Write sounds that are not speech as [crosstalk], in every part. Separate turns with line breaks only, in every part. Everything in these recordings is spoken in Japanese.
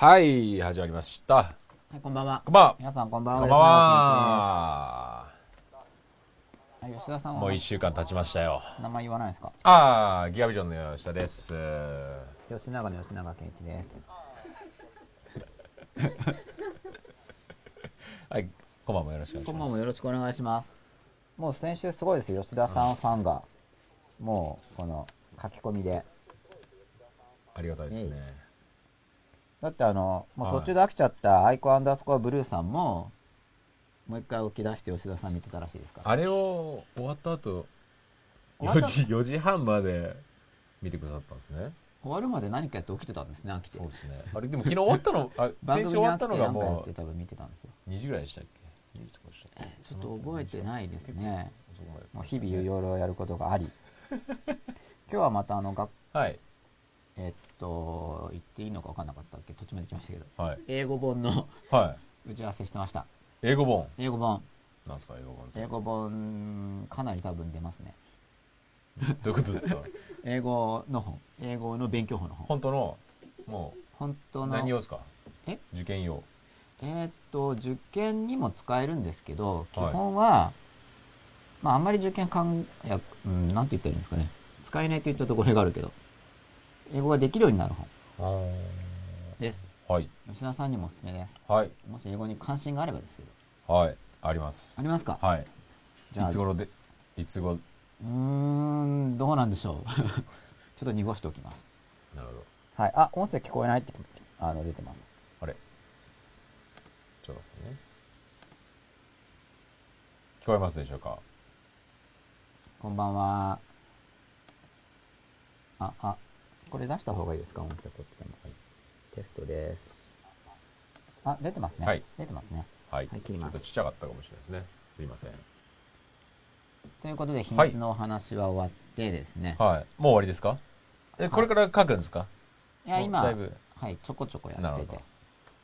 はい、始まりました。
はい、こんばんは。
こんばんは。
皆さん、こんばんは。
こんばんは。
吉田吉田さんは？
もう一週間経ちましたよ。
名前言わないですか？
ああ、ギガビジョンの吉田です。
吉永の吉永健一です。[laughs]
はい、こんばんもよろしくお願いし
こんばん
ます。
もよろしくお願いします。もう先週すごいですよ。吉田さんファンが、もう、この、書き込みで。
ありがたいですね。
だってあの、もう
はい
途中で飽きちゃったアイコアンダースコアブルーさんも、もう一回起き出して吉田さん見てたらしいですから。
あれを終わった後、
終わった
？4時、4時半まで見てくださったんですね。
終わるまで何かやって起きてたんですね、飽きて
そう。ですね。あれ、でも昨日終わったの、あ、[laughs]
番
先週終
組に飽きて
わったのがも
何かやって多分見てたんですよ。
う2時ぐらいでしたっけ ?2 時とかでしたっけ？
ちょっと覚えてないですね。
そこまで
もう日々いろいろやることがあり。[laughs] 今日はまたあの、学
はい。
えっと、言っていいのか分かんなかったっけ？途中まで来ましたけど。
はい。
英語本の
はい。
打ち合わせしてました。
英語本？
英語本。
なんですか、英語本。
英語本、かなり多分出ますね。
どういうことですか？[laughs]
英語の本。英語の勉強法の本。
本当の、も
本当
う、
の？
何用ですか？
え？
受験用。
えーっと、受験にも使えるんですけど、基
はい
本は、まあ、あんまり受験かん、いや、うん、なんて言ったらいいんですかね。使えないって言っちゃうと語弊があるけど、英語ができるようになる本です。
はい。
吉田さんにもおすすめです。
はい。
もし英語に関心があればですけど。
はい。あります
あ。りますか？
はい。
じゃあ
いつ頃で、いつ頃、
うーん、どうなんでしょう。[laughs] ちょっと濁しておきます。
なるほど。
はい。あ、音声聞こえないって、あの、出てます。
あれちょっと待ってね。聞こえますでしょうか？
こんばんは。あ、あ、これ出した方がいいですか？音声こっちでも。
はい
テストです。あ、出てますね。
はい
出てますね。
はい。
はい切ります
ちょっとちっちゃかったかもしれないですね。すいません。
ということで、秘
はい
密のお話は終わってですね。
はい。もう終わりですか？え、これから書くんですか？
い、や、今、
だいぶ
はい、ちょこちょこやってて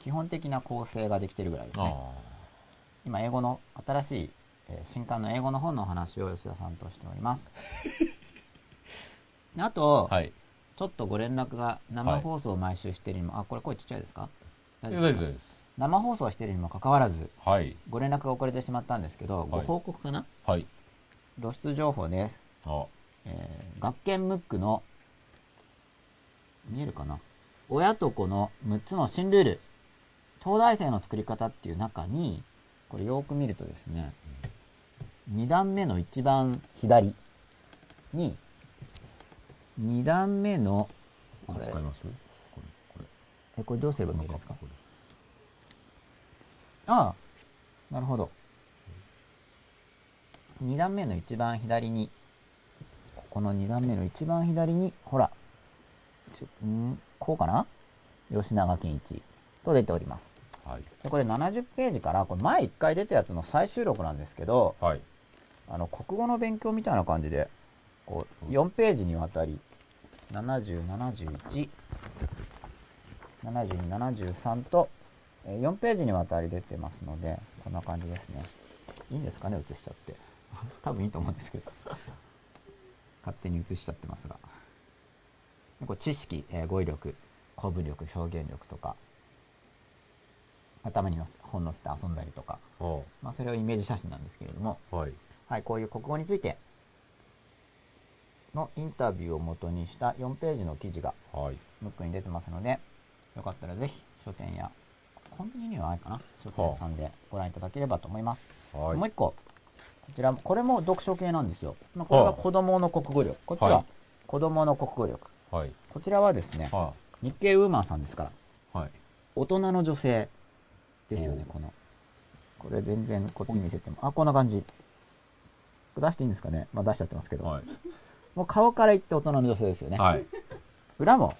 基本的な構成ができてるぐらいです
あ
ね。今、英語の、新しい、えー新刊の英語の本のお話を吉田さんとしております。[laughs] あと、
あ。はい。
ちょっとご連絡が生放送を毎週してるにも、あ、これ声ちっちゃいですか？大丈夫
大
です。生放送してるにもかかわらず、
はい。
ご連絡が遅れてしまったんですけど、ご
はい
報告かな？
はい。
露出情報です。
あ、
えー学研ムックの、見えるかな？親と子の6つの新ルール。東大生の作り方っていう中に、これよーく見るとですね、2段目の一番左に、2段目の、これ
使いますこれ、これ。
え、これどうすれば見えるんですか？ああ、なるほど。2段目の一番左に、ここの2段目の一番左に、ほら、ちょんこうかな？吉永健一と出ております。
はい。
でこれ70ページから、これ前1回出たやつの再収録なんですけど、
はい。
あの、国語の勉強みたいな感じで、こう、4ページにわたり、70、71、72、73と、えー4ページにわたり出てますので、こんな感じですね。いいんですかね、写しちゃって。[laughs] 多分いいと思うんですけど。[laughs] 勝手に写しちゃってますが。でこう知識、えー語彙力、古文力、表現力とか、頭にのせ本載せて遊んだりとか、
お
まあ、それをイメージ写真なんですけれども、
はい。
はい、こういう国語についてのインタビューを元にした4ページの記事が
はい。
ムックに出てますので、よかったらぜひ書店や、コンビニにはないかな書店さんでご覧いただければと思います。
はい。
もう一個、こちら、これも読書系なんですよ。まあ、これは子供の国語力。こっちは
はい
子供の国語力。
はい。
こちらはですね、
は
日経ウーマンさんですから、
い。はい。
大人の女性ですよね、
お
この。これ全然こっちに見せても。あ、こんな感じ。出していいんですかねまあ出しちゃってますけど。
はい。
もう顔から言って大人の女性ですよね。
はい。
裏も、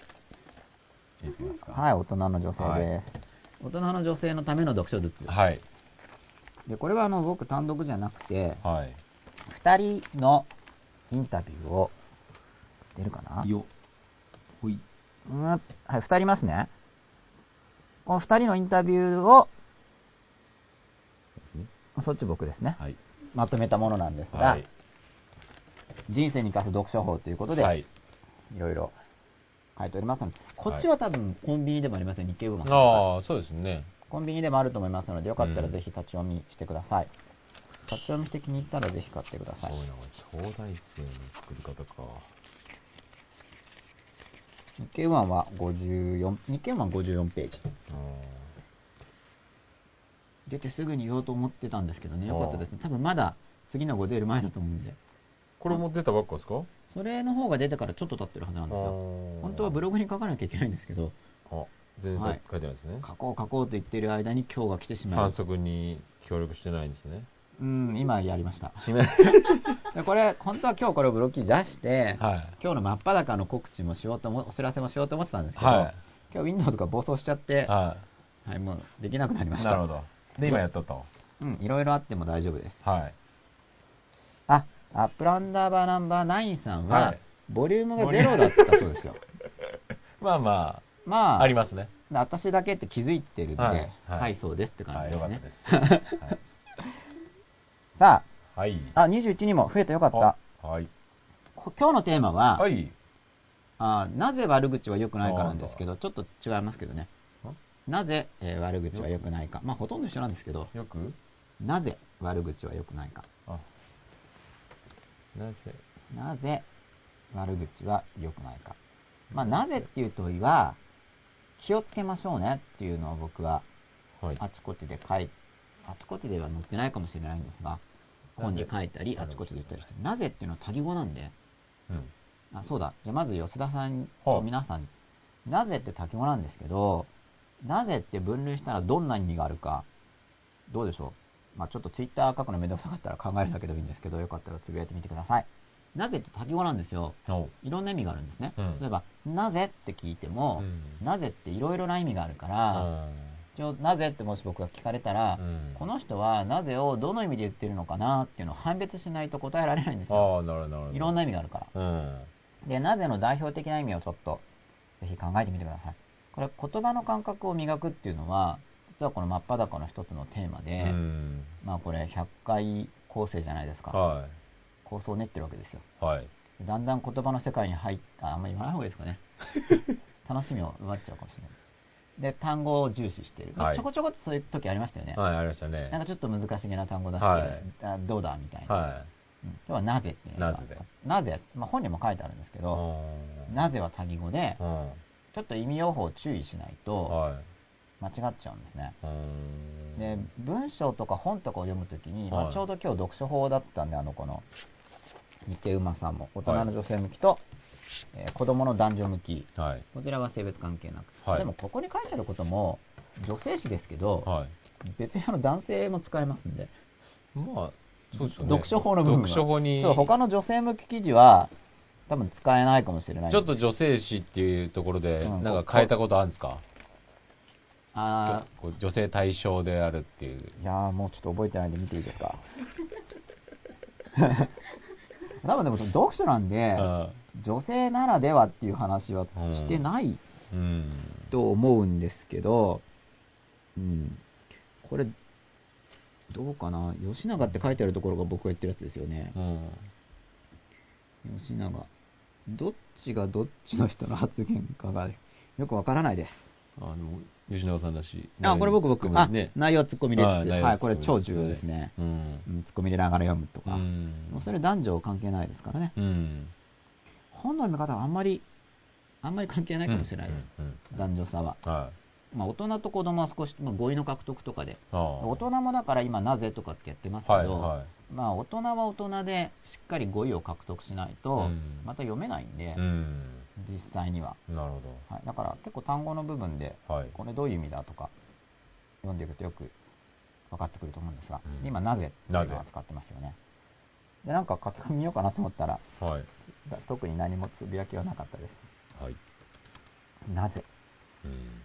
いきますか。
はい、大人の女性です。大人の女性のための読書術。
はい。
で、これはあの、僕単独じゃなくて、
はい。
二人のインタビューを、出るかな？
よ。ほい。
うん、はい、二人いますね。この二人のインタビューを、
ですね。
そっち僕ですね。
はい。
まとめたものなんですが、
はい。
人生に生かす読書法ということで、、
はいい。
ろいろ書いておりますので、こっちは多分コンビニでもありますよ、日経ウーマン。
ああ、そうですね。
コンビニでもあると思いますので、よかったら
うん
ぜひ立ち読みしてください。立ち読みして気に入ったらぜひ買ってください
すご。いな、東大生の作り方か。
日経ウーマンは54、日経ウーマン54ページ。出てすぐに言おうと思ってたんですけどね、よかったですね。多分まだ次の号出る前だと思うんで。
これも出たばっかですか？
それの方が出てからちょっと経ってるはずなんですよ。本当はブログに書かなきゃいけないんですけど、
あ、全然
はい
書いてないですね。
書こう書こうと言ってる間に今日が来てしまい
反則に協力してないんですね。
うん、今やりました。[laughs] これ、本当は今日これをブロッキー出して、
はい。
今日の真っ裸の告知もしようとも、お知らせもしようと思ってたんですけど、
は
今日 Windows が暴走しちゃって、
い。は
はい、もうできなくなりま
い。
した。
なるほど。で、今やったと。
うん、いろいろあっても大丈夫です。
はい。
あ、アップランダーバーナンバー9さんは、
はい
ボリュームがゼロだったそうですよ。[laughs]
まあま
ま
あ、
あ、
ありますね。
私だけって気づいてるんで、は、
はいいはい
そうですって感
はい、
じですね。[laughs]
よかったです。はい
さ
はい。
あ、あ、21にも増えてよかった。
あはい。
こ今日のテーマは、
はい。
あなぜ悪口は良くないかなんですけど、ちょっと違いますけどね。なぜ、えー悪口は良くないか。まあ、ほとんど一緒なんですけど、
よく？
なぜ悪口は良くないか。
あ、なぜ？
なぜ？悪口は良くないか。まあ、なぜ？っていう問いは、気をつけましょうねっていうのを僕は
はい。
あちこちで書い、あちこちでは載ってないかもしれないんですが、本に書いたり、あちこちで言ったりして、なぜっていうのは多義語なんで、
うん。
あそうだ。じゃあまず吉田さんと皆さんに、なぜって多義語なんですけど、なぜって分類したらどんな意味があるか、どうでしょう？まあちょっとツイッター書くのめんどくさかったら考えるだけでもいいんですけど、よかったらつぶやいてみてください。なぜって多義語なんですよ。
お
いろんな意味があるんですね。
うん
例えば、なぜって聞いても、
うん
なぜっていろいろな意味があるから、一応なぜってもし僕が聞かれたら、
うん
この人はなぜをどの意味で言ってるのかなっていうのを判別しないと答えられないんですよ。いろんな意味があるから。
うん。
で、なぜの代表的な意味をちょっと、ぜひ考えてみてください。これ、言葉の感覚を磨くっていうのは、実はこの真っ裸の一つのテーマで、
うん。
まあこれ100回構成じゃないですか。
は
構想を練ってるわけですよ。
い。はい。
だんだん言葉の世界に入った、あんまり言わない方がいいですかね。[laughs] 楽しみを奪っちゃうかもしれない。で、単語を重視している。まあ
はい
ちょこちょこっとそういう時ありましたよね。
はい、ありましたね
なん。かちょっと難しげな単語出して、
はい
あどうだみたいな。
は
うん今日はなぜっていうのが
なぜで
なぜ、まあ本にも書いてあるんですけ
い。
ど、
うん
なぜは多義語で、
うん。
ちょっと意味用法を注意しないと
はい。
間違っちゃうんですね。
うん
で、文章とか本とかを読むときに、まあ、
はい
ちょうど今日読書法だったんで、あの、この、日経馬さんも、大人の女性向きと、えー子供の男女向き、
はい。
こちらは性別関係なく。
はい
でも、ここに書いてあることも、女性誌ですけど、
はい。
別にあの男性も使えますんで、
まあ、そうでね。
読書法の部分は
読書法に、
そう、他の女性向き記事は、多分使えないかもしれない。
ちょっと女性誌っていうところで、
うん
なんか変えたことあるんですか？
あ
こう女性対象であるっていう。
ーいやーもうちょっと覚えてないんで見ていいですか？[laughs] 多分でも読書なんで、
あ
女性ならではっていう話はしてない
うん。
と思うんですけど、うん。これ、どうかな？吉永って書いてあるところが僕が言ってるやつですよね。
うん。
吉永。どっちがどっちの人の発言かがよくわからないです。
あの、吉永さんらしい。
あ、これ僕僕、あ、
ね。
内容はツッコミ入れつつ、はい、これ超重要ですね。
うん。
うん、ツッコミ入れながら読むとか。
うん
もうそれ男女関係ないですからね。
うん。
本の読み方はあんまり、あんまり関係ないかもしれないです。
うん。うん
男女差は。
は
まあ大人と子供は少し、まあ、語彙の獲得とかで。
い。ああ
大人もだから今なぜとかってやってますけど、
はいは
まあ大人は大人でしっかり語彙を獲得しないと、
うん
また読めないんで、
い。うん。
実際には、
なるほ
はい。だから結構単語の部分で、
ど。はい。
これどういう意味だとか、読んでいくとよく分かってくると思うんですが、
うん
今なぜっていうの
なぜ
は使ってますよね。で、なんか書き込み見ようかなと思ったら、
はい。
だ特に何もつぶやきはなかったです。
はい。
なぜ？
うん。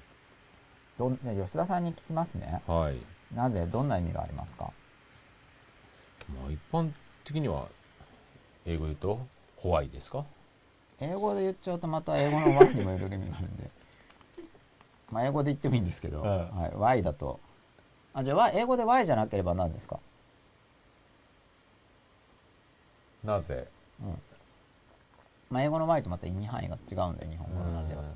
どん、ね、吉田さんに聞きますね。
はい。
なぜ？どんな意味がありますか？
まあ一般的には、英語で言うと、ホワイですか？
英語で言っちゃうとまた英語の Y にもいろいろ意味があるんで。[laughs] まあ英語で言ってもいいんですけど、
うん。
はい、Y だと。あ、じゃあ Y、英語で Y じゃなければ何ですか？
なぜ？
うん。まあ、英語の why とまた意味範囲が違うんで日本語のなぜは、
だ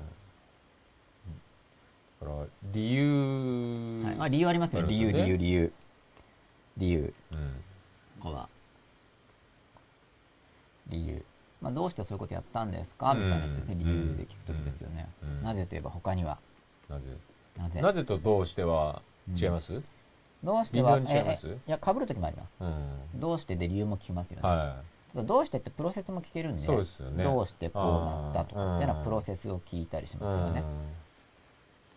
から理由、
はい。まあ、理由ありますよ。理由理由理由。理由。
うん。
ここは。理由、まあ、どうしてそういうことやったんですか？みたいなですね、
うん。
理由で聞くときですよね、
うん。
なぜといえば他には。
なぜ？
なぜ？
なぜとどうしては違います、
どうしては
違います？
ええいや被るときもあります。
うん。
どうしてで理由も聞きますよね、
は
ただどうしてってプロセスも聞けるんで
そうですよね。
どうしてこうなったとかっていうのはプロセスを聞いたりし
い。
ますよね、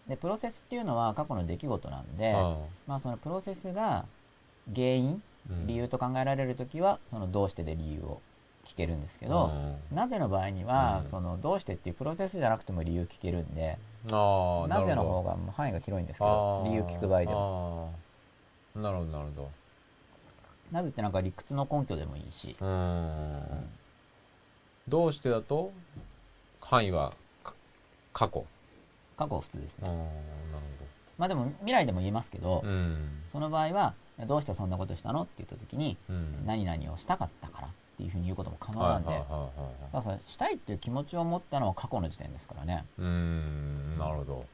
でプロセスっていうのは過去の出来事なんで、まあ、そのプロセスが原因
うん。
理由と考えられるときはそのどうしてで理由を聞けるんですけど、なぜの場合には、
うん
そのどうしてっていうプロセスじゃなくても理由聞けるんで、なぜの
方
方がもう範囲が広いんですけど理由聞く場合でも
も。なるほど、なるほ
なぜってなんか理屈の根拠でもいいし、
ど。うん。どうしてだと、範囲はか過去。
過去は普通ですね
うん、なる
まあでも未来でも言えますけど。その場合はどうしてそんなことしたのって言った時に、
うん。
何々をしたかったからっていうふうに言うことも可能なんで、だしたいっていう気持ちを持ったのは過去の時点ですからね
うん、なるほ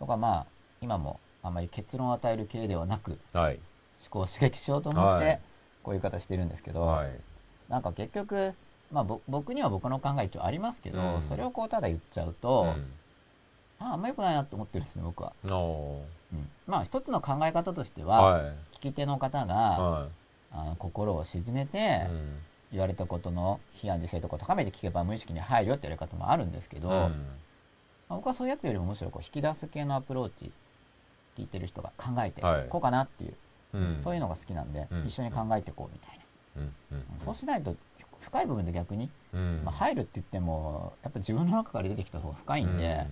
とかまあ今もあんまり結論を与える系ではなく
ど。はい。
思考を刺激しようと思って
はい
こういう言い方してるんですけど、
はい。
なんか結局、まあ、ぼ僕には僕の考え一応ありますけど、
うん
それをこうただ言っちゃうと、
うん
ああんま良くないなと思ってるんですね僕は、
お
うんまあ一つの考え方として
ー
は、
はい。
聞き手の方が、
は
あの心を沈めて、
い。うん
言われたことの非暗示性とかを高めて聞けば無意識に入るよってやり方もあるんですけど、
うん。
まあ僕はそういうやつよりもむしろこう引き出す系のアプローチ聞いてる人が考えて
はい。
こうかなっていう、
うん。
そういうのが好きなんで、
うん。
一緒に考えていこうみたいな、
うん。うん。
そうしないと深い部分で逆に、
うん。
まあ、入るって言ってもやっぱ自分の中から出てきた方が深いんで、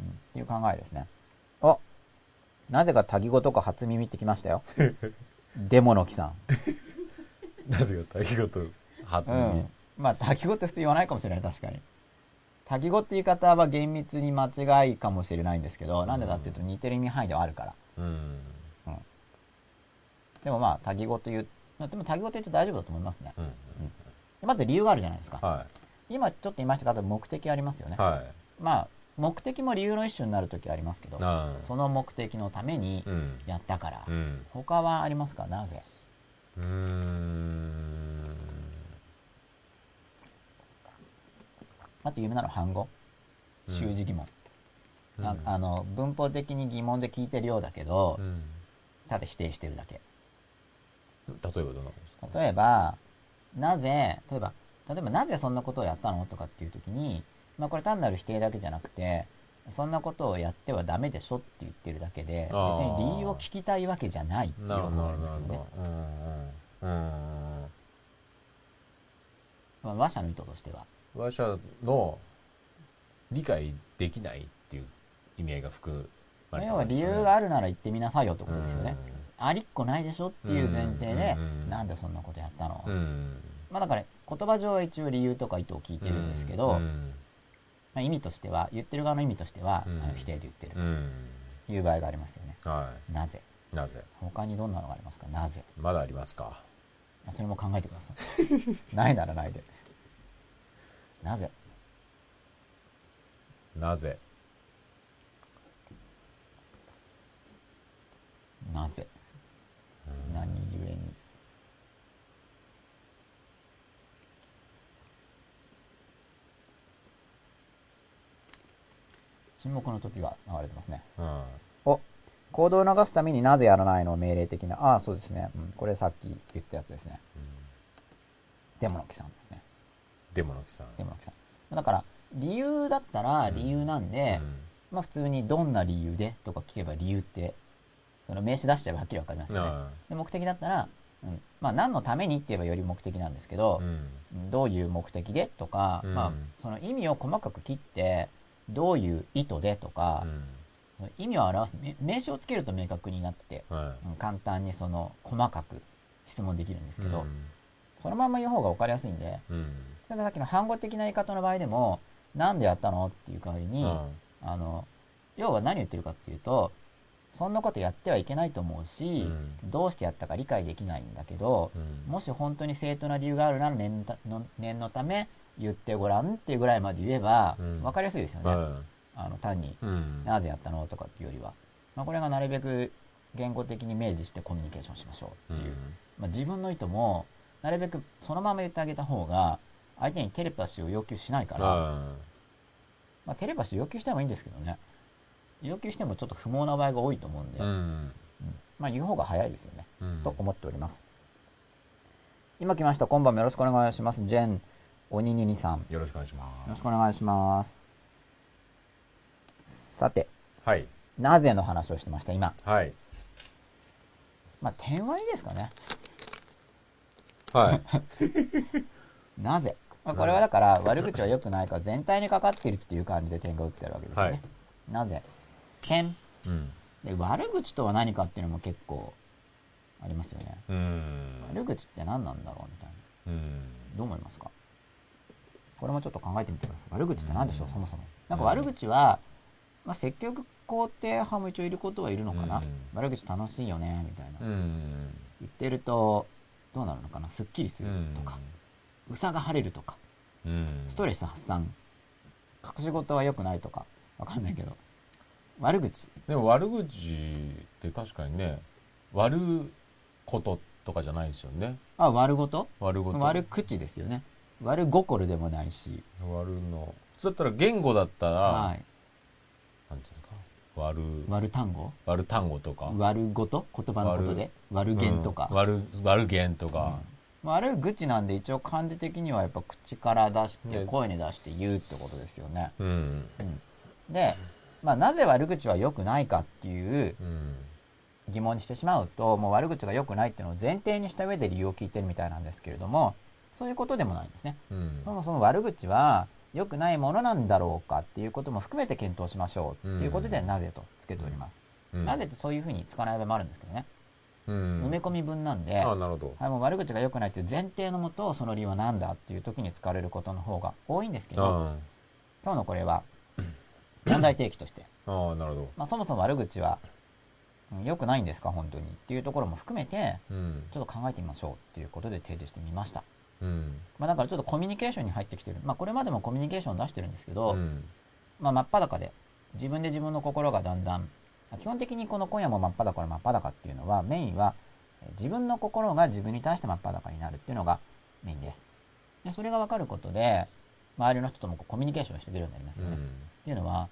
うん。っていう考えですね。あなぜかタギ語とか初耳ってきましたよ。[laughs] デモの木さん。
う [laughs] んなぜか対義語と初
う
耳
ん、まあ滝語って普通言わないかもしれない。確かに。滝語って言い方は厳密に間違いかもしれないんですけど、なんでかっていうと似てる意味範囲ではあるから。
うん。
でもまあ滝語という。でも滝語と言って大丈夫だと思いますね。
うん。
でまず理由があるじゃないですか、
は
今ちょっと言いましたけど目的ありますよね、
いはい。
まあ目的も理由の一種になるときありますけど
あ
その目的のためにやったから、
うん。
他はありますか？なぜ？
うーん
あと有名なのは反語。
うん。
習字疑問、
うん。
ああの文法的に疑問で聞いてるようだけど、
うん。
ただ否定してるだけ。
例えばどんなことですか？
例えばなぜ例えば例えばなぜそんなことをやったの？とかっていう時に、まあ、これ単なる否定だけじゃなくてそんなことをやってはダメでしょって言ってるだけで別に理由を聞きたいわけじゃないっていうことなんですよね。
うんうんうん。
まあ話者の意図としては
我者の理解できないっていう意味合いが含まれて
要は理由があるなら言ってみなさいよってことですよね、ありっこないでしょっていう前提で、なんでそんなことやったの、まあだから言葉上は一応理由とか意図を聞いてるんですけど、
うん。
まあ、意味としては言ってる側の意味としては、
うん。
あの否定で言ってる
うん。
という場合がありますよね、
は
なぜ？
いなぜ？
他にどんなのがありますか？なぜ？
まだありますか？
あそれも考えてください。[laughs] ないならないでなぜ？
なぜ？
なぜ？何故に？沈黙の時が流れてますね。
うん。
お行動を促すためになぜやらないの？命令的な。ああそうですね、うん、これさっき言ってたやつですね。デモの木さんですね
デモの木さん。
さんだから理由だったら理由なんで、まあ普通にどんな理由でとか聞けば理由ってその名詞出しちゃえばはっきりわかりますよね、で目的だったら、うん、まあ何のためにって言えばより目的なんですけど
う、ん。
どういう目的でとか、
うん。
まあその意味を細かく切ってどういう意図でとか、意味を表すめ名詞をつけると明確になって、
うんは
うん。簡単にその細かく質問できるんです
い
けど、そのまま言う方が分かりやすいんで
うん。
例えばさっきの反語的な言い方の場合でもなんでやったのっていう代わりに、
うん。
あの要は何を言ってるかっていうとそんなことやってはいけないと思うし、
うん。
どうしてやったか理解できないんだけど、
うん。
もし本当に正当な理由があるなら念の念のため言ってごらんっていうぐらいまで言えば
うん。
分かりやすいですよね、
うん。
あの単に
うん。
なぜやったのとかっていうよりは、まあ、これがなるべく言語的に明示してコミュニケーションしましょうっていう、まあ、自分の意図もなるべくそのまま言ってあげた方が相手にテレパシーを要求しないから、まあ、テレパシー要求してもいいんですけどね。要求してもちょっと不毛な場合が多いと思うんで、
うん。
うん。まあ言う方が早いですよね、
うん。
と思っております。今来ました。今晩もよろしくお願いします。ジェンおにににさん。よ
よろしくお願いします。
ろしくお願いします。さて
はい。
なぜの話をしてました今。
はい。
まあ点はいいですかね
はい。[laughs]
なぜ、まあ、これはだから悪口は良くないから全体にかかっているっていう感じで点が打ってあるわけですよね、
はい。
なぜ？点
うん。
で悪口とは何かっていうのも結構ありますよね。
うん。
悪口って何なんだろうみたいな。
うん。
どう思いますか？これもちょっと考えてみてください。悪口って何でしょうそもそも。なんか悪口は、まあ、積極肯定派も一応いることはいるのかな、
うん。
悪口楽しいよねみたいな、
うん。
言ってるとどうなるのかな？すっきりするとか、うさが晴れるとか。
うん。
ストレス発散。隠し事は良くないとか。わかんないけど。悪口。
でも悪口って確かにね悪いこととかじゃないですよね。
あ悪事？
悪事。
悪口ですよね。悪心でもないし。
悪の。そうだったら言語だったら、
はい。
なんていうんですか？悪
悪単語？
悪単語とか。
悪事言葉のことで？悪言とか、
うん悪悪言とか、
まあ、悪口なんで一応漢字的にはやっぱ口から出して
ね
声に出して言うってことですよね。
うん。
うん、で、まあ、なぜ悪口は良くないかっていう
うん。
疑問にしてしまうともう悪口が良くないっていうのを前提にした上で理由を聞いてるみたいなんですけれどもそういうことでもないんですね。
うん。
そもそも悪口は良くないものなんだろうかっていうことも含めて検討しましょうっていうことで
うん
なぜとつけております。
うん。
なぜってそういうふうに使わない場合もあるんですけどね。
うん。
埋め込み文なんで、
あなるほど。
はい、もう悪口が良くないという前提のもとその理由は何だっていう時に使われることの方が多いんですけど
あ
今日のこれは [clears throat] 問題提起として、
あなるほど。
まあ、そもそも悪口はうん良くないんですか？本当に。っていうところも含めて
うん。
ちょっと考えてみましょうっていうことで提示してみました、
うん。
まあ、だからちょっとコミュニケーションに入ってきてる、まあ、これまでもコミュニケーションを出してるんですけど、
うん。
まあ、真っ裸で自分で自分の心がだんだん基本的にこの今夜も真っ裸の真っ裸っていうのはメインはえ自分の心が自分に対して真っ裸になるっていうのがメインです。でそれが分かることで周りの人ともコミュニケーションしていけるようになりますよね、っていうのは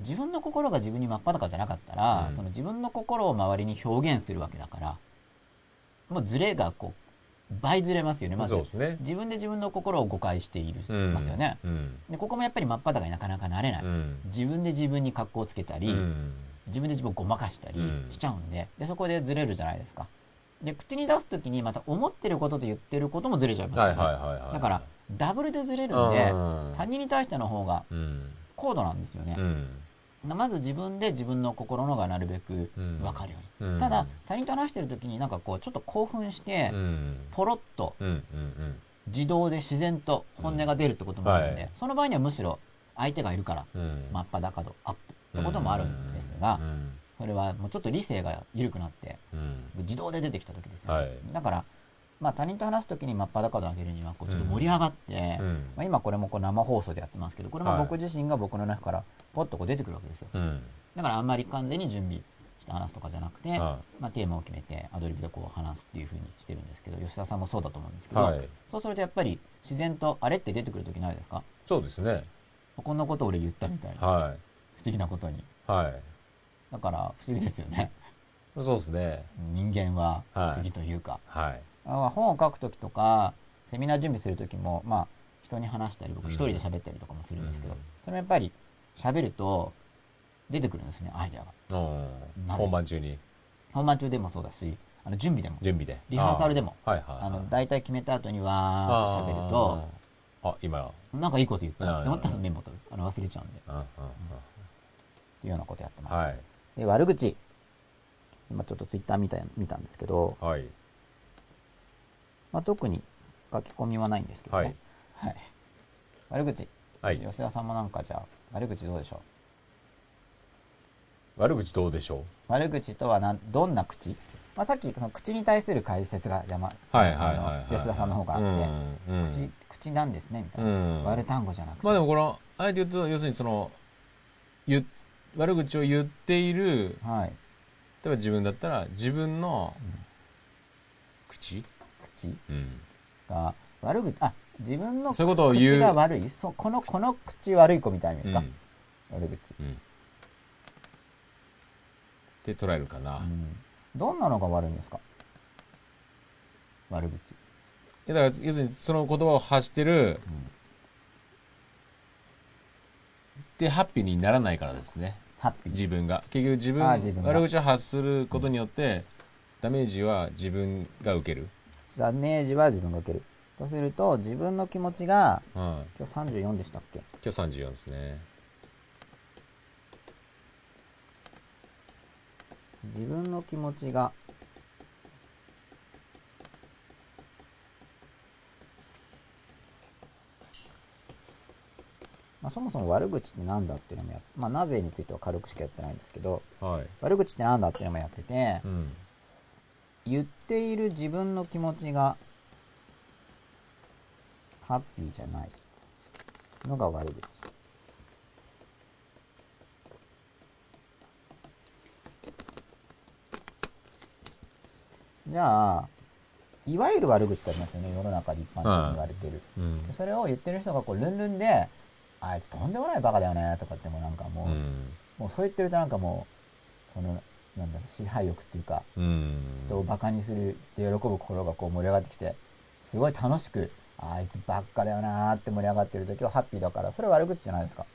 自分の心が自分に真っ裸じゃなかったら、
うん
その自分の心を周りに表現するわけだからもうズレがこう倍ずれますよねまず。
ね。
自分で自分の心を誤解している、
うん
ますよね。
うん
でここもやっぱり真っ裸になかなかなれない、
うん。
自分で自分に格好をつけたり、
うん。
自分で自分をごまかしたり
うん。
しちゃうんで,、でそこでずれるじゃないですか。で口に出す時にまた思ってることと言ってることもずれちゃいますよ
はい
ね、だからダブルでずれるんで
うん。
他人に対しての方が
うん。
高度なんですよね。
う、ん。
まず自分で自分の心のがなるべく
うん。
分かるように、
うん
ただ他人と話してる時になんかこうちょっと興奮して、
うん。
ポロッと自動で自然と本音が出るってこともあるんで、
はい
その場合にはむしろ相手がいるから真っ裸度アップってこともあるんですが、
うん
それはもうちょっと理性が緩くなって
うん。
自動で出てきた時ですよ、
はい。
だから、まあ、他人と話す時に真っ裸度を上げるにはこうちょっと盛り上がって、
うん。
まあ、今これもこう生放送でやってますけどこれも
はい。
僕自身が僕の中からポッとこう出てくるわけですよ。
うん。
だからあんまり完全に準備して話すとかじゃなくて、
は
まあ、テーマを決めてアドリブでこう話すっていうふうにしてるんですけど吉田さんもそうだと思うんですけど、
はい。
そうするとやっぱり自然とあれって出てくる時ないですか？
そうですね。
こんなこと俺言ったみたいな、
は
不思議なことに。
いはい。
だから不思議ですよね。
そうですね。
人間は不
はい。
思議というか、
はい。
あ本を書く時とかセミナー準備する時もまあ人に話したり僕
うん
一人で喋ったりとかもするんですけど、
うん。
それもやっぱり喋ると出てくるんですねアイデアが。
本番中に。
本番中でもそうだしあの準備でも。
準備で。
リハーサルでも。
はいはいはい。
あの大体決めた後にわーって喋ると。
あ今。
なんかいいこと言った。
うん。
って思ったらメモとあの忘れちゃうんで。っ
うんうん。
ていうようなことやってます、
うんはい。
で悪口。今ちょっとツイッター見た見たんですけど、
はい。
まあ、特に書き込みはないんですけどね、はい。悪口、
はい。
吉田さんもなんかじゃあ悪口どうでしょう？
悪口どうでしょ
悪口とはなんどんな口、まあ、さっきその口に対する解説が山、
はいはい
吉田さんの方があって、
うんうん
口口なんですねみたいうな、
ん。
悪単語じゃなくて、
まあでもこの、あえて言うと、要するにその、言、悪口を言っている、
はい、
例えば自分だったら、自分の口？
口。
うん。
が悪口あ自分の
そういうことを言う。
口が悪い？そうこのこの口悪い子みたいな意味
うん
ですか、。悪口、
うん。って捉えるかな。い
うん、どんなのが悪いんですか？悪口、
やだから、要するにその言葉を発してる、
うん
で、ハッピーにならないからですね。自分が。結局自分、
あ自分が
悪口を発することによって、ダメージは自分が受ける。
ダメージは自分が受けるとすると自分の気持ちが
うん。
今日34でしたっけ？
今日34ですね。
自分の気持ちがまあ、そもそも悪口って何だっていうのもやっまあ、なぜについては軽くしかやってないんですけど
はい。
悪口って何だっていうのもやってて
うん。
言っている自分の気持ちがハッピーじゃないのが悪口じゃあいわゆる悪口ってありますよね世の中で一般的に言われてる、
うん。
それを言ってる人がこうルンルンであいつとんでもないバカだよねとかってもうなんかもう、
うん。
もうそう言ってるとなんかもうそのなんだろう支配欲っていうか
うん。
人をバカにするで喜ぶ心がこう盛り上がってきてすごい楽しくあいつばっかだよなーって盛り上がってる時はハッピーだからそれは悪口じゃないですか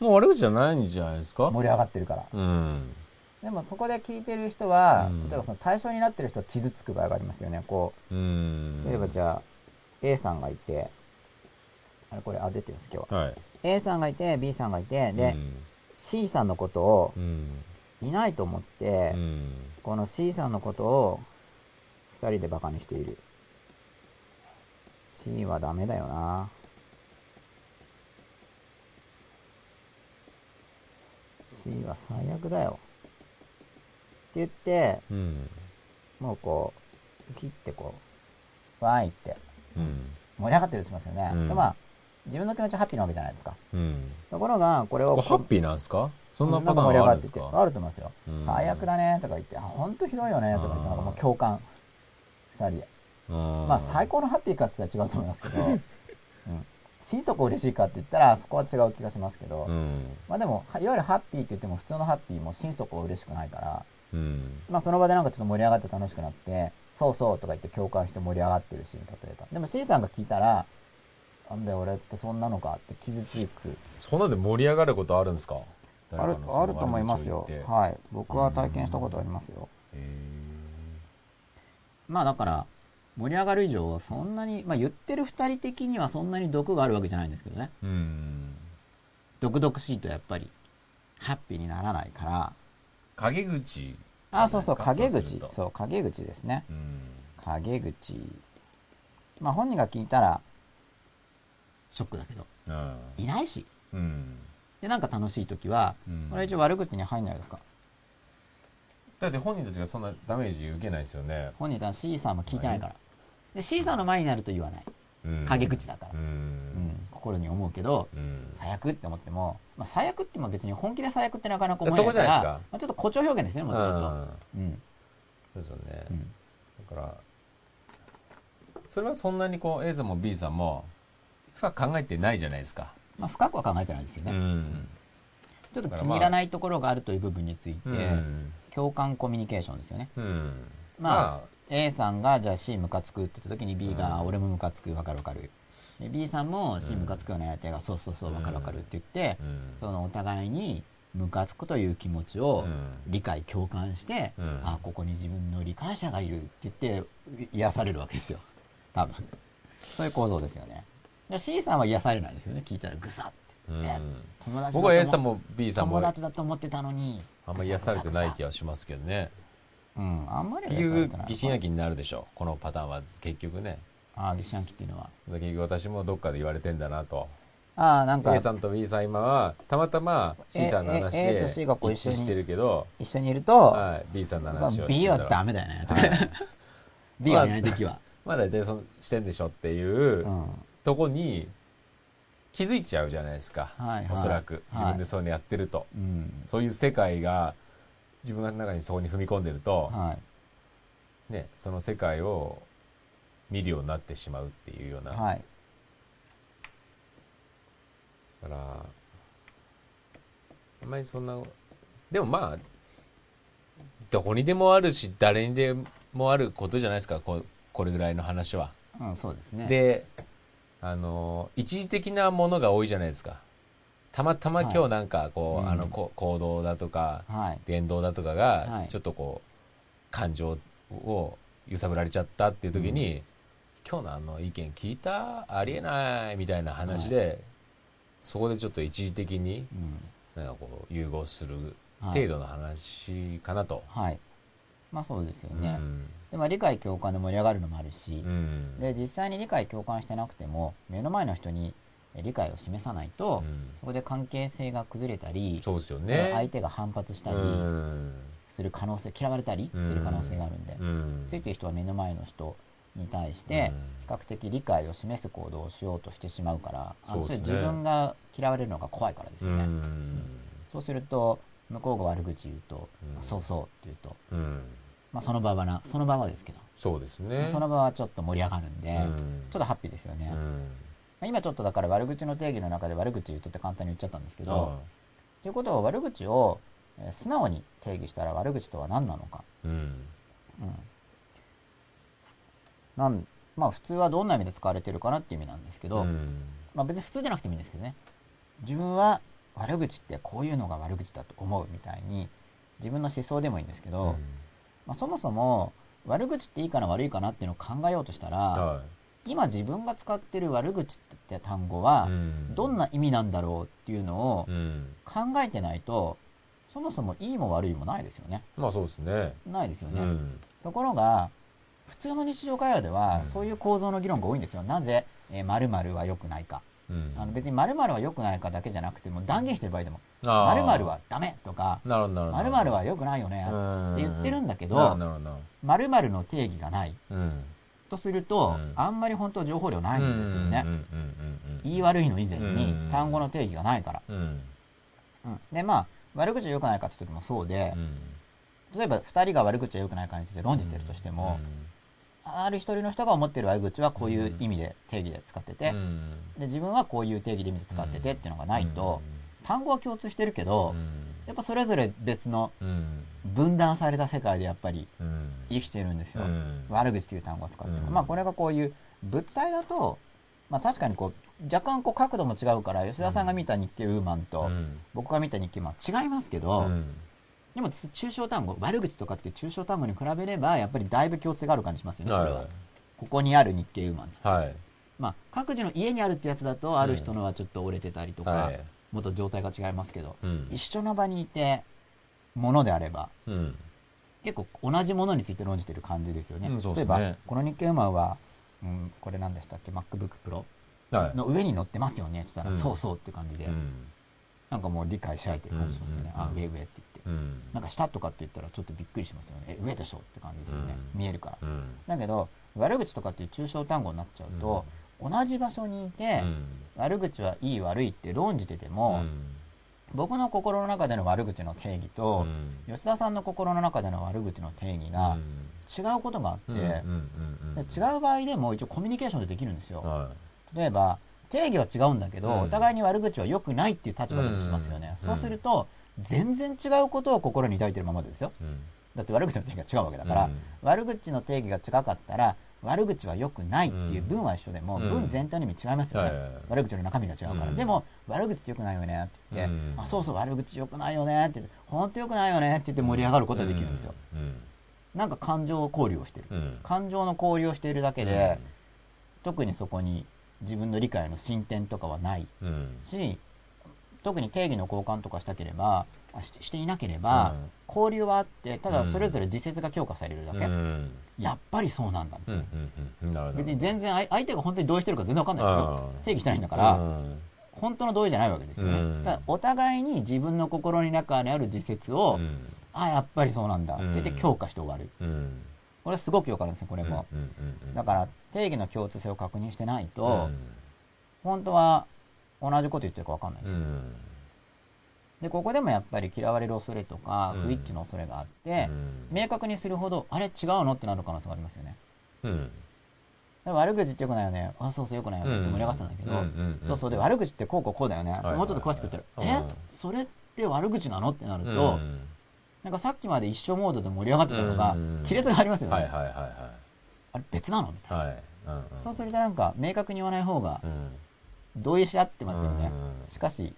もう悪口じゃないんじゃないですか？
盛り上がってるから
うん。
でもそこで聞いてる人は、
うん。
例えばその対象になってる人は傷つく場合がありますよね。こ
う
例えばじゃあ A さんがいてあれこれあ出てるんです今日は。
はい。
A さんがいて B さんがいてで、
うん。
C さんのことを
うん。
いないと思って、
うん。
この C さんのことを2人でバカにしている。C はダメだよな。C は最悪だよ言って
うん。
もうこう切ってこうわーいって。
うん。
盛り上がってるとしますよね、
うん。
でまあ自分の気持ちはハッピーなわけじゃないですか。
うん。
ところがこれを
ハッピーなんですか？そんなパターン
盛り上
はあるんです
がっててあ
か
ると思いますよ、
うん。
最悪だねとか言ってあ本当ひどいよねとか言ってなんかもう共感。2人。でま
ま
あ最高のハッピーかって言ったら違うと思いますけど、[laughs] うん、心底嬉しいかって言ったらそこは違う気がしますけど、
うん。
まあでもはいわゆるハッピーって言っても普通のハッピーも心底嬉しくないから
うん。
まあその場でなんかちょっと盛り上がって楽しくなってそうそうとか言って共感して盛り上がってるシーン例えばでも C さんが聞いたらなんだよ俺ってそんなのかって傷つく。
そんなんで盛り上がることあるんですか？
あるあると思いますよ。はい。僕は体験したことありますよ。
へ
まあだから盛り上がる以上そんなにまあ言ってる2人的にはそんなに毒があるわけじゃないんですけどね。
ーうん。
毒々しいとやっぱりハッピーにならないから
陰口。
あそうそう陰口
と。
そう陰口ですね。
うん。
陰口。まあ本人が聞いたらショックだけど。
うん。
いないし。
うん。
でなんか楽しい時は
うん。
これ一応悪口に入んないですか？
だって本人たちがそんなダメージ受けないですよね。
本人は C さんも聞いてないから。で C さんの前になると言わない。
うん。
陰口だから。
う
うん
ん。
心に思うけど
うん。
最悪って思っても、まあ、最悪っても別に本気で最悪ってなかなか思え
そ
ないから
か？
まあ、ちょっと誇張表現ですねもちろんと、
うん
うん
そうですよね。
うん
だから、それはそんなにこう A さんも B さんも深く考えてないじゃないですか。
まあ、深くは考えてないですよね、
うん。
ちょっと気に入らないところがあるという部分について、
うん。
共感コミュニケーションですよね
うん。
まあ A さんがじゃあ C ムカつくって言った時に B が、
うん
俺もムカつくわかるわかるで B さんも C ムカつくような相手が、そうそうそうわかるわかるって言って、
うん。
そのお互いにムカつくという気持ちを
うん。
理解共感して、
うん。
あここに自分の理解者がいるって言って癒されるわけですよ。多分。そういう構造ですよね。で C さんは癒されないですよね。聞いたらグサッて、
うん。
え友達
僕は A さんも B さんも
友達だと思ってたのに
あんまり癒されてない気
が
がしますけどね。
うん。あんまり
結局
癒されてない。
疑心暗鬼になるでしょ。このパターンは結局ね。
ああ疑心暗鬼っていうのは
結局私もどっかで言われてんだなと。
ああ、なんか
A さんと B さん今は、たまたま C さんの話
A- A
で
と C がこう一緒
してるけど、
一緒にいると、
はい、B さんの
まあ
話を
B はダ
メ。
メだよね。
はい
B がいない時は。
まあ大体そのしてんでしょっていう
うん。
とこに気づいちゃうじゃないですか。
はいはい
おそらく。
はい
自分でそういうのやってると。
うん。
そういう世界が自分の中にそこに踏み込んでると、
はい。
ね、その世界を見るようになってしまうっていうような。
はい。
だから、あんまりそんな、でもまあ、どこにでもあるし、誰にでもあることじゃないですか、ここれぐらいの話は。
うん、そうですね。
で、あの、一時的なものが多いじゃないですか。たまたま今日なんか、こう、
うん
あの、こ行動だとか、
はい。
言動だとか
はい、
がちょっとこう、感情を揺さぶられちゃったっていう時に、今日のあの意見聞いた？ありえないみたいな話で、そこでちょっと一時的に、
うん。
なんかこう、融合する
はい
程度の話かなと。
はい。まあそうですよね。
うん。
で、まあ理解共感で盛り上がるのもあるし
う、ん。
で、実際に理解共感してなくても、目の前の人にえ理解を示さないと、
うん
そこで関係性が崩れたり、
そうですよね。
相手が反発した
う
り
ん。
する可能性、嫌われたりする可能性があるんで、
うん。
ついてる人は目の前の人に対して
うん
比較的理解を示す行動をしようとしてしまうから、
うですね
それ自分が嫌われるのが怖いからです
う
よね。
ん。
そうすると、向こうが悪口言うと、
うん
あそうそうって言うと、
うん。
まあその場はな、その場はですけど、
そうですね。
その場はちょっと盛り上がるんで、
うん
ちょっとハッピーですよね。ま
うん。
あ今ちょっとだから悪口の定義の中で悪口言うとって簡単に言っちゃったんですけど、
あ
ということは悪口をえー素直に定義したら悪口とは何なのか。
うん。
うん。なんまあ普通はどんな意味で使われてるかなっていう意味なんですけど、
うん
まあ別に普通じゃなくてもいいんですけどね。自分は悪口ってこういうのが悪口だと思うみたいに自分の思想でもいいんですけど、まあ、そもそも悪口っていいかな悪いかなっていうのを考えようとしたら、
は
今自分が使ってる悪口って単語
い。
は
うん
どんな意味なんだろうっていうのを
うん。
考えてないとそもそもいいも悪いもないですよね。
まあそうですね。
ないですよね。
うん。
ところが普通の日常会話では
うん
そういう構造の議論が多いんですよ。なぜ、えー、〇〇は良くないか。
うん。
あの別に〇〇は良くないかだけじゃなくても断言してる場合でも
あー
〇〇はダメとか
なるほど、なるほど。
〇〇は良くないよねって言ってるんだけど
なるほど、なるほど。
〇〇の定義がない
うん。
とすると、
うん
あんまり本当情報量ないんですよね。
うんうんうんうん。
言い悪いの以前に
うん
単語の定義がないから。
うん。
うんで、まあ、悪口は良くないかって時もそうで
う、ん。
例えば2人が悪口は良くないかについて論じてるとしても、ある一人の人が思ってる悪口はこういう意味で定義で使ってて、で自分はこういう定義で意味で使っててっていうのがないと、単語は共通してるけど、やっぱそれぞれ別の
うん。
分断された世界でやっぱり
うん。
生きてるんですよ。
うん。
悪口という単語を使ってる、
うん。
まあこれがこういう物体だと、まあ確かにこう若干こう角度も違うから吉田さんが見た日経ウーマンと
うん。
僕が見た日経マン違いますけど、
うん
でも抽象単語悪口とかっていう抽象単語に比べればやっぱりだいぶ共通がある感じしますよね、これは
はい
ここにある日経ウーマン
はい。
まあ各自の家にあるってやつだとある人のはちょっと折れてたりとか、
はい。
もっと状態が違いますけど、
うん
一緒の場にいてものであれば
うん。
結構同じものについて論じてる感じですよね。例えば、この日経ウーマンは、うん、これ何でしたっけ、MacBook Pro
はい。
の上に乗ってますよねって言ったら、
うん
そうそうって感じで、
うん。
なんかもう理解し合えてる感じしますよね。
うん
あ、上上って言って。
うん。
なんか下とかって言ったらちょっとびっくりしますよね。え、上でしょって感じですよね。
うん
見えるから。
うん。
だけど、悪口とかっていう抽象単語になっちゃうと、同じ場所にいて、悪口はいい悪いって論じてても、僕の心の中での悪口の定義と、吉田さんの心の中での悪口の定義が違うことがあって、で違う場合でも一応コミュニケーションでできるんですよ。
は
例えば、定義は違うんだけど、
うん
お互いに悪口は良くないっていう立場だとしますよね。
うん
そうすると、全然違うことを心に抱いてるままですよ。
い。うん
だって悪口の定義が違うわけだから、
うん
悪口の定義が違かったら、悪口は良くないっていう文は一緒でも、
うん
文全体の意味違いますよね。悪口の中身が違うから。
うん
でも、悪口って良くないよねって言って、
うん
あ、そうそう悪口良くないよねって言って、本当良くないよねって言って盛り上がることができるんですよ。
うん。
なんか感情交流をしてる。
うん。
感情の交流をしているだけで、特にそこに自分の理解の進展とかはない
うん。
し、特に定義の交換とかしたければ、あししていなければ、交流はあって、ただそれぞれ自説が強化されるだけ。
うん。
やっぱりそうなんだみたいな。別に全然相相手が本当に同意してるか全然わかんないですよ。定義してないんだから、
うん。
本当の同意じゃないわけですよね、
うん。
ただお互いに自分の心の中にある自説を、
うん。
あやっぱりそうなんだ。って言って
うん
強化して終わる。
うん。
これすごくよくあるんですよこれも、だから定義の共通性を確認してないと、
うん。
本当は同じこと言ってるか分かんないですよ、
うん。
でここでもやっぱり嫌われる恐れとか
うん。
不一致の恐れがあって、明確にするほどあれ違うのってなる可能性がありますよね。
うん。
悪口ってよくないよね。あそうそうよくないよね。って盛り上がってたんだけど、そうそう。で悪口ってこうこうこうだよね、もうちょっと詳しく言ったら、
うん。
え？それって悪口なの？ってなると、
うん。
なんかさっきまで一緒モードで盛り上がってたのが、
うん。
亀裂がありますよね、あれ別なの？みたいな、そうするとなんか明確に言わない方が
うん
同意し合ってますよね、
うん。
しかし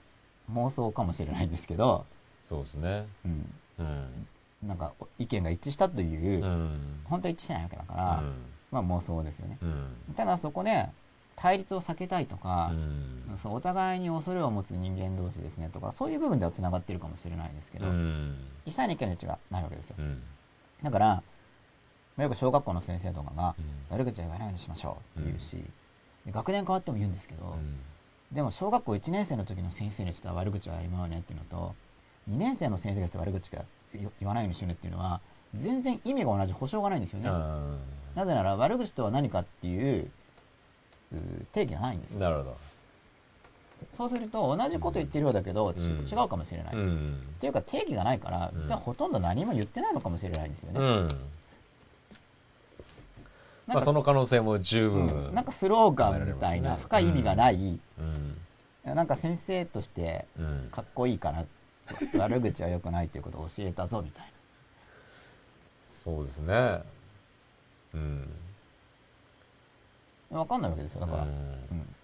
妄想かもしれないんですけど、
そうですね。
うん、
うん。
なんか意見が一致したという、
うん。
本当は一致してないわけだから、まあ妄想ですよね。
うん。
ただそこで対立を避けたいとか
う、ん。
そうお互いに恐れを持つ人間同士ですねとかそういう部分ではつながってるかもしれないですけど、
うん。
実際に意見の違いがないわけですよ。
うん。
だからまあよく小学校の先生とかが
うん。
悪口は言わないようにしましょうって言うし、で学年変わっても言うんですけど、
うん
でも小学校1年生の時の先生にしたら悪口は言わないよねっていうのと2年生の先生がした悪口が言言わないようにしるっていうのは全然意味が同じ保証がないんですよね、なぜなら悪口とは何かっていうう定義がないんです。よ
なるほど。
そうすると同じこと言ってるようだけど、ち
うん
違うかもしれない、っ
うん。
ていうか定義がないから
うん。
実はほとんど何も言ってないのかもしれないんですよね、
うんまあその可能性も十分
うん。なんかスローガンみたいな深い意味がない、
うん。
なんか先生として
うん。
かっこいいから悪口は良くないということを教えたぞみたいな。
そうですね。うん。
分かんないわけですよだから、
うん。
うん。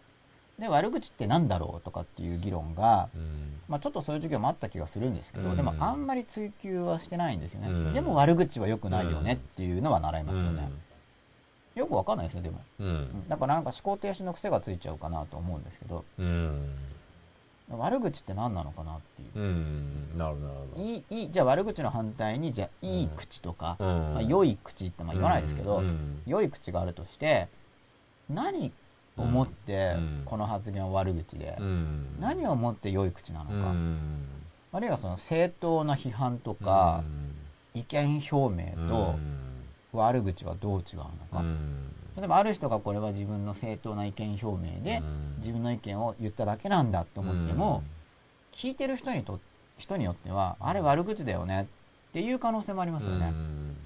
で悪口って何だろうとかっていう議論が、
うん。
まあ、ちょっとそういう授業もあった気がするんですけど、
うん。
でもあんまり追求はしてないんですよね、
うん。
でも悪口は良くないよねっていうのは習いますよね、よくわかんないですよでも、
うん。
うんだからなんか思考停止の癖がついちゃうかなと思うんですけど。
うん。
悪口って何なのかなっていう。
うん。なるほど
いいいいじゃあ悪口の反対にじゃあいい口とか、
うん。
まあ、良い口ってまあ言わないですけど、
うん。
良い口があるとして何をもって
うん。
この発言は悪口で、
うん。
何をもって良い口なのか、
うん。
あるいはその正当な批判とか、意見表明と悪口はどう違うのか、
うん。
例えばある人がこれは自分の正当な意見表明で
うん。
自分の意見を言っただけなんだと思っても、聞いてる人にと人によってはあれ悪口だよねっていう可能性もありますよね、
うん。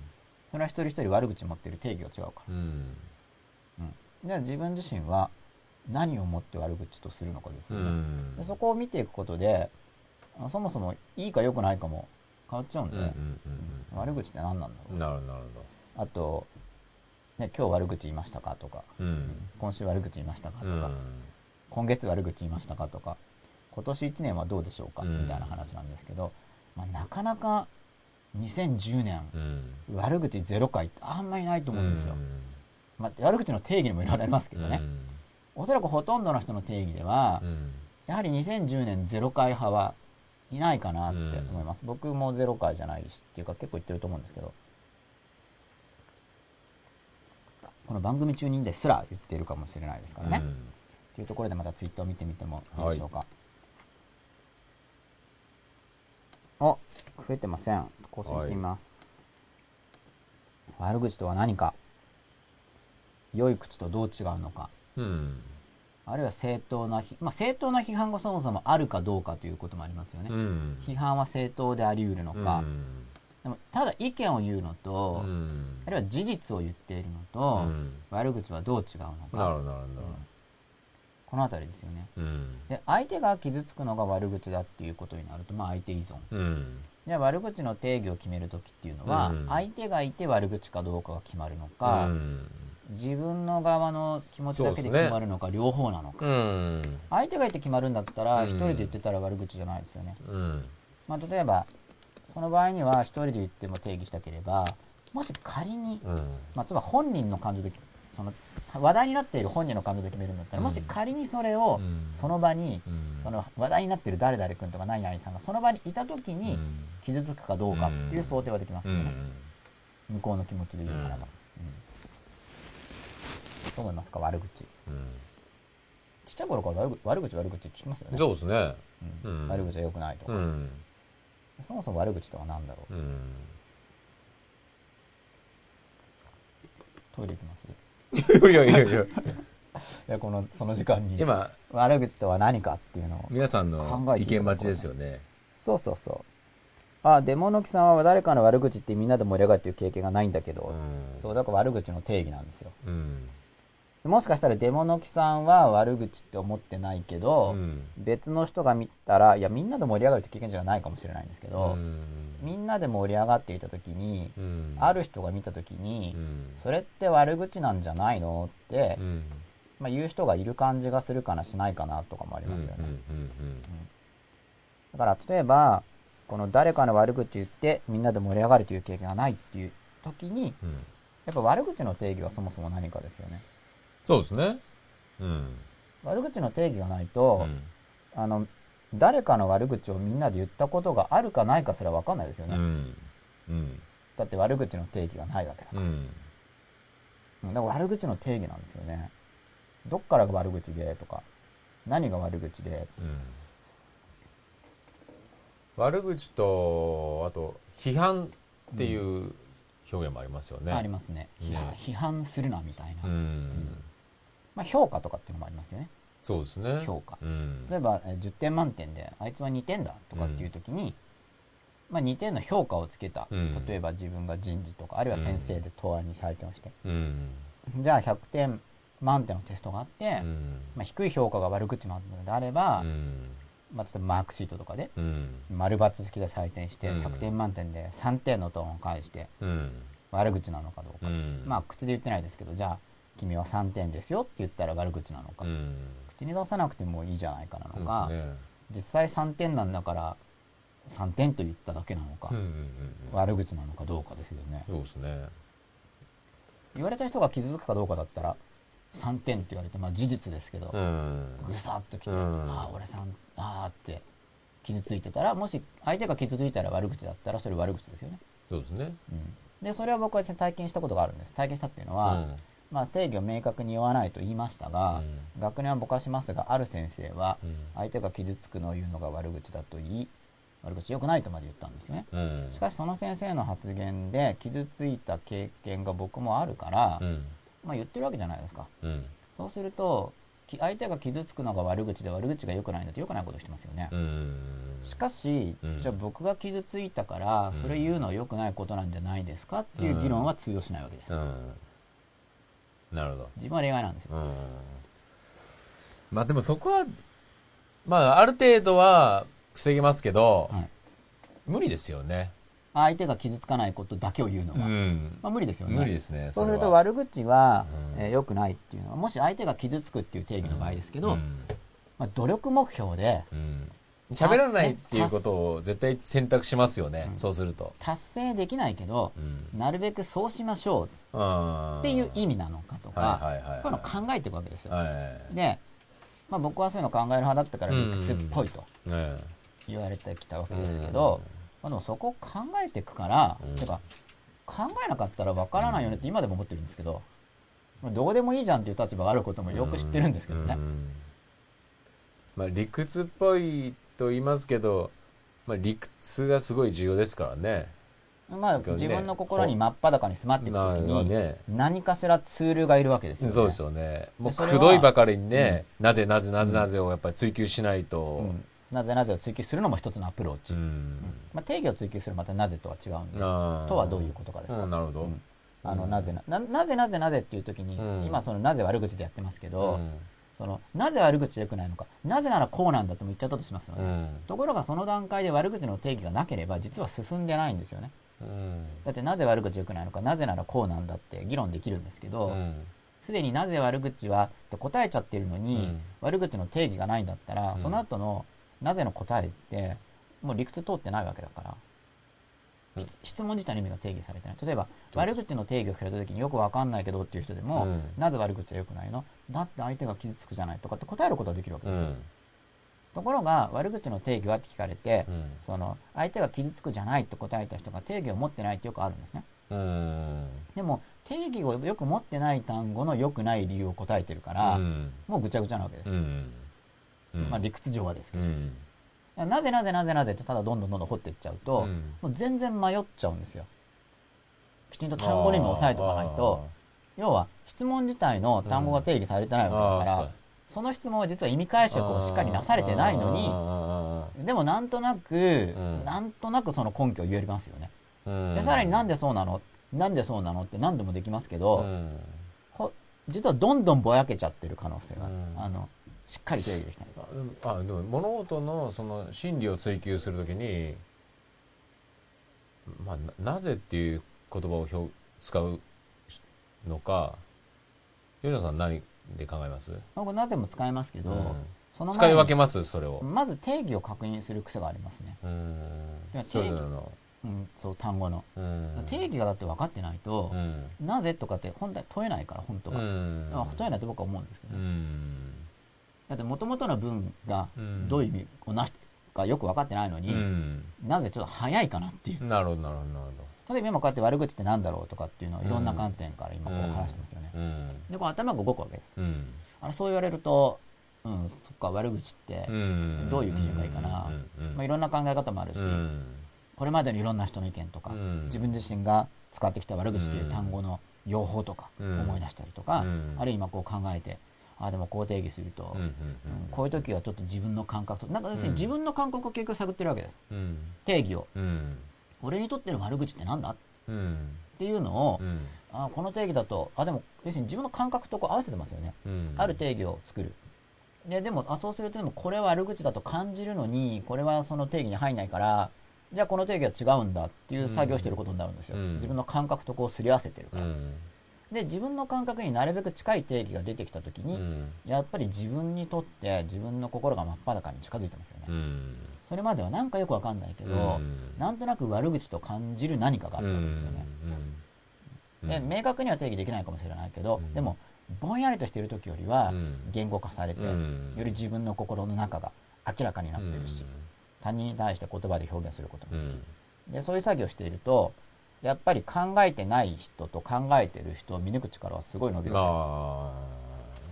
それは一人一人悪口持ってる定義が違うから。
うん。
じゃあ自分自身は何をもって悪口とするのかです
う
よね、
ん。
でそこを見ていくことであそもそもいいか良くないかも変わっちゃうんで、悪口って何なんだろう。
うんなるほどなる
あと、ね、今日悪口言いましたかとか、
うん。
今週悪口言いましたかとか、
うん。
今月悪口言いましたかとか。今年1年はどうでしょうか、
うん。
みたいな話なんですけど、まあ、なかなか2010年
うん
悪口ゼロ回ってあんまりないと思うんですよ、
うん。
まあ、悪口の定義にもいろいろありますけどね、おそらくほとんどの人の定義では、
うん。
やはり2010年ゼロ回派はいないかなって思います、僕もゼロ回じゃないしっていうか結構言ってると思うんですけどこの番組中にですら言っているかもしれないですからね、というところでまたツイッターを見てみてもいいでしょうか、お増えてません。更新してみます、悪口とは何か。良い口とどう違うのか。
うん。
あるいは正当なひ、まあ、正当な批判がそもそもあるかどうかということもありますよね、
うん。
批判は正当であり得るのか、でもただ意見を言うのと、
うん。
あるいは事実を言っているのと、
うん。
悪口はどう違うのか。
なるほどなるほ
この辺りですよね。で相手が傷つくのが悪口だっていうことになると、まあ、相手依存。
うん。
じゃあ悪口の定義を決める時っていうのは、
うん。
相手がいて悪口かどうかが決まるのか、
うん。
自分の側の気持ちだけで決まるのか、両方なのか、
うん。
相手がいて決まるんだったら
うん。
一人で言ってたら悪口じゃないですよね、
うん。
まあ、例えばその場合には一人で言っても定義したければもし仮に、
うん。
まあ、つまり本人の感情でその話題になっている本人の感情で決めるんだったら、
うん。
もし仮にそれを
うん。
その場に、
うん。
その話題になっている誰々君とか何々さんがその場にいた時に
うん。
傷つくかどうかっていう想定はできますよね、
うん。
向こうの気持ちで言うならば、うん。どう思いますか？悪口。
うん。
ちっちゃい頃から悪口悪口悪口聞きますよね。
そうですね。
うん。
うん。
悪口は良くないとか、
うん。
そもそも悪口とは何だろう？
うん。
トイレ行きます？
いやいやいや、
いや、この、その時間に。
今、
悪口とは何かっていうのを。
皆さん
考
の意見待ちですよね。
そうそうそう。あ、デモノキさんは誰かの悪口ってみんなで盛り上がるっていう経験がないんだけど、
うん。
そう、だから悪口の定義なんですよ。
うん。
もしかしたらデモノキさんは悪口って思ってないけど、
うん。
別の人が見たら、いや、みんなで盛り上がるって経験じゃないかもしれないんですけど、
うん。
みんなで盛り上がっていた時に、
うん。
ある人が見た時に、
うん。
それって悪口なんじゃないのって、
うん。
まあ、言う人がいる感じがするかなしないかなとかもありますよね。だから例えば、この誰かの悪口言ってみんなで盛り上がるという経験がないっていう時に、やっぱ悪口の定義はそもそも何かですよね。
そうですね。うん。
悪口の定義がないと、あの、誰かの悪口をみんなで言ったことがあるかないかすら分かんないですよね。
うん。うん。
だって悪口の定義がないわけだか
うん。
ら。だから悪口の定義なんですよね。どっからが悪口でとか、何が悪口で、
うん悪口と、あと、批判っていう表現もありますよね。
ありますね。批判
ね
批判するなみたいな。
うん。
まあ評価とかっていうのもありますよね。
そうですね。
評価
うん。
例えばえー10点満点であいつは2点だとかっていう時に、まあ、2点の評価をつけた、
うん
例えば自分が人事とかあるいは先生で答案に採点をして、
うん。
じゃあ100点満点のテストがあって、
うん。
まあ、低い評価が悪口なのであれば、
うん。
まあ、例えばマークシートとかで
うん。
丸×式で採点して
うん
100点満点で3点のトーンを返して
うん。
悪口なのかどうか、
うん。
まあ口で言ってないですけどじゃあ君は3点ですよって言ったら悪口なのか、
うん。
口に出さなくてもいいじゃないかなのか、
ね。
実際3点なんだから3点と言っただけなのか、
うんうんうんうん。
悪口なのかどうかですよね
そうですね。
言われた人が傷つくかどうかだったら3点って言われてまあ事実ですけど、
うん。
ぐさっときて、
うん
ああ俺3ああって傷ついてたらもし相手が傷ついたら悪口だったらそれ悪口ですよね、
そうですね。
うん、でそれは僕はね体験したことがあるんです体験したっていうのは、
うん
まあ、定義を明確に言わないと言いましたが、学年はぼかしますがある先生は
うん
相手が傷つくのを言うのが悪口だと言い悪口良くないとまで言ったんですよね
うん。
しかしその先生の発言で傷ついた経験が僕もあるから、
うん。
まあ言ってるわけじゃないですか
うん。
そうするとき相手が傷つくのが悪口で悪口が良くないんだと良くないことをしてますよね、
うん。
しかし、
うん
じゃあ僕が傷ついたから
うん
それ言うのは良くないことなんじゃないですかっていう議論は通用しないわけです、
うん。なるほど。
自分は例外なんですよ、
うん。まあでもそこは、まあある程度は防げますけど、
はい
無理ですよね。
相手が傷つかないことだけを言うのは、
ん。
まあ、無理ですよね
無理ですね。
そうすると悪口は、
うん
えー良くないっていうのはもし相手が傷つくっていう定義の場合ですけど、
うん
まあ、努力目標で
うん喋らないっていうことを絶対選択しますよね、
うん
そうすると。
達成できないけど
う、ん。
なるべくそうしましょう
っ
っていう意味なのかとか、こういうのを考えていくわけですよ。
はい。
で、まあ、僕はそういうのを考える派だったから理屈っぽいと
ね
言われてきたわけですけど、まあ、でもそこを考えていくから、
うん
てか考えなかったらわからないよねって今でも思ってるんですけど、まあどうでもいいじゃんっていう立場があることもよく知ってるんですけどね。
うんまあ理屈っぽいと言いますけど、まあ理屈がすごい重要ですからね。
まあ、
ね
自分の心に真っ裸に迫っていくときに、
ね。
何かしらツールがいるわけですよね。
そうですよね。もうくどいばかりにね、なぜなぜなぜなぜをやっぱり追求しないと。
うんなぜなぜを追求するのも一つのアプローチ。
うん
まあ、定義を追求するまたなぜとは違うんで、とはどういうことかですか、
うんなるほど。
うんあの
うん
なぜなななぜなぜなぜっていう時に、
うん
今そのなぜ悪口でやってますけど、
うん
そのなぜ悪口でよくないのか。なぜならこうなんだとも言っちゃったとしますよね、
うん。
ところがその段階で悪口の定義がなければ実は進んでないんですよね。
うん。
だってなぜ悪口良くないのか。なぜならこうなんだって議論できるんですけど
うん。
すで、になぜ悪口はって答えちゃってるのに、
うん。
悪口の定義がないんだったら、
うん
その後のなぜの答えってもう理屈通ってないわけだから、
うん。
質質問自体の意味が定義されてない。例えば悪口の定義を聞かれた時によくわかんないけどっていう人でも、
うん。
なぜ悪口は良くないの？だって相手が傷つくじゃないとかって答えることはできるわけですよ、
うん
ところが悪口の定義はって聞かれて、
うん。
その相手が傷つくじゃないって答えた人が定義を持ってないってよくあるんですね。
うん。
でも定義をよく持ってない単語の良くない理由を答えてるから、
うん。
もうぐちゃぐちゃなわけです。まあ理屈上はですけど。
うん
なぜなぜなぜなぜってただどんどんどんどん掘っていっちゃうと、
うん。
もう全然迷っちゃうんですよ。きちんと単語の意味を押さえておかないと、要は質問自体の単語が定義されてないわけだから、
あーあー
その質問は実は意味解釈をしっかりなされてないのに、でもなんとなく、
ん。
なんとなくその根拠を言えますよね。
に
でさらになん
で
でそうなの？なんでそうなの？って何でもできますけど、こ実はどんどんぼやけちゃってる可能性が、
うん。
あのしっかり定義できない。
あでも物事のその真理を追求するときに、まあ、ななぜっていう言葉を表使うのか吉野さん何で考えます、
僕なぜも使えますけど、
うん。
その
使い分けます？それを、
まず定義を確認する癖がありますね。
うん。それぞれの、
うん、そう、単語の。
うん。
定義がだって分かってないと
う、ん。
なぜとかって本当は問えないから、本当は。
うん。
あ問えないと僕は思うんですけど
う
ね。
ん
だって元々の文が
うん。
どういう意味をなしてるかよく分かってないのに、
うん。
なぜちょっと早いかなっていう。
なるほどなるほどなる
例えば今こうやって悪口ってなんだろうとかっていうのをいろんな観点から今こう
うん
話してますよね。
うん。
で、こう頭が動くわけです。
うん。
あれそう言われると、うん、そっか、悪口って、
うん。
どういう基準がいいかな。まあ、いろんな考え方もあるし、
うん。
これまでのいろんな人の意見とか、
うん。
自分自身が使ってきた悪口という単語の用法とか
うん。
思い出したりとか、
うん。
あるいは今こう考えて、ああでもこう定義すると、
うんうん
うんこういう時はちょっと自分の感覚と、なんか要するに
うん
自分の感覚を結局探ってるわけです。
うん
定義を。
うん
俺にとっての悪口ってなんだ？っ
うん
ていうのを、
うん
あこの定義だと、あ、でも、要するに自分の感覚とこう合わせてますよね。
うん
ある定義を作る。で、でも、あ、そうするとでもこれは悪口だと感じるのに、これはその定義に入んないから、じゃあこの定義は違うんだっていう作業をしてることになるんですよ。
うん
自分の感覚とこうすり合わせてるから。
うん
で、自分の感覚になるべく近い定義が出てきたときに、
うん。
やっぱり自分にとって自分の心が真っ裸に近づいてますよね。
うん。
それまではなんかよくわかんないけど、
うん。
なんとなく悪口と感じる何かがあったわけですよね。
うん。
で、明確には定義できないかもしれないけど、
うん。
でも、ぼんやりとしている時よりは
うん。
言語化されて、
うん。
より自分の心の中が明らかになってるし、他人に対して言葉で表現することも、
うん。
でそういう作業をしているとやっぱり考えてない人と考えてる人を見抜く力はすごい伸びるわ
まあ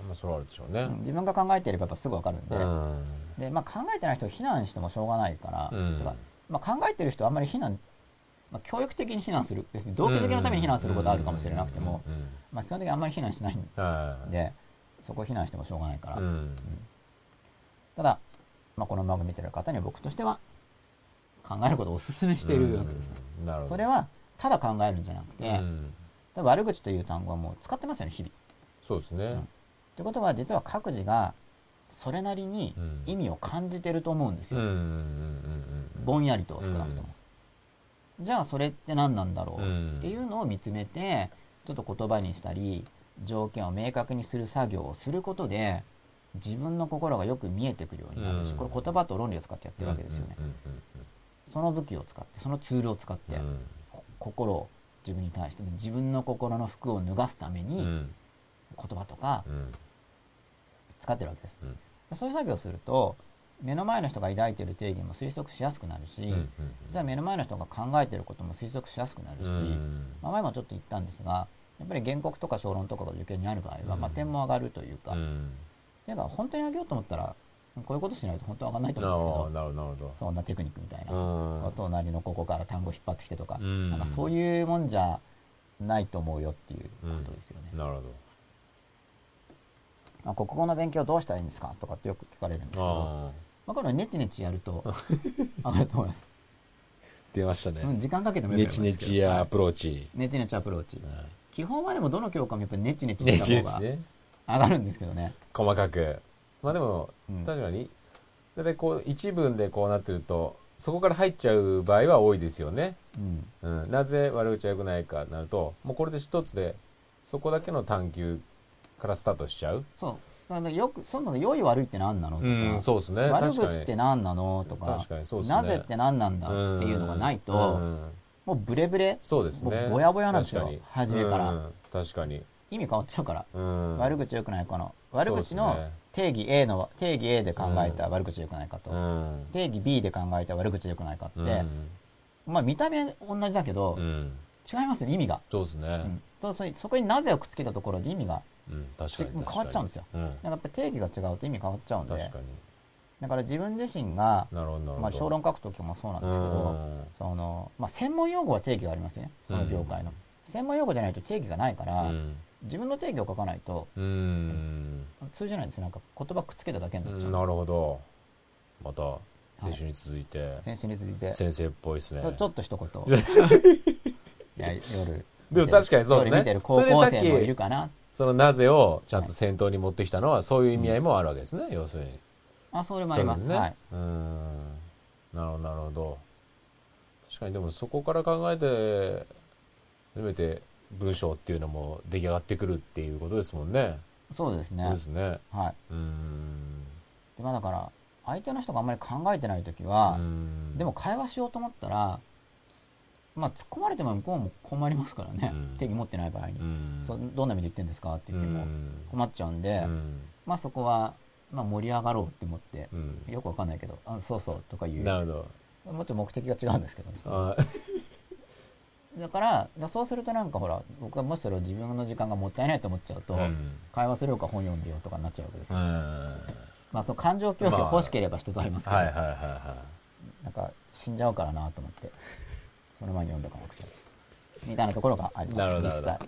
まあそれはあるでしょうね。
自分が考えていればやっぱすぐ分かるんで,、
うん。
でまあ、考えてない人を非難してもしょうがないから、
うん。
てかまあ、考えてる人はあんまり非難、まあ、教育的に非難する。別に動機的なために非難することはあるかもしれなくても、まあ、基本的にあんまり非難しないん
はい。
でそこを非難してもしょうがないから、
うん。
ただ、まあ、この番組見てる方には僕としては考えることをお勧めしているわけです。ね、
うん。なるほど。
それはただ考えるんじゃなくて、
うん。
悪口という単語はもう使ってますよね日々。
そうですね。
ということは実は各自がそれなりに
うん。
意味を感じてると思うんですよ、
うんうんうんうん
ぼんやりと少なくとも、じゃあそれって何なんだろ
う？
うん。っていうのを見つめてちょっと言葉にしたり条件を明確にする作業をすることで自分の心がよく見えてくるようになるし、
うん。
これ言葉と論理を使ってやってるわけですよね、
うんうん
その武器を使ってそのツールを使って、心を自分に対して自分の心の服を脱がすために言
うん。
葉とか
うん。
使ってるわけです、
うん。
そういう作業をすると目の前の人が抱いている定義も推測しやすくなるし、
うんうん
実は目の前の人が考えていることも推測しやすくなるし、
うん。
まあ、前もちょっと言ったんですがやっぱり原告とか小論とかが受験にある場合は、
うん。
まあ、点も上がるというか、
うん。
ていうか本当に上げようと思ったらこういうことしないと本当は上がらないと
あ
思うんですけど。
あなるほど
そんなテクニックみたいな、
ど
お隣のここから単語引っ張ってきてとか、
うん。
なんかそういうもんじゃないと思うよっていうことですよね。
うん。なるほど。
まあ、国語の勉強どうしたらいいんですか？とかってよく聞かれるんですけど、まあ、これネチネチやると [laughs] 上がると思います。
出ました
うん、時間かけてもよ
ネチ
くやりますけど。
ネチやア
はい
プローチ。
ネチネチアプローチ。
はい
基本はでもどの教科もやっぱりネチネチ
ネ
した方が
チネチね。
上がるんですけどね。
細かくまあでも
うん。
確かに。大体こう一文でこうなってるとそこから入っちゃう場合は多いですよね。
うん。
うん、なぜ悪口は良くないかなるともうこれで一つでそこだけの探求からスタートしちゃう。
そう。だからよく、そもそも良い悪いって何なのとか、
うんそうですね。
悪口って何なのとか
確かに。そうですね。
なぜって何なんだっていうのがないと、
うん。
もうブレブレ、
そうですね。
ぼやぼやなんですよ初めから。
うん。確かに、
意味変わっちゃうから。
うん、
悪口良くないかの。悪口の定義 A の、定義 A で考えた悪口良くないかと、
うん
定義 B で考えた悪口良くないかって、
うん
まあ見た目同じだけど、
うん
違いますよ、意味が。
そうですね。
うんとそそこになぜをくっつけたところで意味が、
うん、確かに。
変わっちゃうんですよ
うん。
なんかやっぱ定義が違うと意味変わっちゃうんで、
確かに。
だから自分自身が。まあ、小論書くときもそうなんですけど、その、まあ、専門用語は定義がありますよね、その業界の。専門用語じゃないと定義がないから、
うん。
自分の定義を書かないと
うん。うん
通じないんですよ。なんか言葉くっつけただけになっちゃう。
なるほど。また、先週に続いて、
先週に続いて、
先生っぽいですね
ちょ。っと一言。[laughs] いや夜。
でも確かにそうですね
夜見てる高校生もいるかな。
そのなぜをちゃんと先頭に持ってきたのは、そういう意味合いもあるわけですね、要するに。
あ、それもあります。
ね。
はい。
うーん。なるほど、なるほど。確かに、でもそこから考えて、初めて文章っていうのも出来上がってくるっていうことですもんね。
そうですね
そうで。すね。
はい。
うーん。
でまあだから、相手の人があんまり考えてないとき
う
はでも、会話しようと思ったら、まあ突っ込まれても向こうも困りますからね。
うん
定義持ってない場合に
う。ん。
そどんな意味で言ってんですかって言っても
うん
困っちゃうんで、
うん
まあそこは、まあ盛り上がろうって思って、
うん
よくわかんないけど、あそうそうとか言う。
なるほど。
もちろん目的が違うんですけどね。
あ
だから、だそうするとなんかほら、僕はもしそれを自分の時間がもったいないと思っちゃうと、
うん
会話するか本読んでよとかになっちゃうわけですよ。
うん。
まあその感情教育欲しければ人と会いますけど、
はいはいはいは
なんか死んじゃうからなと思って、その前に読んどかなくちゃ。みたいなところがあります。実際。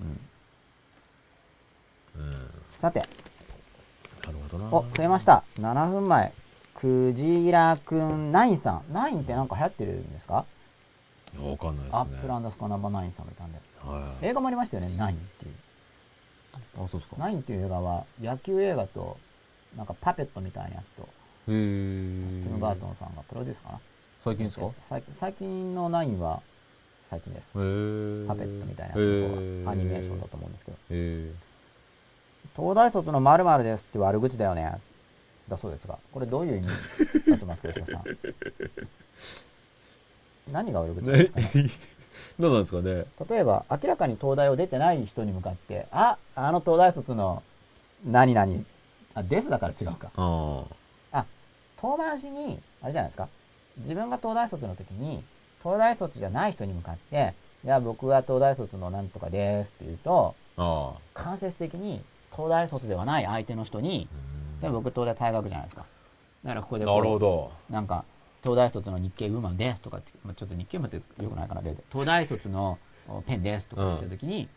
うん。さて、
なるほどな。
お、増えました。7分前。クジラくんナインさん。ナインってなんか流行ってるんですか？
わかんないですね。
アップランドスコナバナインさんがいたんで。
はい。
映画もありましたよね、ナインっていう。
あ、そうですか。
ナインっていう映画は野球映画と、なんかパペットみたいなやつと、
へ
テ
ー
ィム・バートンさんがプロデュースかな。
最近ですか？
最近のナインは最近です。パペットみたいなやつアニメーションだと思うんですけど。
へ
東大卒の〇〇ですって悪口だよね。だそうですが、これどういう意味？だと思いますか、吉田さん？[laughs] [laughs] 何が悪口
ー
ですか？ね。
何なんですかね？
例えば、明らかに東大を出てない人に向かって、あ、あの東大卒の何々、あ、ですだから違うか。
あ
あ、遠回しに、あれじゃないですか？自分が東大卒の時に、東大卒じゃない人に向かって、いや、僕は東大卒のなんとかですって言うと、間接的に東大卒ではない相手の人に、
あ。
でも僕東大退学じゃないですか。だからここで
なるほど。
なんか、東大卒の日経ウーマンですとかって、まあ、ちょっと日経ウーマンってよくないかな、例で。東大卒のおペンですとかって言った時に、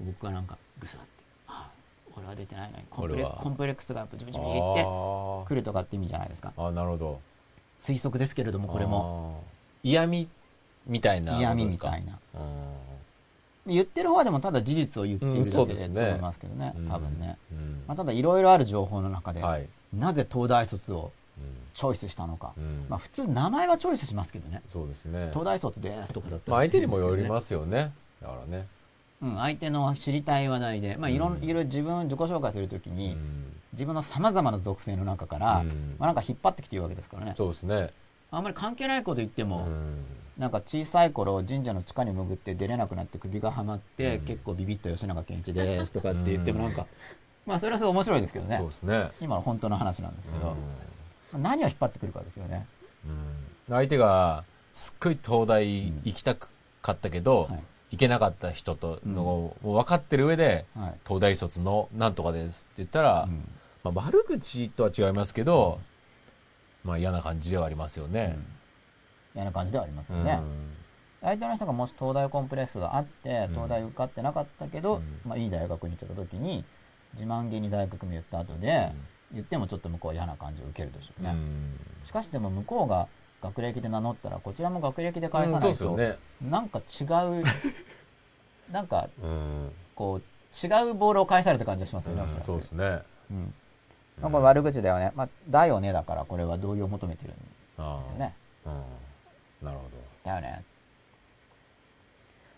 僕がなんか、ぐさって、ああ、俺は出てないのに、コンプレコンプレックスがブチブチブチって
あ
くるとかって意味じゃないですか。
あ。あなるほど。
推測ですけれども、これも。
も。嫌味みたいな
嫌味。みたいな。
うん
言ってる方はでもただ事実を言っている
うん
だけ
で
と思いますけどね、
うん
多分ね。
うん
まあ、ただいろいろある情報の中で、
はい。
なぜ東大卒を
うん
チョイスしたのか。
うん
まあ普通名前はチョイスしますけどね。
そうですね。
東大卒ですとかだった
まあ
ら
相手にもより
す
ますよね。だからね。
うん、相手の知りたい話題で、まあ、いろん
うん
いろ自分自己紹介するとき
う
に、
ん
自分の様々な属性の中から、
うん
まあ、なんか引っ張ってきているわけですからね。
そうですね。
あんまり関係ないこと言って
う
も、
ん
なんか小さい頃神社の地下に潜って出れなくなって首がはまって、
うん
結構ビビった吉永健一ですとかって言っても
うん
なんか、まあそれはそれ面白いですけどね
そう。ですね。
今の本当の話なんですけど、まあ何を引っ張ってくるかですよね。
うん。相手がすっごい東大行きたかったけど、
はい。
行けなかった人とのう分かってる上で、
はい。
東大卒のなんとかですって言ったら、
うん。
まあ、悪口とは違いますけど、まあ嫌な感じではありますよね。
嫌な感じではあります
うん。
よね。相手の人がもし東大コンプレックスがあって
うん。
東大受かってなかったけど、
うん。
まあ、いい大学に行っちゃった時に自慢げに大学も言った後で、言ってもちょっと向こうは嫌な感じを受けるでしょうね、
うん。
しかしでも向こうが学歴で名乗ったらこちらも学歴で返さ
うん
ないと。なんか違う [laughs] なんか
うん。
こう違うボールを返された感じがしますよね、おそ
うですね。
うん。まあ、これ悪口だよね、まあ、だよねだからこれは同意を求めてるん
あ
ですよね。
あうん。なるほ
だよね。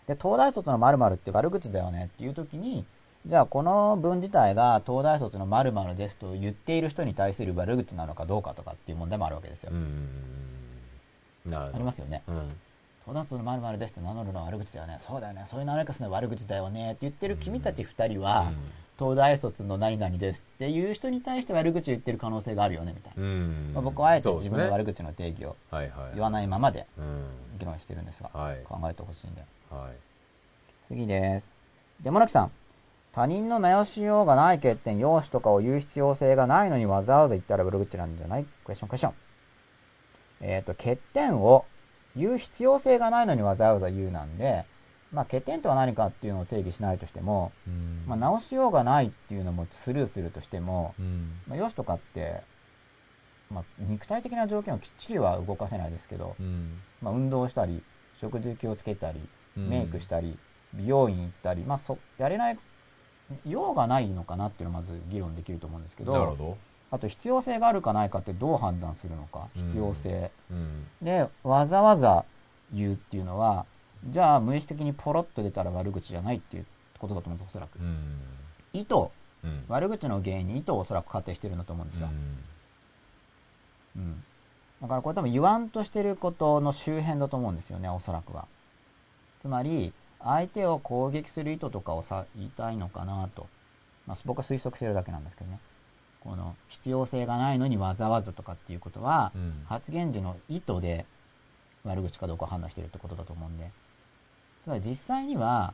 で、東大卒の〇〇って悪口だよねっていう時に、じゃあこの文自体が東大卒の〇〇ですと言っている人に対する悪口なのかどうかとかっていう問題もあるわけですよ。ありますよね。
うん。
東大卒の〇〇ですって名乗るのは悪口だよね。そうだよね。そういう名乗り方するのは悪口だよねって言ってる君たち二人は、東大卒の何々ですっていう人に対して悪口を言ってる可能性があるよねみたいな。まあ、僕はあえて自分の悪口の定義を。言わないままで
うん。
議論してるんですが、
はい
考えてほしいんで。
はい。
次です。デモナキさん。他人の名誉しようがない欠点、容姿とかを言う必要性がないのにわざわざ言ったら悪口なんじゃない？クエスチョンクエスチョン。えっ、と、欠点を言う必要性がないのにわざわざ言うなんで、まあ、欠点とは何かっていうのを定義しないとしても、
うん。
まあ、直しようがないっていうのもスルーするとしても、
うん。
まあ、容姿とかって、まあ、肉体的な条件をきっちりは動かせないですけど、
うん。
まあ、運動したり、食事気をつけたり、
うん。
メイクしたり、美容院行ったり、まあ、そ、やれない、用がないのかなっていうのをまず議論できると思うんですけど、
なるほど。
あと必要性があるかないかってどう判断するのか、
うん
必要性。
うん
で、わざわざ言うっていうのは、じゃあ無意識的にポロッと出たら悪口じゃないっていうことだと思うんです、おそらく
う。ん
意図、
うん
悪口の原因に意図をおそらく仮定してるんだと思うんですよ。うん。だからこれ多分言わんとしてることの周辺だと思うんですよね、おそらくは。つまり、相手を攻撃する意図とかをさ言いたいのかなと。まあ、僕は推測してるだけなんですけどね。この必要性がないのにわざわざとかっていうことは、
うん
発言時の意図で悪口かどうかを判断してるってことだと思うんで。ただ実際には、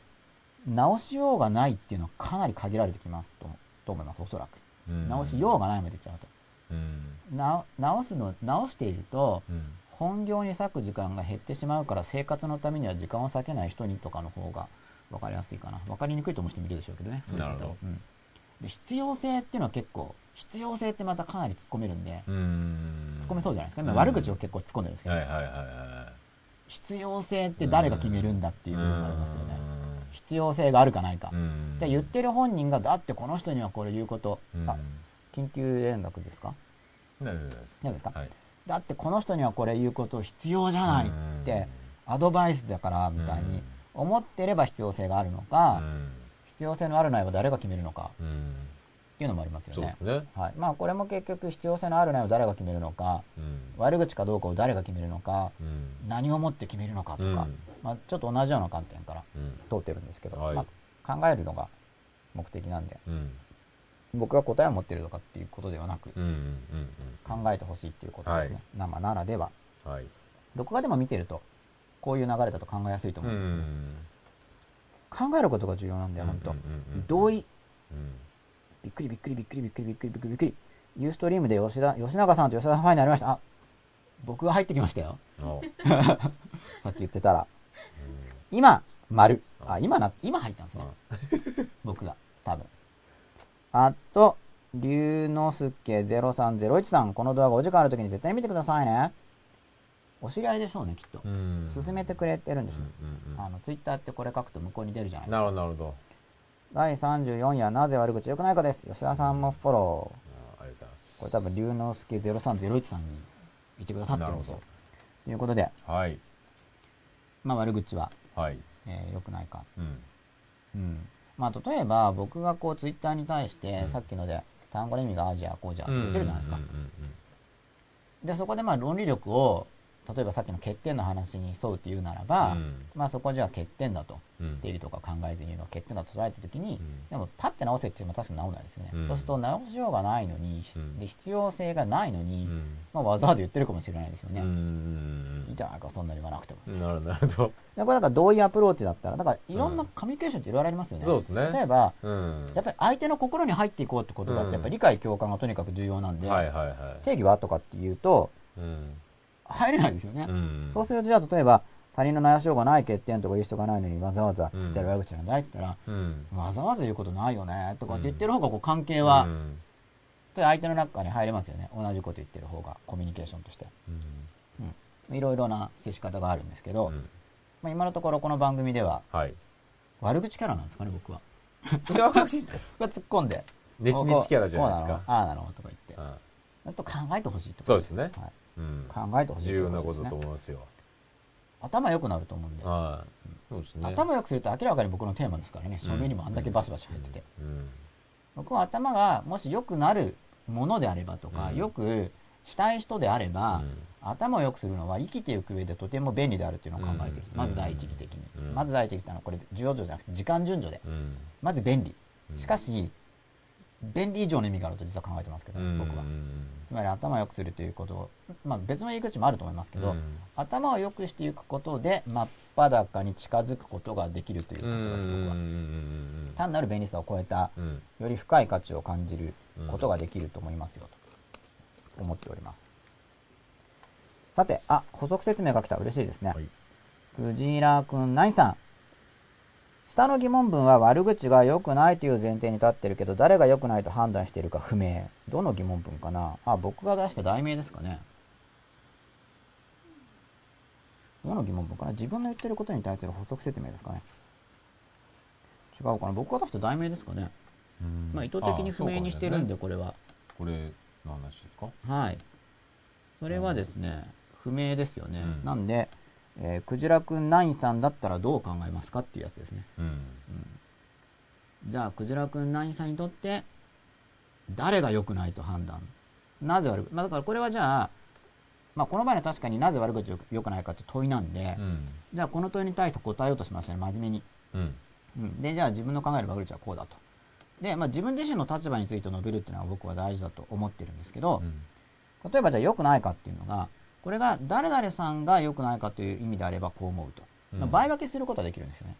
直しようがないっていうのはかなり限られてきますとと思います、おそらく。
うん
直しようがないまで言っちゃうと。
うん
な直すの直していると
うん
本業に割く時間が減ってしまうから生活のためには時間を割けない人にとかの方が分かりやすいかな。分かりにくいと思う人もいるでしょうけどね。そういう方うん、で必要性っていうのは結構必要性ってまたかなり突っ込めるんで
うん。
突っ込めそうじゃないですか。今
うん
悪口を結構突っ込んでるんですけど、
はいはいはいは
必要性って誰が決めるんだって
い
いう部分がありますよね。必要性があるかないか、
うん。
じゃあ言ってる本人がだってこの人にはこれ言うこと、
うん。
あ緊急連絡ですか？
大丈夫です
か？
はい
だってこの人にはこれ言うこと必要じゃないってアドバイスだからみたいに思ってれば必要性があるのか、必要性のあるないは誰が決めるのかっていうのもありますよね。
ね。
はい、まあこれも結局必要性のあるないを誰が決めるのか
うん。
悪口かどうかを誰が決めるのか
うん。
何をもって決めるのかとか、
うん。
まあ、ちょっと同じような観点から
うん。
通ってるんですけど、
はい。
まあ、考えるのが目的なんで。
うん
僕が答えを持ってるとかっていうことではなく考えてほしいっていうことですね、
はい
生ならでは
うんはい
録画でも見てるとこういう流れだと考えやすいと
う
思うんですよ考えることが重要なんだよ、本当、同意、
うん
びっくりびっくりびっくりびっくりびっくりびっくりびっくり。ユーストリームで吉田、吉永さんと吉田さんファイナルありました。あ、僕が入ってきましたよ。
お [laughs]
さっき言ってたら。今、丸。あ、今な、今入ったんですね。僕が。多分。あと、龍之介0301さん、この動画お時間ある時に絶対見てくださいね。お知り合いでしょうね、きっと。
うん
進めてくれてるんでしょう。
う
あの、ツイッターってこれ書くと向こうに出るじゃないですか。
なるほどなるほど
第34夜、なぜ悪口良くないかです。吉田さんもフォロー。
あありがとうございます
これ多分、龍之介0301さんに言ってくださってるんですよ。ということで、
はい
まあ悪口は、
はい
えー良くないか。
うん
うん。まあ例えば、僕がこうツイッターに対して、
うん。
さっきので、単語の意味がああじゃあこうじゃあって言ってるじゃないですか。で、そこでまあ論理力を、例えばさっきの欠点の話に沿うって言うならば、
うん。
まあそこじゃあ欠点だと。
うん。
定義とか考えずに言うのは欠点だと捉えたときに、
うん。
でもパッて直せって言っても確かに直んないですよね。
うん。
そうすると直しようがないのに、
うん。
で必要性がないのに、
うん。
まあわざわざ言ってるかもしれないですよね。
うん。
いいじゃないか、そんなに言わなくても。
なるほど。
これだからどういうアプローチだったら、だからいろんなコミュニケーションっていろいろありますよね。
そうですね。
例えば、
うん。
やっぱり相手の心に入っていこうってことだって、
うん
やっぱり理解共感がとにかく重要なんで、
はいはいはい。
定義はとかっていうと、
うん
入れないですよね。
うん。
そうすると、じゃあ例えば、他人の悩しようがない欠点とか言う人がないのにわざわざ
うん
言ってる悪口なんだいって言ったら、
うん。
わざわざ言うことないよねとかって言ってる方がこう関係は、
うん。
で相手の中に入れますよね。同じこと言ってる方が、コミュニケーションとして。うん。いろいろな接し方があるんですけど、
うん。
まあ、今のところこの番組では、
はい。
悪口キャラなんですかね、僕は。[laughs]
これは隠し
が突っ込んで、
ネチネチキャラじゃないですか。
ああなのとか言って。
うん。
あと考えてほしいってこと
そうですね。
はい。
うん
考えてほしいって
重要なことだと思いますよ。
頭良くなると思うんで。
はい。そうですね。
頭良くすると明らかに僕のテーマですからね。
うん。
書類にもあんだけバシバシ入ってて。
うん。
僕は頭がもし良くなるものであればとか、
うん。
よくしたい人であれば、
うん。
頭を良くするのは生きていく上でとても便利であるっていうのを考えてるんです。
うん。
まず第一義的に。
うん。
まず第一義ってのはこれ重要度じゃなくて時間順序で。
うん。
まず便利。
うん。
しかし、便利以上の意味があると実は考えてますけど、僕は。つまり頭を良くするということを、まあ別の言い口もあると思いますけど、
うん
頭を良くしていくことで真っ裸に近づくことができるという
うん
立場です、僕は。
うん
単なる便利さを超えた、
うん
より深い価値を感じることができると思いますよ、と思っております。さて、あ、補足説明が来た。嬉しいですね。
はい
クジラくん何さん。下の疑問文は悪口が良くないという前提に立ってるけど、誰が良くないと判断しているか不明。どの疑問文かな？あ、僕が出した題名ですかね。どの疑問文かな？自分の言ってることに対する補足説明ですかね。違うかな？僕が出した題名ですかね。
うん
まあ意図的に不明にしてるんで、
あ
これは。
これの話ですか？
はい。それはですね、不明ですよね。
うん
なんで、えークジラくんナインさんだったらどう考えますかっていうやつですね。
うん。
じゃあ、クジラくんナインさんにとって、誰が良くないと判断？なぜ悪く、まあ、だからこれはじゃあ、まあ、この場合は確かになぜ悪口良くないかって問いなんで、
うん。
じゃあこの問いに対して答えようとしましたね、真面目に。
うん。
うん、で、じゃあ自分の考える悪口はこうだと。で、まあ、自分自身の立場について述べるっていうのは僕は大事だと思ってるんですけど、例えばじゃあ良くないかっていうのが、これが誰々さんが良くないかという意味であればこう思うと。
うん
まあ場合分けすることはできるんですよね。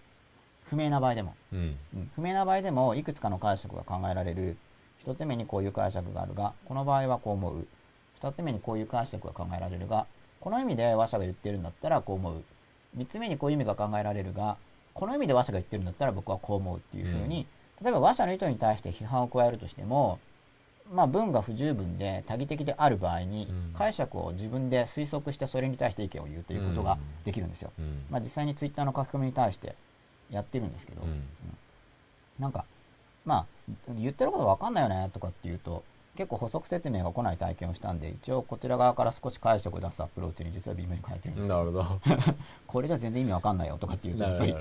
不明な場合でも。
うん
うん不明な場合でもいくつかの解釈が考えられる。一つ目にこういう解釈があるが、この場合はこう思う。二つ目にこういう解釈が考えられるが、この意味で話者が言ってるんだったらこう思う。三つ目にこういう意味が考えられるが、この意味で話者が言ってるんだったら僕はこう思うっていうふうに、例えば話者の意図に対して批判を加えるとしても、まあ文が不十分で多義的である場合に
うん。
解釈を自分で推測してそれに対して意見を言うということができるんですよ。
うん。
まあ実際にツイッターの書き込みに対してやってるんですけど、
うん。
なんか、まあ、言ってることわかんないよねとかっていうと、結構補足説明が来ない体験をしたんで、一応こちら側から少し解釈を出すアプローチに実は微妙に変えてるんですよ。
なるほど。[laughs]
これじゃ全然意味わかんないよとかっていうと、やっぱり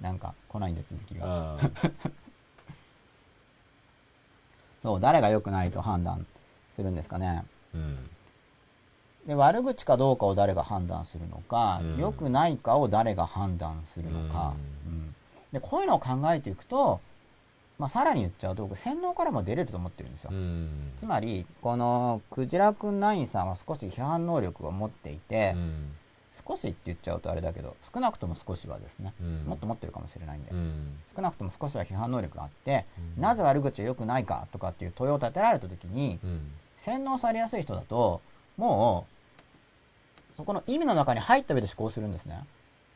な
んか来ないんで続きが。
あ
そう、誰が良くないと判断するんですかね。
ーうん。
で、悪口かどうかを誰が判断するのか、
うん。
良くないかを誰が判断するのか、うん。で、こういうのを考えていくと、まあ、さらに言っちゃうと、僕、洗脳からも出れると思ってるんですよ。
うん。
つまり、この、クジラくんナインさんは少し批判能力を持っていて、
うん
少しって言っちゃうとあれだけど、少なくとも少しはですね、
うん。
もっと持ってるかもしれないんで、
うん。
少なくとも少しは批判能力があって、
うん。
なぜ悪口は良くないかとかっていう問いを立てられた時に、
うん。
洗脳されやすい人だと、もう、そこの意味の中に入った上で思考するんですね。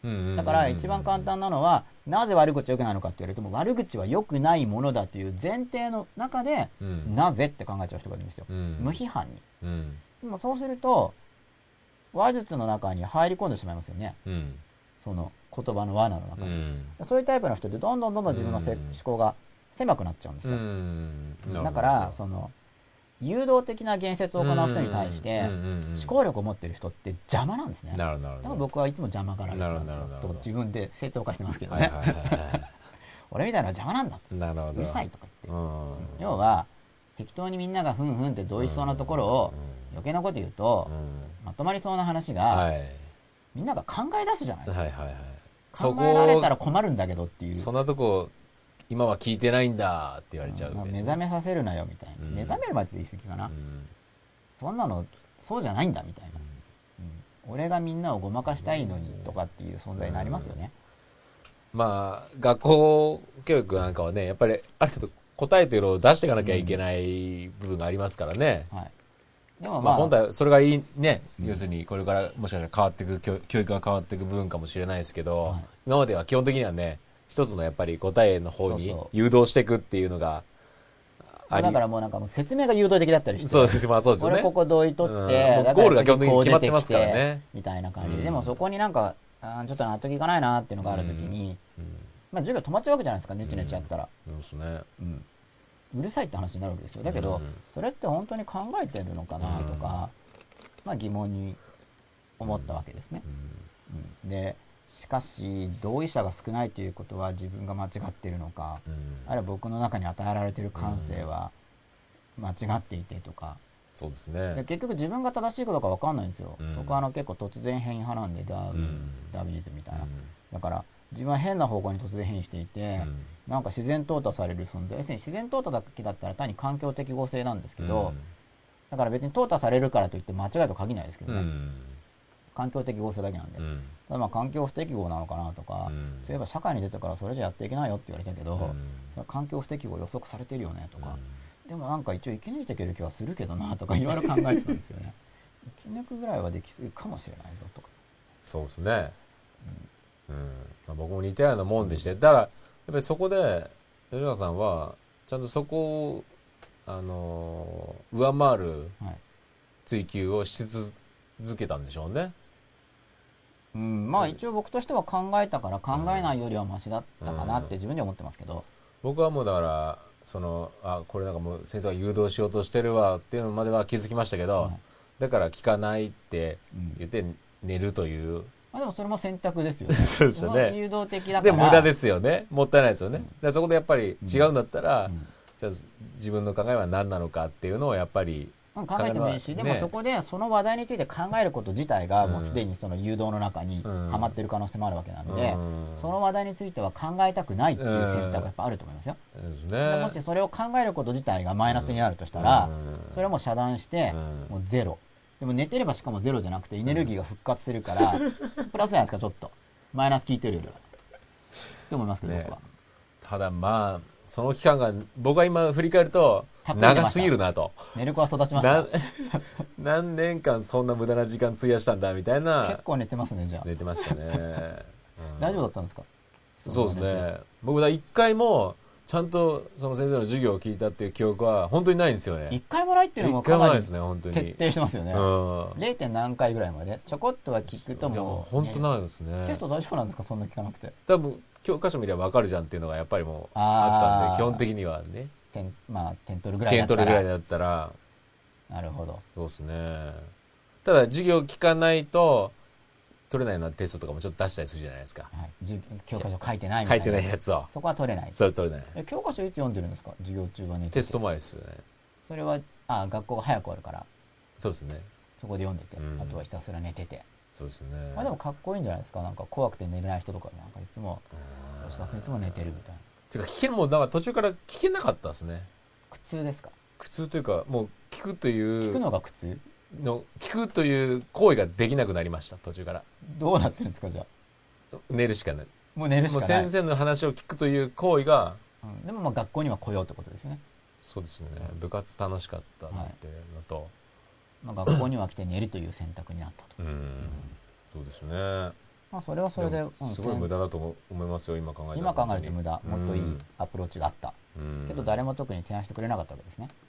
うん
だから一番簡単なのは、なぜ悪口は良くないのかって言われても、悪口は良くないものだという前提の中で、
うん。
なぜって考えちゃう人がいるんですよ。
うん。
無批判に。
うん。
でもそうすると、話術の中に入り込んでしまいますよね。
うん
その言葉の罠の中
う
に。
ん
そういうタイプの人ってどんどんどんどん自分のせ
うん
思考が狭くなっちゃうんです
う
よ。だから、その、誘導的な言説を行う人に対して、思考力を持っている人って邪魔なんですね。だから僕はいつも邪魔がられてたんですよ自分で正当化してますけどね。[laughs] 俺みたいなのは邪魔なんだ。
いなるほど
うるさいとか言って。
うん
要は、適当にみんながふんふんって同意しそうなところを
うん
余計なこと言うと
う、ん
まとまりそうな話が、
はい
みんなが考え出すじゃない
はいはいはい
考えられたら困るんだけどっていう。
そんなとこ今は聞いてないんだって言われちゃうね
目覚めさせるなよみたいな。
うん
目覚めるまで言い過ぎかな。
うん
そんなの、そうじゃないんだみたいな。うん俺がみんなをごまかしたいのにとかっていう存在になりますよね。
まあ学校教育なんかはねやっぱりある程度答えというのを出していかなきゃいけない部分がありますからね、
はい。でもま
まあ、
あ、
本来それがいいね、要するにこれからもしかしたら変わっていく教教育が変わっていく部分かもしれないですけど、
はい
今までは基本的にはね一つのやっぱり答えの方に
そうそう
誘導していくっていうのがあり
だからもうなんかもう説明が誘導的だったりして。
そうですまあそうですよね
俺ここ同意取って、
うん
だから
ゴールが基本的に決まってますからね
出てきてみたいな感じで。
うん
でもそこになんか、あーちょっと納得いかないなっていうのがあるときに、まあ授業止まっちゃうわけじゃないですか、ネチネチやったら。
そうですね
うん。うるさいって話になるわけですよ。だけど、
うん。
それって本当に考えてるのかなとか、まあ疑問に思ったわけですね。うん。で、しかし、同意者が少ないということは自分が間違っているのか、
うん。
あるいは僕の中に与えられている感性は間違っていてとか、
そうです
で
ね
結局自分が正しいかどうか分かんないんですよ、
うん。
僕はあの結構突然変異派なんでダーウィダーウィニズムみたいな、
うん。
だから自分は変な方向に突然変異していて、
うん。
なんか自然淘汰される存在要するに自然淘汰だけだったら単に環境適合性なんですけど、だから別に淘汰されるからといって間違いと限らないですけどね、
うん。
環境適合性だけなんで、
うん。
まあ環境不適合なのかなとか、
うん。
そういえば社会に出てからそれじゃやっていけないよって言われたけど、
うん。
それ環境不適合予測されてるよねとか、でもなんか一応生き抜いていける気はするけどなとか [laughs] いろいろ考えてたんですよね。生き抜くぐらいはできるかもしれないぞとか。
そうですね、うんまあ、僕も似たようなもんでして。だからやっぱりそこで吉永さんはちゃんとそこを、あのー上回る
はい。
追求をし続けたんでしょうね。
うん、まあ一応僕としては考えたから考えないよりはマシだったかなって自分では思ってますけど、
僕はもうだからそのあこれなんかもう先生が誘導しようとしてるわっていうのまでは気づきましたけど、
はい。
だから聞かないって
うん
言って寝るという、
まあでもそれも選択ですよね。[laughs]
そうですよね。
誘導的だから。
で無駄ですよね。もったいないですよね、だからそこでやっぱり違うんだったら、
うん。
じゃあ自分の考えは何なのかっていうのをやっぱり
うん考えてもいいし、
ね。
でもそこでその話題について考えること自体がもうすでにその誘導の中に
うん。
はまってる可能性もあるわけなので、
うん。
その話題については考えたくないっていう選択がやっぱあると思いますよ、
です
で
ね
もしそれを考えること自体がマイナスになるとしたら、
うん。
それはもう遮断して、
うん。
もうゼロでも寝てればしかもゼロじゃなくてエネルギーが復活するから、[laughs] プラスじゃないですかちょっと。マイナス効いてるよりは。って思いますけど、
ね。
僕は。
ただまあその期間が僕は今振り返ると長すぎるなと。
寝る子は育ちました。
な [laughs] 何年間そんな無駄な時間費やしたんだみたいな。
結構寝てますねじゃあ、
寝てましたね、う [laughs] ん
大丈夫だったんですか？
そうですね。僕だ一回もちゃんとその先生の授業を聞いたっていう記憶は本当にないんですよね。
一回もないっていうのもかなり
もないですね本当に。
徹底してますよね、
うん。
0. 点何回ぐらいまでちょこっとは聞くと
いや
もう
本当ないですね。
テスト大丈夫なんですか？そんな聞かなくて。
多分教科書見れば分かるじゃんっていうのがやっぱりもう
あ
ったんで基本的にはね。
点まあ点取るぐらいだ
点
ったら。
取るぐらいだったら。
なるほど。
そうですね。ただ授業聞かないと取れないようなテストとかもちょっと出したりするじゃないですか。
はい、教科書書いてないみたいな。
書いてないやつを。
そこは取れない。
それ取れない。
え教科書いつ読んでるんですか？授業中はね。
テスト前ですよね。
それはあ学校が早く終わるから。
そうですね。
そこで読んでて、
うん。
あとはひたすら寝てて、
そうですね。
まあでもかっこいいんじゃないですか？なんか怖くて寝れない人とかなんかいつも
うん
吉田君いつも寝てるみたいな。
てか聞けるもんだから途中から聞けなかったですね。
苦痛ですか？
苦痛というかもう聞くという
聞くのが苦痛？
の聞くという行為ができなくなりました途中から。
どうなってるんですかじゃあ？
寝るしかない。
もう寝るし
もう
かない。
先生の話を聞くという行為が
うん、でもまあ学校には来ようってことですよね、
そうですね。部活楽しかったっていうのと、
まあ、学校には来て寝るという選択になったと、
うん。そうですね。
まあ、それはそれで
でも
うん。
すごい無駄だと思思いますよ今考えたら
今考えると無駄。もっといい
うん
アプローチがあった、
うん。
けど誰も特に提案してくれなかったわけですね。
うん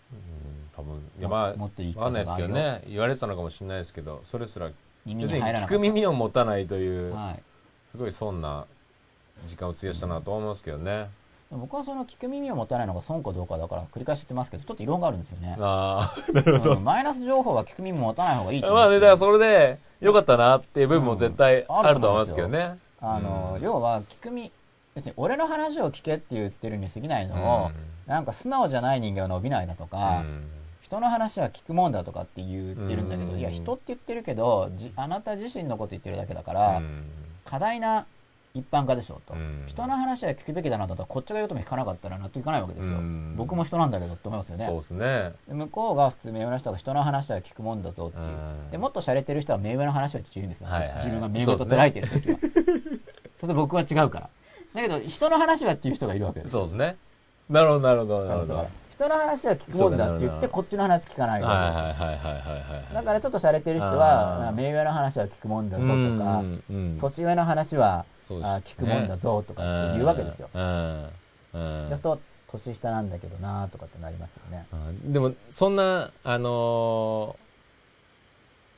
多分。いや
も
まあ
もっといい
わかんないですけどね。言われてたのかもしれないですけどそれすら
耳
聞く耳を持たないという
はい。
すごい損な時間を費やしたなと思いますけどね、
僕はその聞く耳を持たないのが損かどうかだから繰り返し言ってますけどちょっと異論があるんですよね。
あ [laughs]
うん。マイナス情報は聞く耳持たない方がいい
まあねだからそれで良かったなっていう部分も絶対あると思いますけどね、
あの、
うん。
要は聞く耳別に俺の話を聞けって言ってるに過ぎないのを、なんか素直じゃない人間は伸びないだとか、人の話は聞くもんだとかって言ってるんだけど、
うん。
いや人って言ってるけどじあなた自身のこと言ってるだけだか
う
ら、
ん。
過大な一般化でしょと、
うん。
人の話は聞くべきだなだったらこっちが言うとも聞かなかったら納得いかないわけですよ、
うん。
僕も人なんだけどって思いますよね。
そうですね。
で向こうが普通目上の人が人の話は聞くもんだぞっていう、
うん。
でもっと洒落てる人は目上の話は言うんですよ、
はいはい。
自分が目上と捉えてる時は。[laughs] そ,、れと僕は違うから。だけど人の話はっていう人がいるわけです
そうですねなるほどなるほどなるほど。
人の話は聞くもんだって言ってこっちの話聞かない
はい
わけ
はいはいはいはいはい
だからちょっと洒落てる人は目上の話は聞くもんだぞとか、年上の話は聞くもんだぞとか言うわけですよ、そうすると年下なんだけどなとかってなりますよね。
うん。でもそんなあのー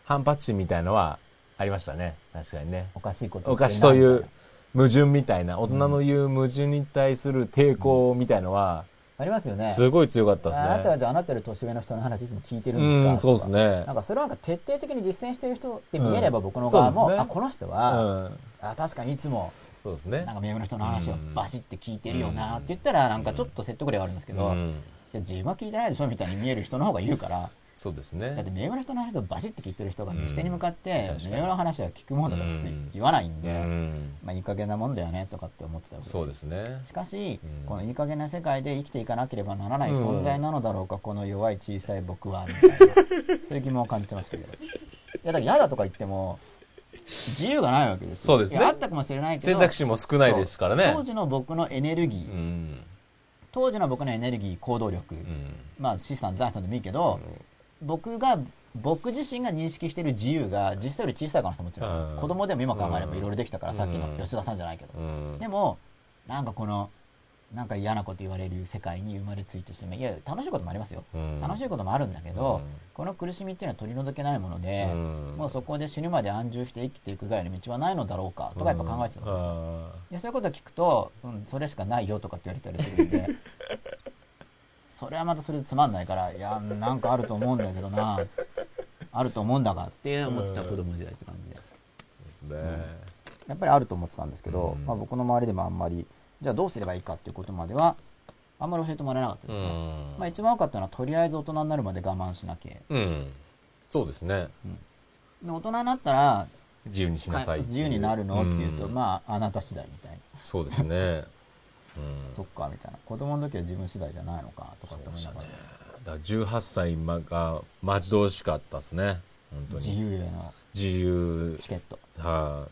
反発心みたいのはありましたね。確かにね。
おかしいこと
おかしいという矛盾みたいな大人の言う矛盾に対する抵抗みたいのは
ありますよね。
すごい強かったです
あなたは
ね
じゃああなたより年上の人の話いつも聞いてる
うんん
ですか？
そうですね。
なんかそれはなんか徹底的に実践してる人って見えれば僕の側も、あこの人
う
は、
ん。
あ確かにいつも
そうですね。
なんか目上の人の話を
うん。
バシッて聞いてるよなって言ったらなんかちょっと説得力あるんですけど、
うん。
いや自分は聞いてないでしょみたいに見える人の方が言うから
そうです
だって
ね。
目上の人の話をバシッて聞いてる人が
うん。
右手に向かって
確かに。
目上の話は聞くもんだとか普通に言わないん
う
で、
ん。
まあいい加減なもんだよねとかって思ってたわけです。
そうですね。
しかし、
うん。
このいい加減な世界で生きていかなければならない
うん
存在なのだろうか、この弱い小さい僕はみたいな。[laughs] そういう疑問を感じてましたけど。いやだから嫌だとか言っても自由がないわけですよ。
そうですね。
あったかもしれないけど
選択肢も少ないですからね。
当。時の僕のエネルギー、
うん。
当時の僕のエネルギー行動力、
うん。
まあ資産財産でもいいけど、僕が僕自身が認識している自由が実際より小さい可能性ももちろん
うん。
子供でも今考えれば
うん。
いろいろできたから、さっきの吉田さんじゃないけど、
うん。
でもなんかこのなんか嫌なこと言われる世界に生まれついてしまいいや楽しいこともありますよ、
うん。
楽しいこともあるんだけど、
うん。
この苦しみっていうのは取り除けないもので、
うん。
もうそこで死ぬまで安住して生きていく以外の道はないのだろうかとかやっぱ考えてたんですよ、
あ
でそういうことを聞くと、うん、それしかないよとかって言われたりするんで [laughs] それはまたそれでつまんないからいやなんかあると思うんだけどな。あると思うんだがって思ってた子供時代って感じで。
ーね
やっぱりあると思ってたんですけど、
うん。
まあ、僕の周りでもあんまりじゃあどうすればいいかっていうことまではあんまり教えてもらえなかったですね、
うん。
まあ、一番多かったのはとりあえず大人になるまで我慢しなきゃ。
うん。そうですね。
で大人になったら
自由にしなさい。
自由になるの？っていうと、
ん。
まああなた次第みたいな。
そうですね。うん。
そっかみたいな子供の時は自分次第じゃないのかとかって思いながら、
だから18歳まが待ち遠しかったですね。本当に。
自由への
自由。
チケット
はい、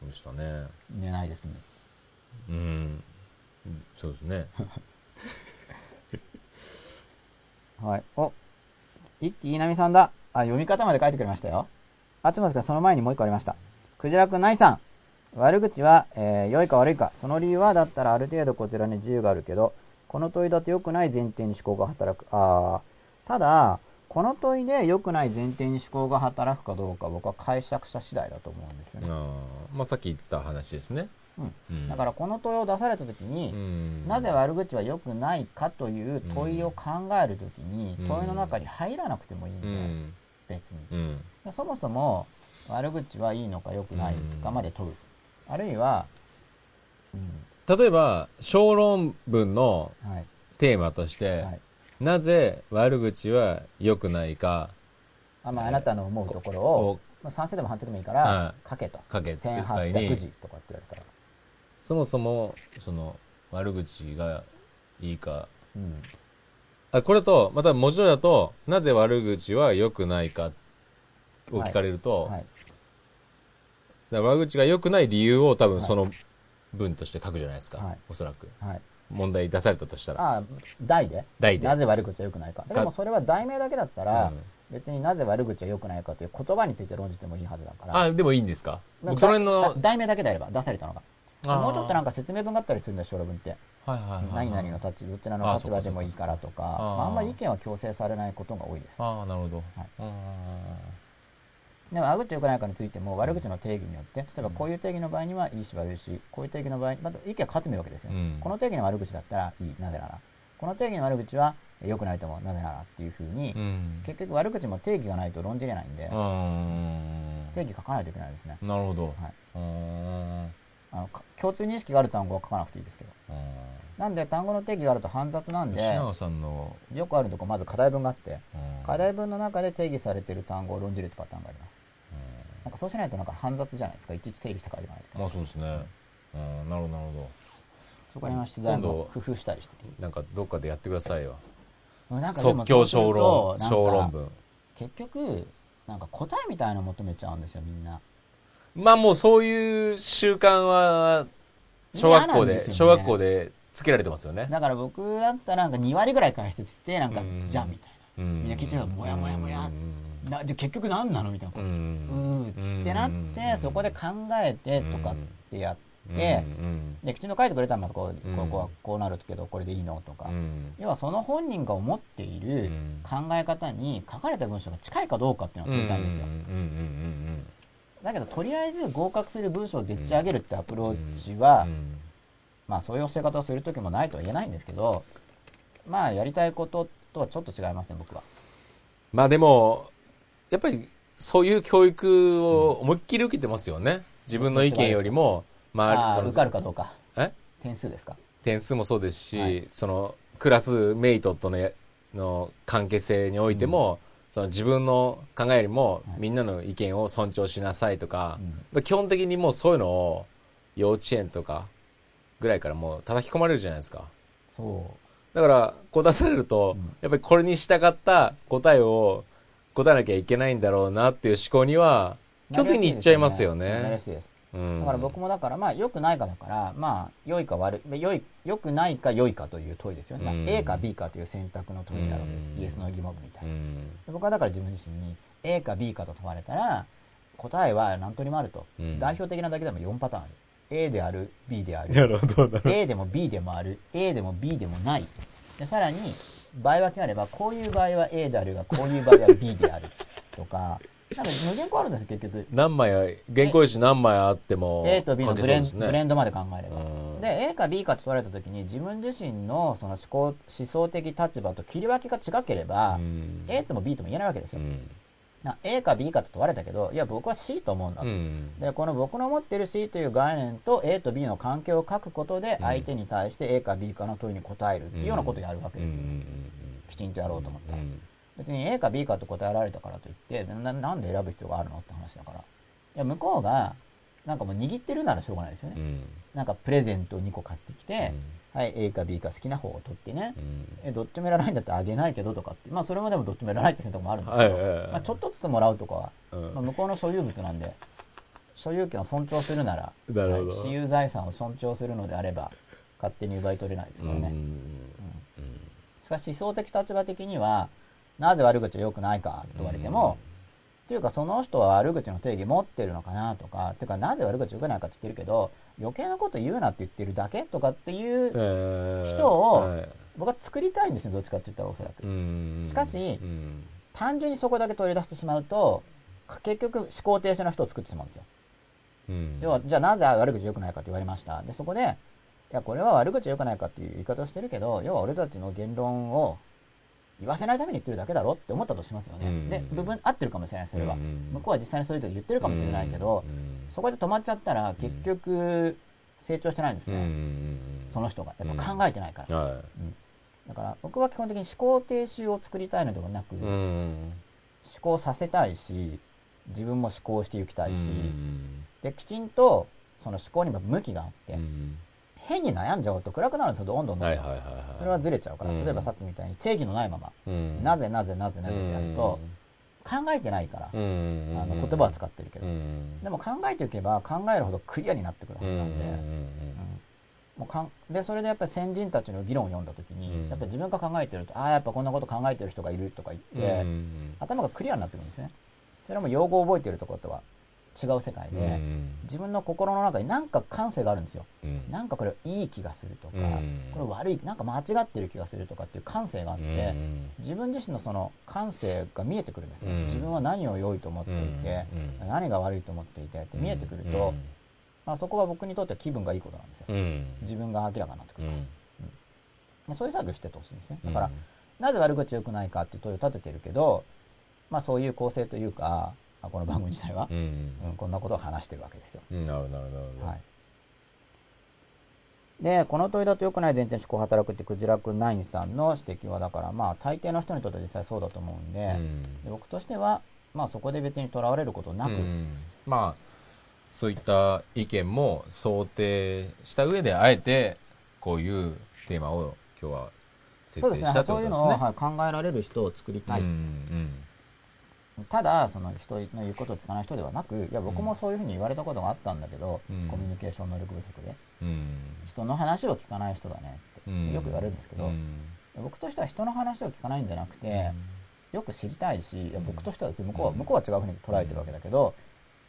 そうでしたね。
寝ないですね
うん。そうですね。[laughs]
はいお一木稲美さんだあ読み方まで書いてくれましたよあつますがその前にもう一個ありましたクジラくんないさん悪口は、えー良いか悪いか。その理由はだったらある程度こちらに自由があるけどこの問いだと良くない前提に思考が働く。あー。ただこの問いで良くない前提に思考が働くかどうか僕は解釈者次第だと思うんですよね、
あー。まあさっき言ってた話ですね。
うん。
うん。
だからこの問いを出された時に、
うん。
なぜ悪口は良くないかという問いを考えるときに、
うん。
問いの中に入らなくてもいいん
う
だよ、
ん。
別に。そもそも悪口はいいのか良くないかまで問う、あるいは、うん。
例えば、小論文の
はい。
テーマとして、
はい。
なぜ悪口は良くないか。
あまあ、あなたの思うところ
を
を、まあ、賛成でも反対でもいいから、
は
書けと。
書けって場合
1800
に
字とかって言われたら、
そもそも、その、悪口がいいか。
うん。
あ、これと、また文字通りだと、なぜ悪口は良くないかを聞かれると、
はい、
だから悪口が良くない理由を多分その文として書くじゃないですか。
はい
おそらく。
はい、
問題出されたとしたら。
ああ題で？
題で
なぜ悪口は良くないかでもそれは題名だけだったら、
うん
別になぜ悪口は良くないかという言葉について論じてもいいはずだから
あ、でもいいんですか？僕その辺の、
だ題名だけであれば出されたのがもうちょっとなんか説明文があったりするんだよ小論文って
はいはいはいはい。
何々の立ちどちらの立場でもいいからとか
あー
まあ、あんまり意見は強制されないことが多いです
ああ、なるほど。
はい
あ
でも悪口良くないかについても悪口の定義によって例えばこういう定義の場合にはいいし悪いしこういう定義の場合また意見が変わってもいいわけですよ、
うん。
この定義の悪口だったらいいなぜなら。この定義の悪口は良くないと思うなぜならっていうふうに、
ーうん。
結局悪口も定義がないと論じれないんで、
うー。ん
定義書かないといけないですね、
なるほど。
はい、あのか共通認識がある単語は書かなくていいですけど。
うん
なんで単語の定義があると煩雑なんで
吉永さんの、
よくあるとこまず課題文があって
うん。
課題文の中で定義されている単語を論じるってパターンがありますなんかそうしないとなんか煩雑じゃないですかいちいち定義してから言わないと
まあそうですね。うん、なるほど、なるほ
そこにましてだいぶ
今度
工夫したりしてて
ど。なんかどっかでやってくださいよ。
なんかでも
即興小論小論文。
結局なんか答えみたいなの求めちゃうんですよみんな
まあもうそういう習慣は、小学校で、
ね
小学校でつけられてますよね。
だから僕だったらなんか2割ぐらい解説してなんか
うん
じゃあみたいな
み
みんな聞いちゃうもやもやもやなじゃあ結局何なのみたいな。
う
うんーってなってそこで考えてとかってやってできちん。と書いてくれたらまたこう
うん。
ここはこうなるけどこれでいいのとか。
うん。
要はその本人が思っている
うん。
考え方に書かれた文章が近いかどうかっていうのを問いたいんですよ。だけどとりあえず合格する文章をでっち上げるってアプローチ
うん
は
うん。
まあそういう教え方をする時もないとは言えないんですけどまあやりたいこととはちょっと違いますね僕は。
まあでも、やっぱりそういう教育を思いっきり受けてますよね。自分の意見よりも、まあ、その
受かるかどうか。
え？
点数ですか？
点数もそうですし、
はい。
そのクラスメイトとのやの関係性においても、そその自分の考えよりも
はい。
みんなの意見を尊重しなさいとか、基本的にもうそういうのを幼稚園とかぐらいからもう叩き込まれるじゃないですか。
そう。
だから、こう出されると、
うん。
やっぱりこれに従った答えを答えなきゃいけないんだろうなっていう思考には、基本的にいっちゃいますよね。
だから僕もだから、まあ、良くないかだから、まあ、良いか悪い、良い、良くないか良いかという問いですよね。まあ
うん
A か B かという選択の問いになるわけです。
うん
イエスの疑問みたいうな。僕はだから自分自身に A か B かと問われたら、答えは何通りもあると。
うん
代表的なだけでも4パターンある。A である、B である、
なるる。
A でも B でもある、A でも B でもない。でさらに、場合分けあれば、こういう場合は A であるが、こういう場合は B である。とか、[laughs] なんか無限個あるんですよ、結局。
何枚、原稿用紙何枚あっても、
A と B のブレン,、ブレンドまで考えれば。
うん
で、A か B かと問われたときに、自分自身のその思考、思想的立場と切り分けが違ければ、
うん
A とも B とも言えないわけですよ。
うん。
な A か B かと問われたけど、いや、僕は C と思うんだと。
うん。
で、この僕の持っている C という概念と A と B の関係を書くことで、
うん
相手に対して A か B かの問いに答えるっていうようなことをやるわけですよ。きちんとやろうと思ったら。別に A か B かと答えられたからといってな、なんで選ぶ必要があるのって話だから。いや、向こうが、なんかもう握ってるならしょうがないですよね。なんかプレゼント2個買ってきて、はい、A か B か好きな方を取ってね、え、どっちもいらないんだったらあげないけどとかって、まあそれもでもどっちもいらないって選択もあるんですけど、まあちょっとずつもらうとかは、
うん。
まあ、向こうの所有物なんで、所有権を尊重するなら、
な
はい私有財産を尊重するのであれば、勝手に奪い取れないですからね。しかし思想的立場的には、なぜ悪口は良くないかと言われても、っていうかその人は悪口の定義持ってるのかなとか、っていうかなぜ悪口良くないかって言ってるけど、余計なこと言うなって言ってるだけとかっていう人を僕は作りたいんですよ、どっちかって言ったらおそらく。しかし単純にそこだけ取り出してしまうと、結局思考停止の人を作ってしまうんですよ。要は、じゃあなぜ悪口良くないかって言われました。で、そこで、いや、これは悪口良くないかっていう言い方をしてるけど、要は俺たちの言論を言わせないために言ってるだけだろって思ったとしますよね。
うん
で、部分合ってるかもしれない、それは。
うん
向こうは実際にそういうこと言ってるかもしれないけど、そこで止まっちゃったら結局成長してないんですね。その人が。やっぱ考えてないから。だから僕は基本的に思考停止を作りたいのではなく、
い。
思考させたいし、自分も思考していきたいし、で、きちんとその思考にも向きがあって、変に悩んじゃうと暗くなるんですよ、どんどんどんどん。
はいはいはいはい。
それはずれちゃうから、
うん。
例えばさっきみたいに定義のないまま、
うん。
なぜなぜなぜなぜってやると、考えてないから、あの言葉は使ってるけど、でも考えていけば考えるほどクリアになってくるはずなんで、うんもうかんでそれでやっぱり先人たちの議論を読んだ時に、
うん。
やっぱり自分が考えてるとああやっぱこんなこと考えてる人がいるとか言って、頭がクリアになってくるんですね。それも用語を覚えてるところとは違う世界で、自分の心の中に何か感性があるんですよ。なんかこれいい気がするとか、
うん。
これ悪いなんか間違ってる気がするとかっていう感性があって、自分自身のその感性が見えてくるんですね、
うん。
自分は何を良いと思っていて、
うん。
何が悪いと思っていてって見えてくると、まあ、そこは僕にとっては気分がいいことなんですよ、自分が明らかになってくると、でそういう作業してってほしいんですね。だから、なぜ悪口良くないかっていう問いを立ててるけど、まあ、そういう構成というかあこの番組自体は、うんこんなことを話してるわけですよ、
なるなるほど。
はい。でこの問いだと良くない前提に思考を働くってクジラくんナインさんの指摘はだからまあ大抵の人にとって実際そうだと思うんで,、で僕としてはまあそこで別にとらわれることなく、
まあそういった意見も想定した上であえてこういうテーマを今日は設
そうですね。
定したって
そういうのを。はい、考えられる人を作りたい、
うん
ただその人の言うことを聞かない人ではなくいや僕もそういうふうに言われたことがあったんだけど、
うん。
コミュニケーション能力不足で。
うん。
人の話を聞かない人だねって
うん。
よく言われるんですけど、
うん。
僕としては人の話を聞かないんじゃなくて、よく知りたいしいや僕としてはですね向こうは向こうは違うふうに捉えてるわけだけど、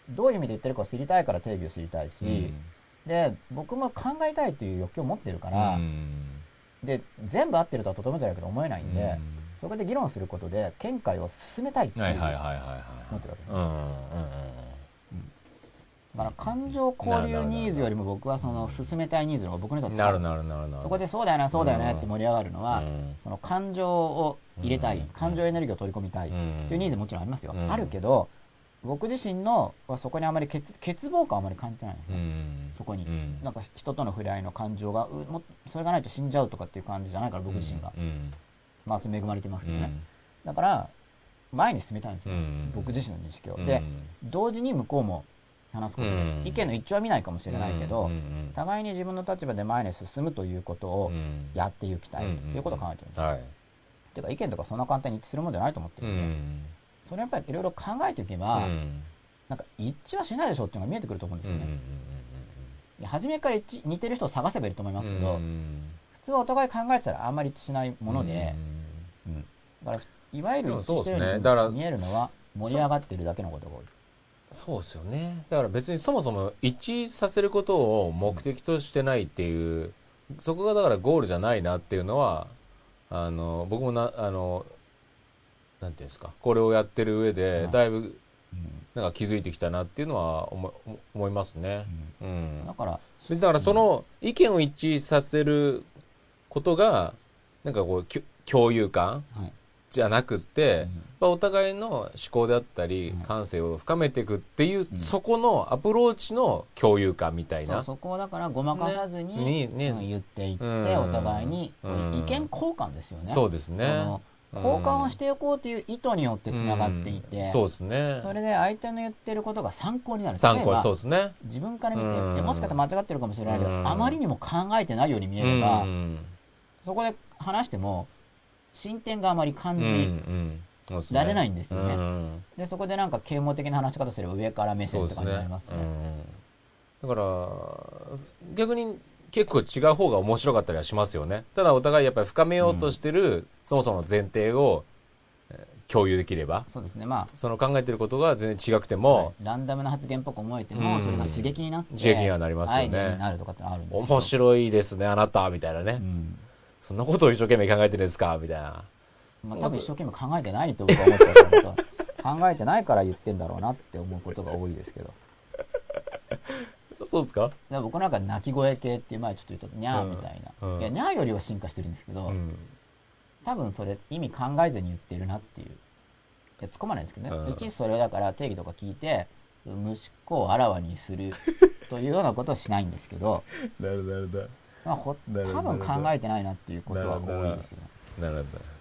どういう意味で言ってるかを知りたいから定義を知りたいし、で僕も考えたいという欲求を持ってるから、で全部合ってるとはとてもじゃないけど思えないんで、そこで議論することで見解を進めたいって思ってるわけです。だから感情交流ニーズよりも僕はその進めたいニーズの方が僕にとって
なるなるなるなる。
そこでそうだよねそうだよねって盛り上がるのは、
うん
その感情を入れたい、
うん
感情エネルギーを取り込みたい、
うん
というニーズもちろんありますよ、
うん
あるけど僕自身のはそこにあまり欠欠乏感はあまり感じてないんです
う
ね、
ん。
そこに、
うん。
なんか人との触れ合いの感情がうもそれがないと死んじゃうとかっていう感じじゃないから僕自身が、
うん
まあ恵まれてますけどね、
うん。
だから前に進めたいんですよ、
うん。
僕自身の認識を、
うん。
で同時に向こうも話すことで、
うん。
意見の一致は見ないかもしれないけど、互いに自分の立場で前に進むということを
うん。
やっていきたいっていうことを考えてるんですよ、
はい。
ていうか意見とかそんな簡単に一致するもんじゃないと思って
う
るんで、
ん。
それやっぱりいろいろ考えていけば、
うん。
なんか一致はしないでしょっていうのが見えてくると思うんですよね、初めから一致似てる人を探せばいいと思いますけど、
うん
普通はお互い考えてたらあんまり一致しないもので、うんだからいわゆる
そうですねだから
に見えるのは盛り上がってるだけのことが多い
そうですよね。だから別にそもそも一致させることを目的としてないっていう、そこがだからゴールじゃないなっていうのは、あの、僕もな、あの、なんていうんですか、これをやってる上で、
はい
だいぶ、なんか気づいてきたなっていうのは思い思いますね。うん。
だから
だからその意見を一致させることが、なんかこう、共有感
はい。
じゃなくって、
うん。
まあお互いの思考であったり
うん。
感性を深めていくっていう、
うん。
そこのアプローチの共有感みたいな。
そこをだからごまかさずに,、
ね。ね。
うん言っていって、
うん。
お互いに、
うん。
意見交換ですよね。
そうですね。
交換をしていこうという意図によってつながっていて、
うん。そうですね。
それで相手の言ってることが参考になる。
参考そうですね。
自分から見て、
うん。
もしかしたら間違ってるかもしれないけど、
うん。
あまりにも考えてないように見えれば、
うん。
そこで話しても進展があまり感じられないんですよね。
うん
でそこでなんか啓蒙的な話し方すれば上から目線とかになりますよね。
うん。だから逆に結構違う方が面白かったりはしますよね。ただお互いやっぱり深めようとしてる、そもそもの前提をえー共有できれば。
そうですね。ま
その考えてることが全然違くて
あ、
も、
はい。ランダムな発言っぽく思えても、
うん。
それが刺激になって
刺激にはなりますよね。
アイデアになるとかってのあるんですよ
面白いですねあなたみたいなね、
うん
そんなことを一生懸命考えてるんですか？みたいな。
まあ、多分一生懸命考えてないと僕は思ってたけど考えてないから言ってんだろうなって思うことが多いですけど。
そうですか？
で僕なんか鳴き声系っていう前ちょっと言ったニャーみたいな、
うん。うん
いやニャーよりは進化してるんですけど、
うん。
多分それ意味考えずに言ってるなっていう。いや突っ込まないんですけどね、
うん。
いちそれをだから定義とか聞いて息子をあらわにするというようなことをしないんですけど、
な [laughs] るなるほど
まあ、ほ多分考えてないなっていうことは多いですよ。ね
なるほど。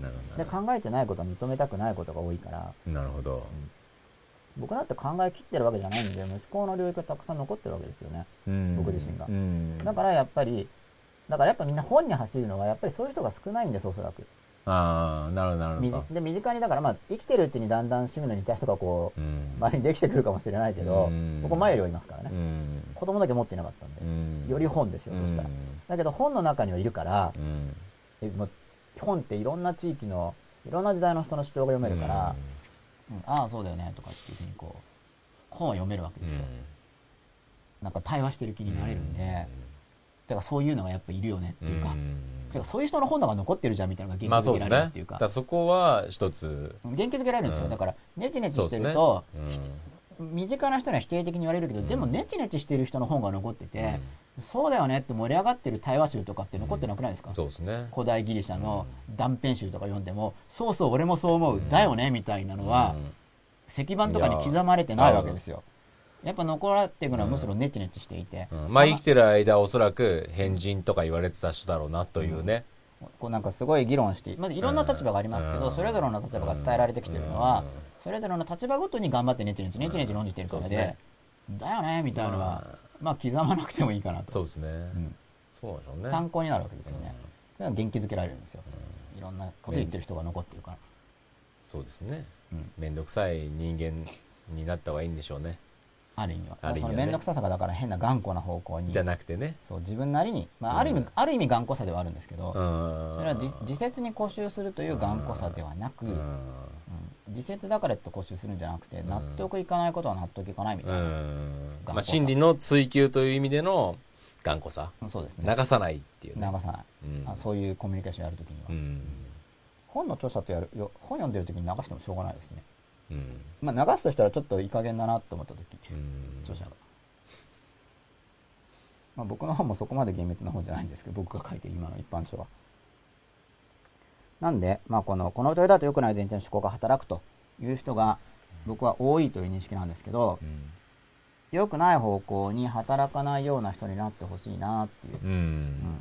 なるほ
で考えてないことは認めたくないことが多いから。
どなるほど、
僕だって考えきってるわけじゃないんで息子の領域がたくさん残ってるわけですよね。
うん。
僕自身が。
うん。
だからやっぱりだからやっぱみんな本に走るのはやっぱりそういう人が少ないんですおそらく
ああなるほどなるほ
み
ど。
じで身近にだからまあ生きてるうちにだんだん趣味の似た人がこう
うん。
周りにできてくるかもしれないけど
うん。
僕前よりはいますからね。
うん。
子供だけ持っていなかったんで
うん。
より本ですよそしたら。だけど本の中にはいるから
う
本っていろんな地域のいろんな時代の人の主張が読めるから、うん。ああそうだよねとかっていうふうにこう本を読めるわけ
うん
ですよ、なんか対話してる気になれるんで、だからそういうのがやっぱいるよねっていうか、てかそういう人の本能が残ってるじゃんみたいなのが元
まあそう
気づけられるっていうか,、
だからそこは一つ。
元気づけられるんですよ、
うん
だからネチネチしてると、
うん。
身近な人には否定的に言われるけど、
うん。
でもネチネチしてる人の本が残ってて、そうだよねって盛り上がってる対話集とかって残ってなくないですか、
そうですね。
古代ギリシャの断片集とか読んでも、そうそう俺もそう思う、だよねみたいなのは、石板とかに刻まれてないわけですよ。やっぱ残っていくのはむしろネチネチしていて、
うん。まあ生きてる間おそらく変人とか言われてた人だろうなというね、
こうなんかすごい議論して、まずいろんな立場がありますけど、
うん。
それぞれの立場が伝えられてきてるのは、それぞれの立場ごとに頑張ってネチネチネチネチ論じてるからで
ね、
だよねみたいなのは、まあ刻まなくてもいいかなと。
そうですね、
うん。
そうでしょうね。
参考になるわけですよね。それは元気づけられるんですよ。いろんなこと言ってる人が残ってるから。
そうですね。
うん。
面倒くさい人間になった方がいいんでしょうね
ある意味は。
味はね。
その面倒くささがだから変な頑固な方向に。
じゃなくてね。
そう自分なりに、まあ、ある意味、
うん
ある意味頑固さではあるんですけど、
うん。
それは自自説に固執するという頑固さではなく、
う
うん。ん自説だからって固執するんじゃなくて、納得いかないことは納得いかないみたいな、
まあ真理の追求という意味での頑固さ。
そうですね。
流さないっていうね。
流さない、
うん。
あそういうコミュニケーションやるときには、
うん。
本の著者とやるよ本読んでるときに流してもしょうがないですね、
うん。
まあ、流すとしたらちょっといい加減だなと思ったとき、
うん。
著者が、まあ、僕の本もそこまで厳密な本じゃないんですけど僕が書いてる今の一般書は。なんで、まあ、このこの問いだと良くない前提の思考が働くという人が僕は多いという認識なんですけど
うん。
良くない方向に働かないような人になってほしいなっていう、
うん。
うん。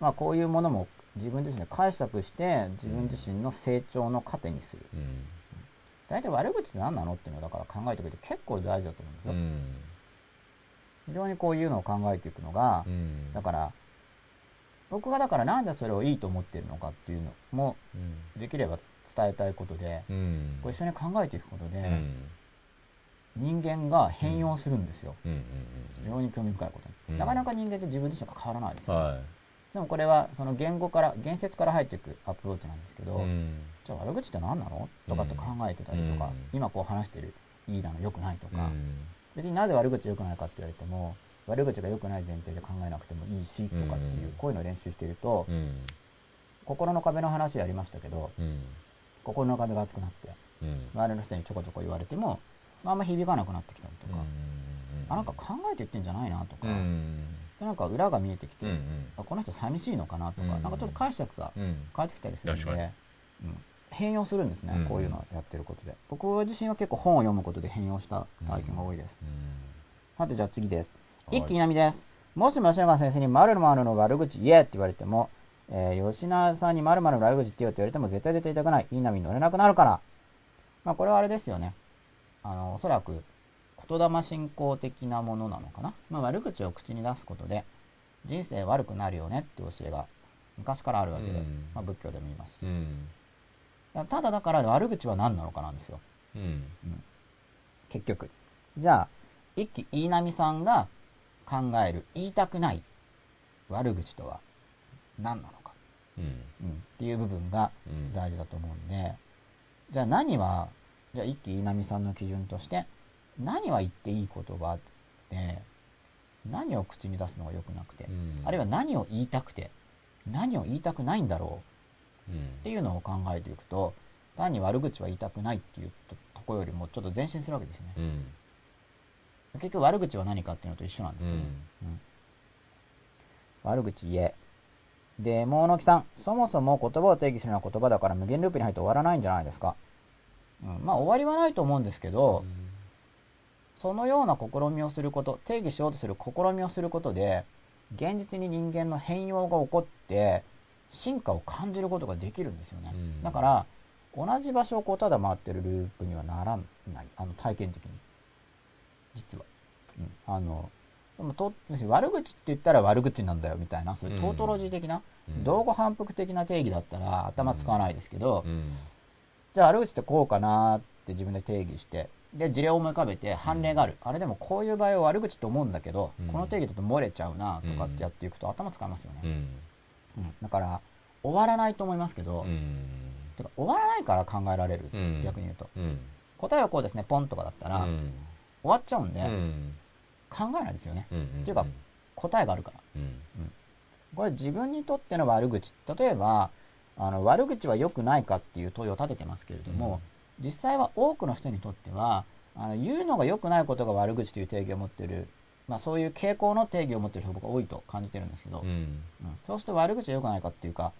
まあ、こういうものも自分自身で解釈して自分自身の成長の糧にする。
うん
大体悪口って何なのっていうのをだから考えてくれて結構大事だと思うんですよ。
うん。
非常にこういうのを考えていくのが、
うん。
だから、僕がだからなんでそれをいいと思ってるのかっていうのも
うん。
できれば伝えたいことで、
うん。
こう一緒に考えていくことで、
うん。
人間が変容するんですよ。
うん。
非常に興味深いことに、
うん。
なかなか人間って自分自身が変わらないですよ、
は
でもこれはその言語から言説から入っていくアプローチなんですけど、じゃあ悪口って何なの？とかって考えてたりとか、
うん
今こう話してるいいだの？良くないとか、
うん。
別になぜ悪口良くないかって言われても悪口が良くない前提で考えなくてもいいしとかっていう、
うん。
こういうのを練習していると、
うん
心の壁の話やりましたけど
うん。
心の壁が厚くなって
うん。
周りの人にちょこちょこ言われてもあんま響かなくなってきたりとか、あなんか考えて言ってんじゃないなとか、なんか裏が見えてきて、
うん
あこの人寂しいのかなとか、
うん。
なんかちょっと解釈が
うん。
変わってきたりするんで、うん、変容するんですね、
うん。
こういうのをやってることで。僕自身は結構本を読むことで変容した体験が多いです、さてじゃあ次です。
はい。
一気に波です。もしも吉永先生に〇〇の悪口言えって言われても、えー吉永さんに〇〇の悪口って言って言われても絶対絶対言いたくない。いい波に乗れなくなるから。まあこれはあれですよね。あのおそらく言霊信仰的なものなのかな、まあ、悪口を口に出すことで人生悪くなるよねって教えが昔からあるわけで、
うん。
まあ、仏教でも言いますし、
うん
ただだから悪口は何なのかなんですよ。
うん。
結局。じゃあ一気飯波さんが考える言いたくない悪口とは何なのか、
うん。
うん、っていう部分が
うん
大事だと思うんで。じゃあ何はじゃあ一気飯波さんの基準として何は言っていい言葉で何を口に出すのが良くなくて、
うん。
あるいは何を言いたくて何を言いたくないんだろう。
うん
っていうのを考えていくと単に悪口は言いたくないっていうとところよりもちょっと前進するわけですよね。
うん。
結局悪口は何かっていうのと一緒なんですけど、
うん。
うん。悪口言え。でものきさん。そもそも言葉を定義するような言葉だから無限ループに入って終わらないんじゃないですか、うん、まあ終わりはないと思うんですけど、そのような試みをすること定義しようとする試みをすることで現実に人間の変容が起こって進化を感じることができるんですよね、
うん。
だから同じ場所をこうただ回ってるループにはならないあの体験的に。実は、うん、あのでもと悪口って言ったら悪口なんだよみたいなそういうトートロジー的な、
うん。
道後反復的な定義だったら頭使わないですけど、
うん。
じゃあ悪口ってこうかなって自分で定義してで事例を思い浮かべて判例がある、あれでもこういう場合は悪口と思うんだけど、
うん。
この定義だと漏れちゃうなとかってやっていくと頭使いますよね、
うん
うん。だから終わらないと思いますけど、
うん。
てか終わらないから考えられる、
うん。
逆に言うと。
うん。
答えはこうですねポンとかだったら、
うん。
終わっちゃうんで、
うん。
考えないですよね。
うん
っていうか答えがあるから。
うん。
これ自分にとっての悪口例えばあの悪口は良くないかっていう問いを立ててますけれども、実際は多くの人にとってはあの言うのが良くないことが悪口という定義を持っている、まあ、そういう傾向の定義を持っている人が僕は多いと感じてるんですけど、
うん。
うん。そうすると悪口は良くないかっていうか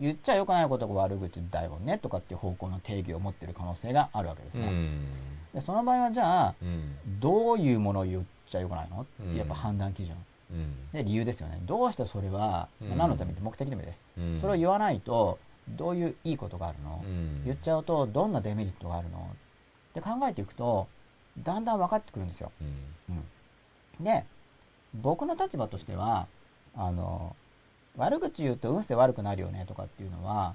言っちゃ良くないことが悪口だよねとかっていう方向の定義を持っている可能性があるわけですね。
うん。
でその場合はじゃあ
うん。
どういうものを言っちゃ良くないのってやっぱ判断基準。
うん。
で理由ですよね。どうしてそれは、
うん。
何のために目的のためです、
うん。
それを言わないとどういういいことがあるの、
うん。
言っちゃうとどんなデメリットがあるの？って考えていくとだんだん分かってくるんですよ、
うん。
うん、で僕の立場としてはあの悪口言うと運勢悪くなるよねとかっていうのは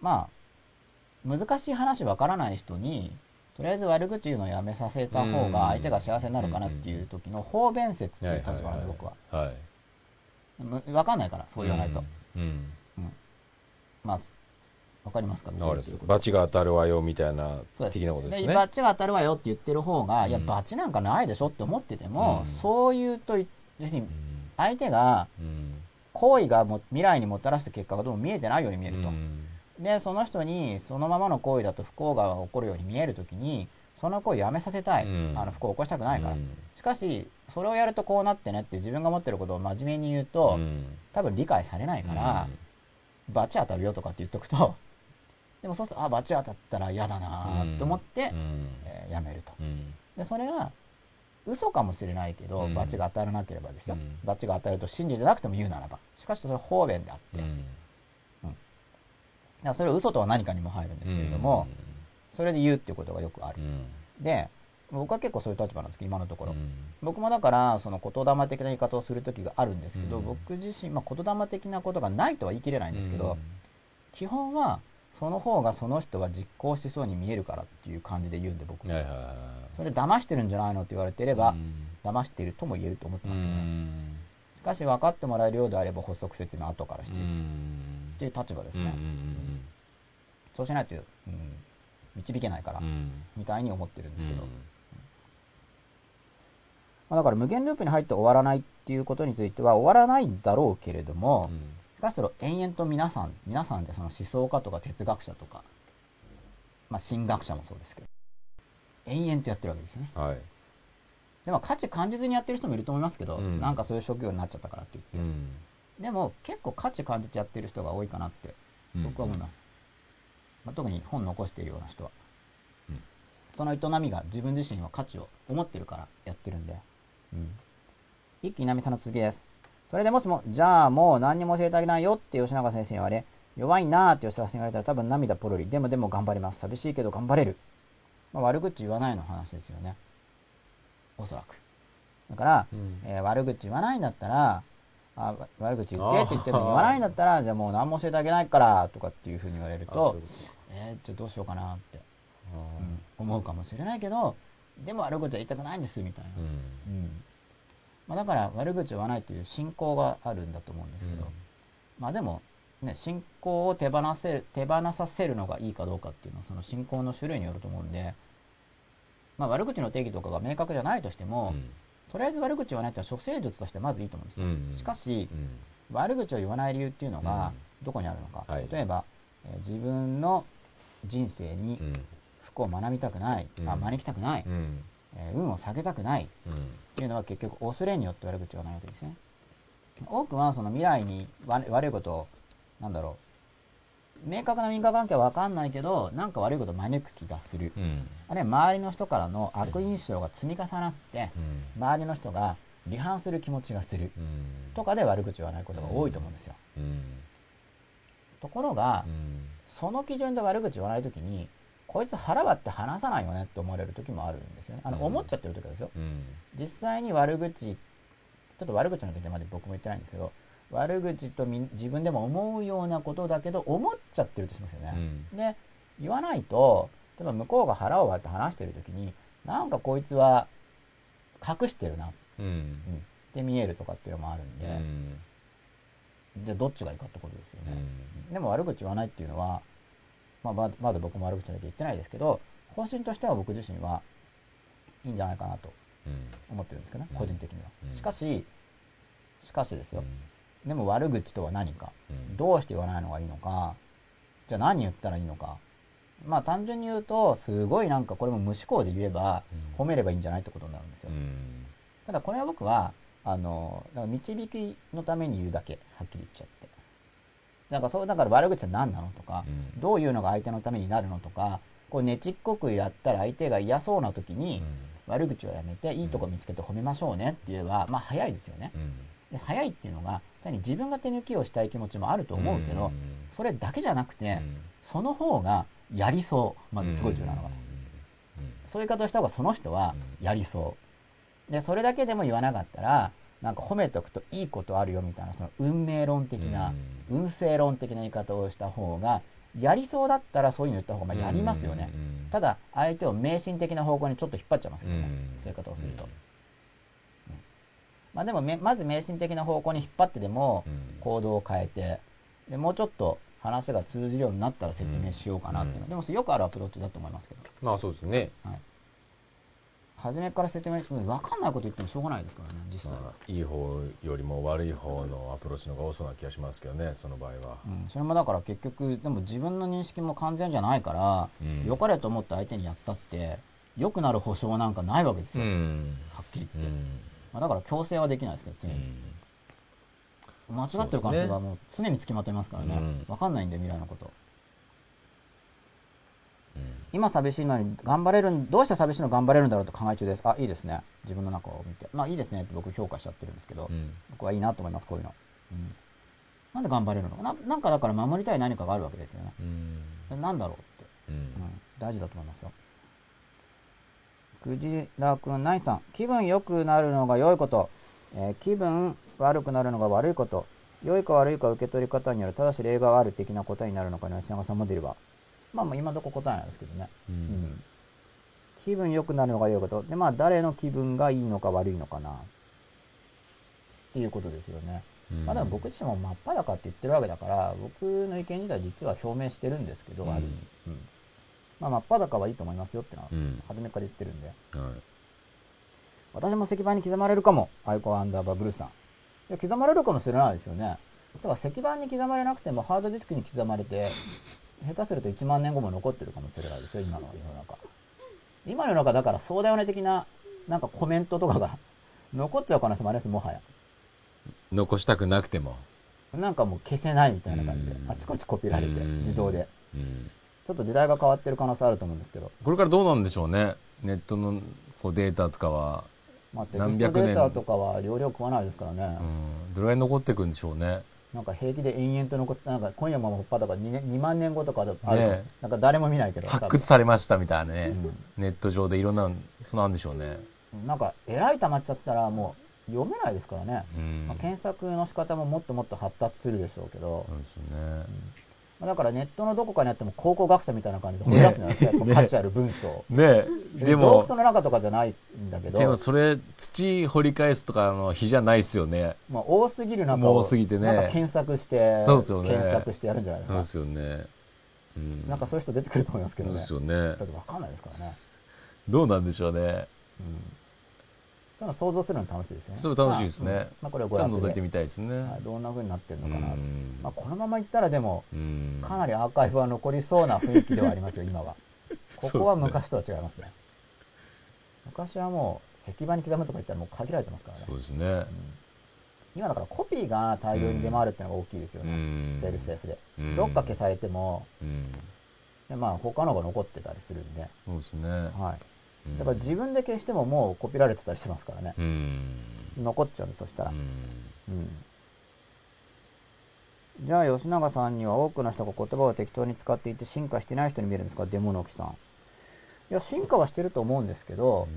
まあ難しい話分からない人にとりあえず悪口言うのをやめさせた方が相手が幸せになるかなっていう時の方便説っていう立場なんで僕は
はい。
む分かんないからそう言わないと、
うん。
まあ分かりますか
わかります
僕
バチが当たるわよみたいな的なことですね。
バチが当たるわよって言ってる方が、いや
うん
バチなんかないでしょって思ってても、
うん。
そう言うとい要するに
うん。
相手が
うん。
行為がも未来にもたらした結果がどうも見えてないように見えると、
うん。
でその人にそのままの行為だと不幸が起こるように見えるときにその行為をやめさせたい、
うん。
あの不幸を起こしたくないから、
うん。
しかしそれをやるとこうなってねって自分が持ってることを真面目に言うと、
うん。
多分理解されないから、バチ当たるよとかって言っとくとでもそうするとあバチ当たったら嫌だなと思って、
うん。
えーやめると。
うん。
でそれは嘘かもしれないけど、
うん。
バチが当たらなければですよ、
うん。
バチが当たると信じてなくても言うならば。しかしそれは方便であって、だからそれは嘘とは何かにも入るんですけれども、それで言うっていうことがよくある。で、僕は結構そういう立場なんですけど、今のところ。僕もだから、その言霊的な言い方をする時があるんですけど、
うん。
僕自身、まあ、言霊的なことがないとは言い切れないんですけど、基本は、その方がその人は実行しそうに見えるからっていう感じで言うんで、僕。
は。
それ騙してるんじゃないのって言われてれば、
うん。
騙しているとも言えると思って
う
ますけどね。
ん。
しかし分かってもらえるようであれば補足説明後からしている。
うん。
っていう立場ですね。そうしないと、うん、導けないから、みたいに思ってるんですけど。
うん。
まあ、だから無限ループに入って終わらないっていうことについては終わらないんだろうけれども、しかしそれを延々と皆さん、皆さんでその思想家とか哲学者とか、まあ神学者もそうですけど、延々とやってるわけですよね。
はい
でも価値感じずにやってる人もいると思いますけど、
うん
なんかそういう職業になっちゃったからって言って。
うん
でも結構価値感じてやってる人が多いかなって僕は思います。まあ、特に本残しているような人は。
うん
その営みが自分自身は価値を思ってるからやってるんで。うん。一気稲見さんの続きです。それでもしも、じゃあもう何にも教えてあげないよって吉永先生に言われ、弱いなーって吉田先生に言われたら多分涙ポロリ。でもでも頑張ります。寂しいけど頑張れる。まあ、悪口言わないの話ですよね。おそらく。だから、
うん
えー悪口言わないんだったら、あわ悪口言ってって言っても言わないんだったら、じゃあもう何も教えてあげないからとかっていうふうに言われるとえー、じゃあどうしようかなって、
と
うん思うかもしれないけど、でも悪口は言いたくないんですみたいな。
うん
うんまあ、だから悪口を言わないという信仰があるんだと思うんですけど、まあでも、ね、信仰を手放せ手放させるのがいいかどうかっていうのはその信仰の種類によると思うんで、まあ、悪口の定義とかが明確じゃないとしても、とりあえず悪口を言わないってのは処世術としてまずいいと思うんですよ。
うん。
しかし
う、ん。
悪口を言わない理由っていうのが
う
どこにあるのか、
はい。
例えば、えー自分の人生に
うん。
不幸を学びたくない、
うん。
あ招きたくない、
うん
えー運を下げたくない
うん。
っていうのは結局恐れによって悪口を言わないわけですね。多くはその未来に悪悪いことをなんだろう明確な因果関係は分かんないけどなんか悪いことを招く気がする。
うん。
あるいは周りの人からの悪印象が積み重なって
うん。
周りの人が離反する気持ちがする。
うん。
とかで悪口を言わないことが多いと思うんですよ。
うん。
ところが
うん。
その基準で悪口言わないときにこいつ腹割って話さないよねって思われる時もあるんですよね。あの
うん。
思っちゃってる時はですよ。
うん。
実際に悪口ちょっと悪口の時まで僕も言ってないんですけど悪口とみ自分でも思うようなことだけど思っちゃってるとしますよね、で言わないと例えば向こうが腹を割って話してる時になんかこいつは隠してるな、
うん。
うん、って見えるとかっていうのもあるん
う
で、
ん。
じゃあどっちがいいかってことですよね、
うん。
でも悪口言わないっていうのは、まあ、まだ僕も悪口だけ言ってないですけど方針としては僕自身はいいんじゃないかなと
うん。
思ってるんですけどね、
うん。
個人的には、
うん。
しかししかしですよ、
うん。
でも悪口とは何か、
うん。
どうして言わないのがいいのか。じゃあ何言ったらいいのか。まあ単純に言うとすごいなんかこれも無思考で言えば
うん。
褒めればいいんじゃないってことになるんですよ、
うん。
ただこれは僕はあの導きのために言うだけはっきり言っちゃってだからそうだから悪口は何なのとか、
うん。
どういうのが相手のためになるのとかこうねちっこくやったら相手が嫌そうな時に、悪口はやめていいとこ見つけて褒めましょうねって言えば、まあ早いですよね。
うん。
で早いっていうのが単に自分が手抜きをしたい気持ちもあると思うけど、それだけじゃなくて、その方がやりそう。まずすごい重要なのが、そういう言い方をした方がその人はやりそう。でそれだけでも言わなかったらなんか褒めておくといいことあるよみたいなその運命論的な、運勢論的な言い方をした方がやりそうだったらそういうの言った方がまあやりますよね、ただ相手を迷信的な方向にちょっと引っ張っちゃいますけどね、そういう方をすると、まあでもめまず迷信的な方向に引っ張ってでも行動を変えてでもうちょっと話が通じるようになったら説明しようかなっていうの、
うん。
でもよくあるアプローチだと思いますけど。
まあそうですね
初めから説明しても分かんないこと言ってもしょうがないですからね実際、
まあいい方よりも悪い方のアプローチの方が多そうな気がしますけどねその場合は。
うん、それもだから結局でも自分の認識も完全じゃないから、
うん。
良かれと思って相手にやったって良くなる保証なんかないわけですよ、
ん。
はっきり
う
言って、
ん。
まあ、だから強制はできないですけど常に、間違ってる可能性はもう常につきまといますからね、
うん。
分かんないんで未来のこと。
うん
今寂しいのに頑張れるんどうして寂しいの頑張れるんだろうと考え中です。あいいですね。自分の中を見て。まあいいですねって僕評価しちゃってるんですけど、
うん。
僕はいいなと思いますこういうの、うん、なんで頑張れるの？かななんかだから守りたい何かがあるわけですよね。
うん。
なんだろうって。
うん。
うん、大事だと思いますよ。クジラくん、ナイさん、気分良くなるのが良いこと、えー気分悪くなるのが悪いこと、良いか悪いか受け取り方による、ただし例がある的な答えになるのか、吉永さんモデルは？まあまあ今のとこ答えなんですけどね。
う
うんん。気分良くなるのが良いこと。で、まあ誰の気分がいいのか悪いのかな。っていうことですよね。
うん
まあでも僕自身も真っ裸って言ってるわけだから、僕の意見自体実は表明してるんですけど、ある意味。うん。まあ真っ裸はいいと思いますよってのは
う、ん
初めから言ってるんで。
はい
私も石板に刻まれるかも。アイコアンダーバーブルーさん。いや、刻まれるかもしれないですよね。だから石板に刻まれなくてもハードディスクに刻まれて、下手すると1万年後も残ってるかもしれないですよ、今の世の中。今の世の中だからそうだよね的な、なんかコメントとかが [laughs] 残っちゃう可能性もあります、もはや。
残したくなくても。
なんかもう消せないみたいな感じで
う、ん。
あちこちコピーられて、
うん。
自動で。
うん。
ちょっと時代が変わってる可能性あると思うんですけど、
これからどうなんでしょうね。ネットのこうデータとかは、
まあ、テキ
何
ストデータとかは容量食わないですからね。
うん、どれぐらい残っていくんでしょうね
なんか平気で延々と残って、なんか今夜もほっぱだから 2, 年2万年後とかだある、
ね
なんか誰も見ないけど。
発掘されましたみたいなね、
うん。
ネット上でいろんなそうなんでしょうね。
なんか偉い溜まっちゃったらもう読めないですからね。
うん。
まあ、検索の仕方ももっともっと発達するでしょうけど、
そうですね。
まあだからネットのどこかにあっても考古学者みたいな感じで掘り出すのよ、結構価値ある文章を。
ねえで
洞
も
窟の中とかじゃないんだけど、
でもそれ土掘り返すとかの日じゃないですよね
まあ、多すぎる中
も
を
う多すぎてね
なんか検索して、
そうですよね
検索してやるんじゃないですか。
そうですよね、うん、
なんかそういう人出てくると思いますけどね。
そうですよね
だってわかんないですからね。
どうなんでしょうね
うん。そういうの想像するの楽しいですよね。
それ楽しいですね
まあうんまあこれはご覧
と覗いてみたいですね、
はい、どんな風になってるの
う
かな。
ん
まあ、このままいったらでも、
うん
かなりアーカイブは残りそうな雰囲気ではありますよ、今は。[laughs] ここは昔とは違いますね。昔はもう、石板に刻むとか言ったらもう限られてますからね。
そうですね
うん今だからコピーが大量に出回るっていうのが大きいですよ
う
ね。
ん
セールスセーフで。
うん
どっか消されても、
うん
でまあ他のが残ってたりするんで、
そうですね
はい。
うん
だから自分で消してももうコピーられてたりしますからね。
うん
残っちゃうそしたら
う。ん
うん。じゃあ吉永さんには多くの人が言葉を適当に使っていて進化してない人に見えるんですか？デモノキさん。いや、進化はしてると思うんですけど、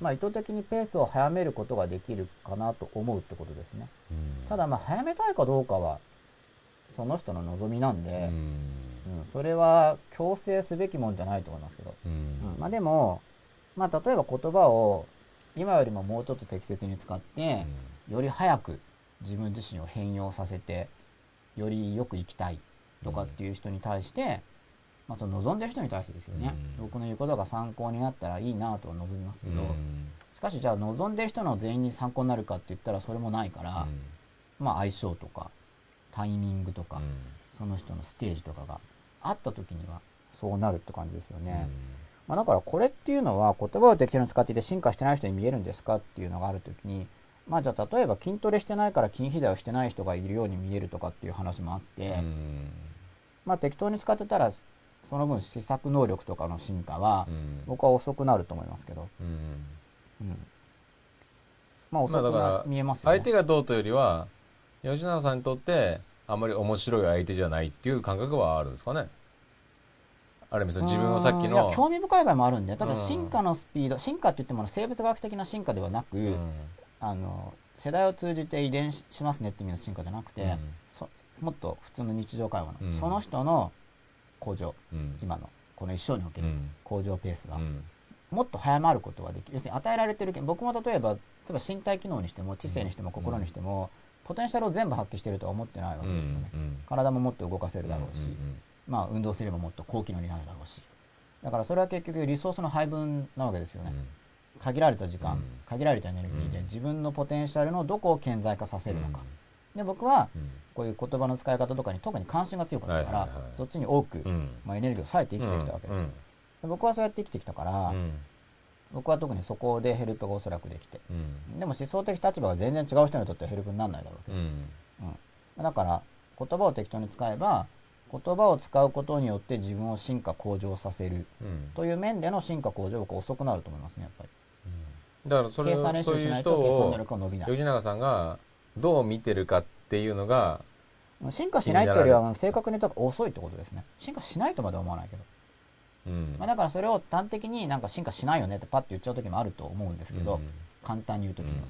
まあ意図的にペースを早めることができるかなと思うってことですね。
うん
ただまあ早めたいかどうかは、その人の望みなんで、
うん
うんそれは強制すべきもんじゃないと思いますけど。
う
うん
ん
まあでも、まあ例えば言葉を今よりももうちょっと適切に使って、より早く自分自身を変容させて、よりよく生きたいとかっていう人に対して、まあその望んでる人に対してですよね、
うん。
僕の言うことが参考になったらいいなとは望みますけど、
うん。
しかしじゃあ望んでる人の全員に参考になるかって言ったらそれもないから、まあ相性とか、タイミングとか、その人のステージとかがあった時にはそうなるって感じですよね。まあ、だからこれっていうのは言葉を適当に使っていて進化してない人に見えるんですかっていうのがあるときに、まあじゃあ例えば筋トレしてないから筋肥大をしてない人がいるように見えるとかっていう話もあって、
うん。
まあ適当に使ってたらその分試作能力とかの進化は
うん。
僕は遅くなると思いますけど、
うん。
うん。まあ遅く見えますよね。
相手がどうというよりは吉永さんにとってあまり面白い相手じゃないっていう感覚はあるんですかねある意味その自分をさっきの
興味深い場合もあるんで、ただ
うん。
進化のスピード、進化って言っても生物学的な進化ではなく、
うん。
あの世代を通じて遺伝しますねって意味の進化じゃなくて、
うん。
そもっと普通の日常会話の、
うん。
その人の向上
うん。
今のこの一生における
うん。
向上ペースが、
うん。
もっと早まることができる要するに与えられてる僕も例えば例えば身体機能にしても知性にしても心にしても、ポテンシャルを全部発揮してるとは思ってないわけですよね、
うん。
体ももっと動かせるだろうし、
うん
まあ運動すればもっと高機能になるだろうし。だからそれは結局リソースの配分なわけですよね、限られた時間、
うん。
限られたエネルギーで
うん。
自分のポテンシャルのどこを顕在化させるのか、で僕は
うん。
こういう言葉の使い方とかに特に関心が強かったから、
はいはいはい。
そっちに多く、
うん。
まあ、エネルギーを割いて生きてきたわけです、
うん。
で僕はそうやって生きてきたから、
うん。
僕は特にそこでヘルプがおそらくできて
うん。
でも思想的立場が全然違う人にとってはヘルプにならないだろうけ。ど、
うん。
うん。だから言葉を適当に使えば言葉を使うことによって自分を進化向上させる。
うん。
という面での進化向上が遅くなると思いますねやっぱり。
だからそれをそういう人を吉永さんがどう見てるかっていうのが
進化しないっていうよりは正確に言うと遅いってことですね。進化しないとまでは思わないけど、
うん。
まあ、だからそれを端的になんか進化しないよねってパッて言っちゃう時もあると思うんですけど、
うん。
簡単に言う時には、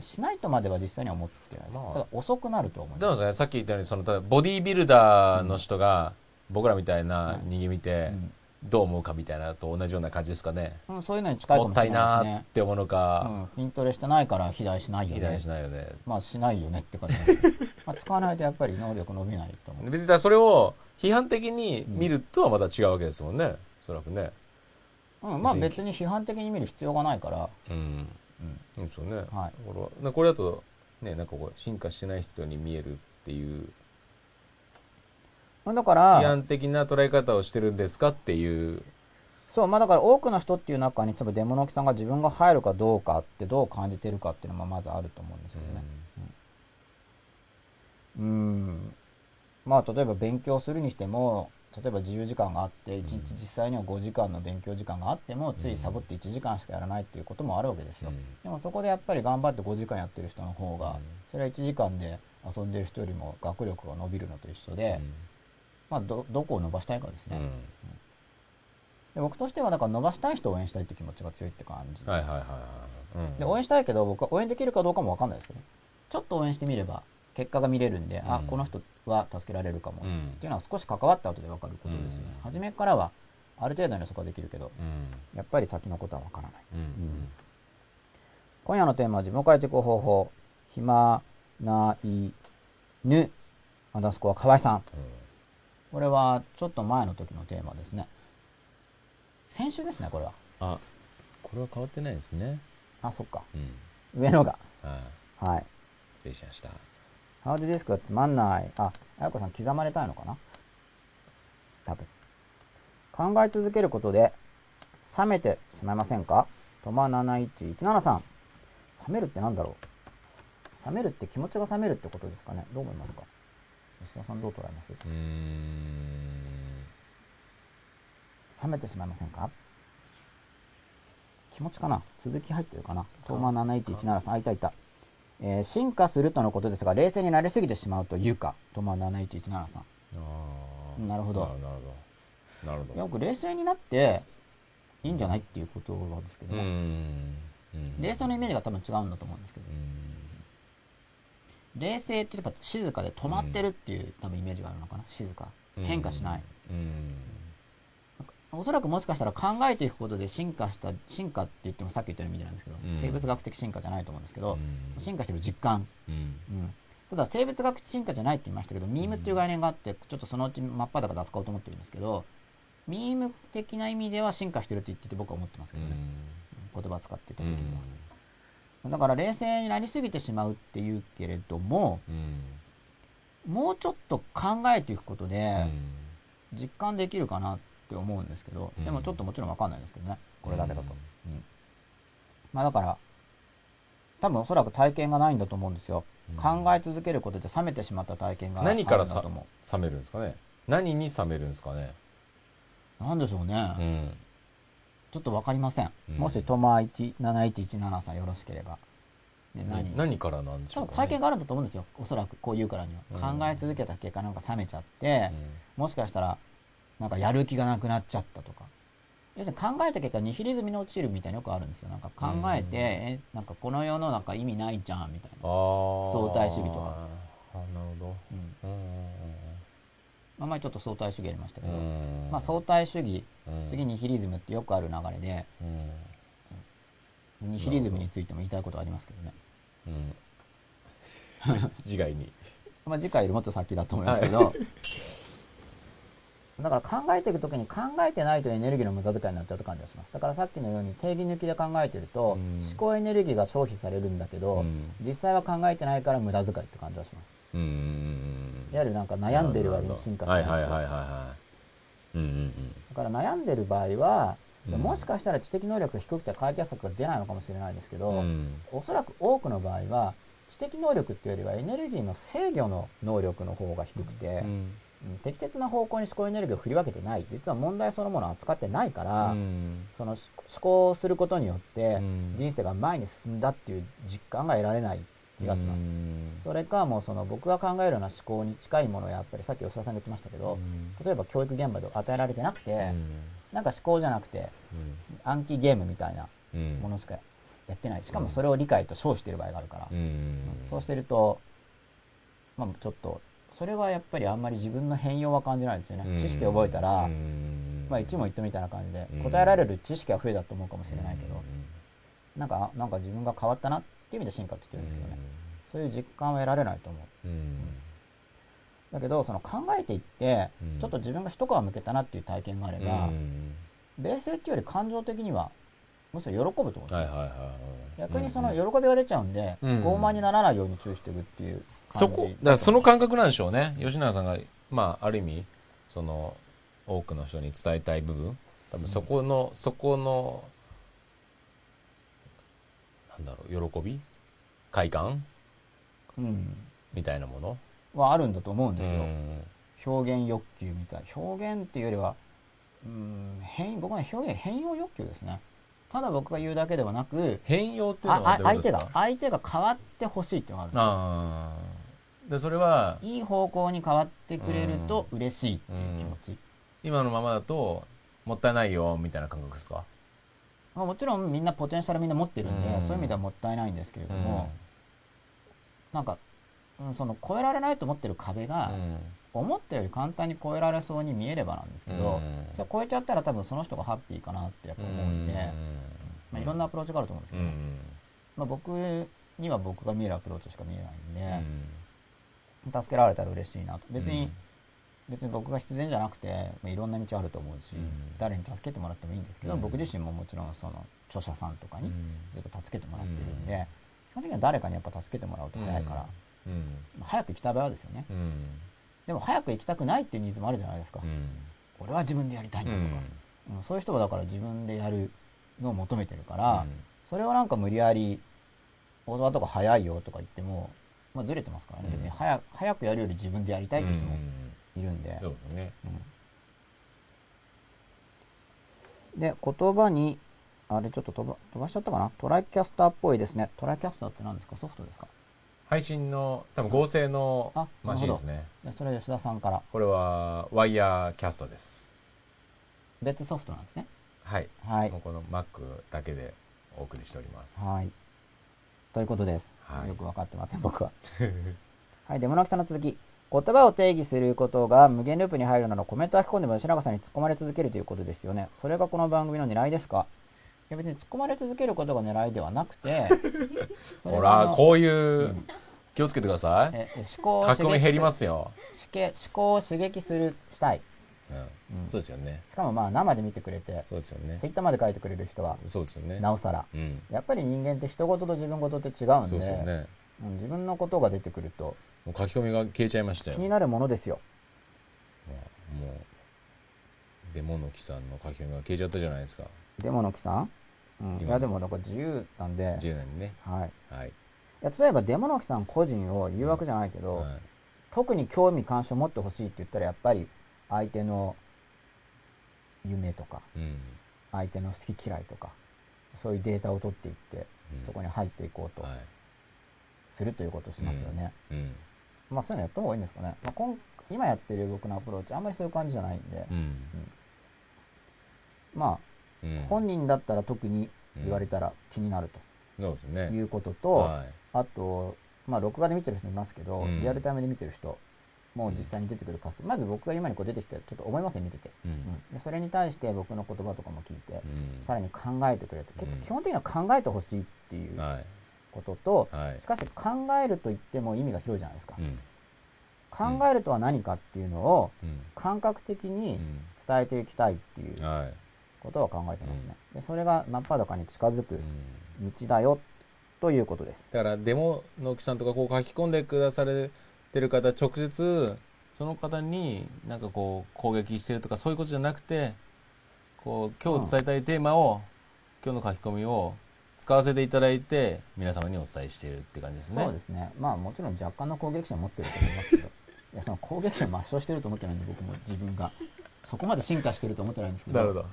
しないとまでは実際には思ってないです、
まあ。
ただ遅くなると思い
で
ます。
もねさっき言ったようにそのボディービルダーの人が僕らみたいな人間見て
うん。
どう思うかみたいなのと同じような感じですかね。
うん、そういうのに近いか
もったい
もしれない
なーっ
ですね
て思うのか
うん、筋トレしてないから肥大しないよね。
肥大しないよね。
まあしないよねって感じ。[laughs] まあ使わないとやっぱり能力伸びないと思う。
別にそれを批判的に見るとはまた違うわけですもんね。おそらくね。
うん、まあ別に批判的に見る必要がないから、
うん
うん。
そうですよね、
はい。
これはこれだとねなんかこう進化してない人に見えるっていう。
まあだから
批判的な捉え方をしてるんですかっていう。
そうまあだから多くの人っていう中に多分デモノキさんが自分が入るかどうかってどう感じてるかっていうのもまずあると思うんですけどね。うん。まあ例えば勉強するにしても例えば自由時間があって1日実際には5時間の勉強時間があってもついサボって1時間しかやらないっていうこともあるわけですよ、
うん。
でもそこでやっぱり頑張って5時間やってる人の方が
うん。
それは1時間で遊んでる人よりも学力が伸びるのと一緒で、まあどどこを伸ばしたいかですね、
うん。
で僕としてはだから伸ばしたい人を応援したいって気持ちが強いって感じ、
はいはいはいはい、うん、
で応援したいけど僕は応援できるかどうかも分かんないですけどね。ちょっと応援してみれば結果が見れるんで、あ
うん。
この人は助けられるかも、
うん。
っていうのは少し関わった後で分かることですよね、
うん。
初めからはある程度の予測はできるけど
うん。
やっぱり先のことは分からない。
うん。
今夜のテーマは自分を変えていく方法。暇ないぬアンダースコア河合さん。これはちょっと前の時のテーマですね。先週ですねこれは。
あこれは変わってないですね。
あそっか。
うん。
上のが。
はい。
はい。
失礼しました
ハードディスクがつまんない。あ、あやこさん刻まれたいのかな？多分。考え続けることで、冷めてしまいませんか？トマ7117さん。冷めるってなんだろう？冷めるって気持ちが冷めるってことですかね？どう思いますか？吉田さんどう捉えます？
うーん。
冷めてしまいませんか？気持ちかな？続き入ってるかな？トーマ7117さん、あ、いたいた。えー進化するとのことですが、冷静になりすぎてしまうというか、トーマ7117さん。
あー。
なるほど。
なるほど。なるほど。
よく冷静になっていいんじゃないっていうことなんですけど冷静のイメージが多分違うんだと思うんですけど。
う、ん。
冷静ってやっぱ静かで止まってるっていう、多分イメージがあるのかな。静か。変化しない、
うん
おそらくもしかしたら考えていくことで進化した進化って言ってもさっき言ったような意味なんですけど、
うん。
生物学的進化じゃないと思うんですけど、
うん。
進化してる実感、
うん。
うん、ただ生物学的進化じゃないって言いましたけどミームっていう概念があってちょっとそのうち真っ裸で扱おうと思ってるんですけどミーム的な意味では進化してるって言ってて僕は思ってますけどね、言葉使ってた時には、だから冷静になりすぎてしまうっていうけれども
うん。
もうちょっと考えていくこと
う
で
ん。
実感できるかなって思うんですけど、
うん。
でもちょっともちろんわかんないですけどね。これだけだと、まあだから多分おそらく体験がないんだと思うんですよ、
うん。
考え続けることで冷めてしまった体験があるん
何から冷めるんですかね？何に冷めるんですかね？
うなんでしょうね、
うん。
ちょっとわかりません、
うん。
もしトマ17117さんよろしければ。で
何？何からなんでし
多
ょう
体験があるんだと思うんですよ。おそらくこう言うからには、
うん。
考え続けた結果なんか冷めちゃって、もしかしたらなんかやる気がなくなっちゃったとか。要するに考えた結果ニヒリズムに陥るみたいなよくあるんですよ。なんか考えて、
うん
えなんかこの世の中意味ないじゃんみたいな、相対主義とか。
あなるほ
うん。
ど
まあ、前ちょっと相対主義やりましたけど、
うんうん
まあ、相対主義
うん。
次ニヒリズムってよくある流れで。
うん。
ニヒリズムについても言いたいことはありますけどね、
うん。[laughs] 自害に。
まあ、次回よりもっと先だと思いますけど、だから考えていくときに考えてないとエネルギーの無駄遣いになっちゃうと感じがします。だからさっきのように定義抜きで考えてると、
うん。
思考エネルギーが消費されるんだけど、
うん。
実際は考えてないから無駄遣いって感じがします。
うん
いわゆるなんか悩んでる割に進化しない
はいはいはいはいはい。うんうん
だから悩んでる場合は、
うん。
もしかしたら知的能力が低くて解決策が出ないのかもしれないですけど、
うん。うん
おそらく多くの場合は知的能力っていうよりはエネルギーの制御の能力の方が低くて、
うん
うん適切な方向に思考エネルギーを振り分けてない。実は問題そのものを扱ってないから、
うん。
その思考をすることによって
うん。
人生が前に進んだっていう実感が得られない気がします。それかもうその僕が考えるような思考に近いものをやっぱりさっき吉田さんが言ってましたけど、例えば教育現場で与えられてなくて、なんか思考じゃなくて暗記ゲームみたいなものしかやってない。しかもそれを理解と称している場合があるから、そうしてるとまあちょっとそれはやっぱりあんまり自分の変容は感じないですよね、知識を覚えたら、まあ一問一答みたいな感じで答えられる知識は増えたと思うかもしれないけど、なんかなんか自分が変わったなっていう意味で進化って言ってるんですよね、そういう実感は得られないと思う、だけどその考えていって、ちょっと自分が一皮むけたなっていう体験があれば、冷静っていうより感情的にはむしろ喜ぶと思う。んです逆にその喜びが出ちゃうんで、
うん。
傲慢にならないように注意していくっていう
そこだからその感覚なんでしょうね。吉永さんがまあある意味その多くの人に伝えたい部分。多分そこの、そこのなんだろう喜び？快感？
うん。
みたいなもの？
はあるんだと思うんですよ、
うん。
表現欲求みたい。表現っていうよりはうん変僕はね表現変容欲求ですね。ただ僕が言うだけではなく
変容っていう
あ
のは
あ相手が相手が変わってほしいっていうのがあるんですよ
でそれはい
い方向に変わってくれると嬉しいっていう気持ち、
今のままだともったいないよみたいな感覚ですか？
まあ、もちろんみんなポテンシャルみんな持ってるんで、
うん。
そういう意味ではもったいないんですけれども、なんか、うん、その超えられないと思ってる壁が、思ったより簡単に超えられそうに見えればなんですけど、じゃあ超えちゃったら多分その人がハッピーかなってやっぱ思うんで、まあ、いろんなアプローチがあると思うんですけど、まあ、僕には僕が見えるアプローチしか見えないんで、助けられたら嬉しいなと。別に、別に僕が必然じゃなくて、まあ、いろんな道あると思うし、
うん。
誰に助けてもらってもいいんですけど、
うん。
僕自身ももちろんその著者さんとかに
うん。
ずっと助けてもらってるんで、基本的には誰かにやっぱ助けてもらうと早いから、早く行きたい場合はですよね。
うん。
でも早く行きたくないっていうニーズもあるじゃないですか、
うん。
俺は自分でやりたいんだとか、うん。そういう人はだから自分でやるのを求めてるから、それをなんか無理やり大沢とか早いよとか言っても、まあ、ずれてますからね、
うん。
別に早早くやるより自分でやりたいって人もいるんで、
そうですね。
で言葉にあれちょっと飛ば飛ばしちゃったかな？トライキャスターっぽいですね。トライキャスターって何ですか？ソフトですか？
配信の多分合成の
あ
マシンですね。
それは吉田さんから。
これはワイヤーキャストです。
別ソフトなんですね。
はい。
はい。
もうこの Mac だけでお送りしております。
はい。ということです、
はい。
よく分かってません [laughs] 僕は。はいデモナキさんの続き。言葉を定義することが無限ループに入るならコメントを書き込んでも吉永さんに突っ込まれ続けるということですよね。それがこの番組の狙いですか？いや別に突っ込まれ続けることが狙いではなくて [laughs]
ほらこういう気をつけてください。
ええ思考を
書き込み減ります
す
よ、
思考を刺激するしたい
うん。
うん。
そうですよね。
しかもまあ生で見てくれて
そうですよね。
ツイッターまで書いてくれる人は。
そうですよね。
なおさら。
うん。
やっぱり人間って人事と自分事って違うんで
そうですよね。
うん自分のことが出てくると
もう書き込みが消えちゃいましたよ。
気になるものですよ。
もうデモの木さんの書き込みが消えちゃったじゃないですか。
デモの木さん、うん、い
今
やでもだから自由なんで、
10年にね。
はい、
はい。
いや例えばデモの木さん個人を言うわけじゃないけど、
はい。
特に興味関心を持ってほしいって言ったらやっぱり相手の夢とか
うん。
相手の好き嫌いとかそういうデータを取っていって
うん。
そこに入っていこうと
はい。
するということをしますよね、
うん。
まあそういうのやった方がいいんですかね、まあ、今今やってる僕のアプローチあんまりそういう感じじゃないんで、
うん。
まあ
うん。
本人だったら特に言われたら気になると。いうことと、
はい。
あと、まあ、録画で見てる人もいますけど、
うん。
リアルタイムで見てる人も実際に出てくる数、まず僕が今にこう出てきてちょっと思いますね見てて、
うん。
うん。でそれに対して僕の言葉とかも聞いて、
うん。
さらに考えてくれて結
うん。
構基本的には考えてほしいっていう
はい。
ことと、
はい。
しかし考えると言っても意味が広いじゃないですか、
うん。
考えるとは何かっていうのを
うん。
感覚的に
うん。
伝えていきたいっていう
はい。
ことは考えてますね、でそれが真っ裸に近づく
うん。
道だよということです。
だからデモの木さんとかこう書き込んでくだされてる方直接その方になんかこう攻撃してるとかそういうことじゃなくてこう今日伝えたいテーマを、今日の書き込みを使わせていただいて皆様にお伝えしているって感じですね。
そうですね。まあもちろん若干の攻撃心を持ってると思いますけど。[laughs] いやその攻撃心を抹消してると思ってないんで僕も自分が。そこまで進化してると思ってないんですけど。
なるほど。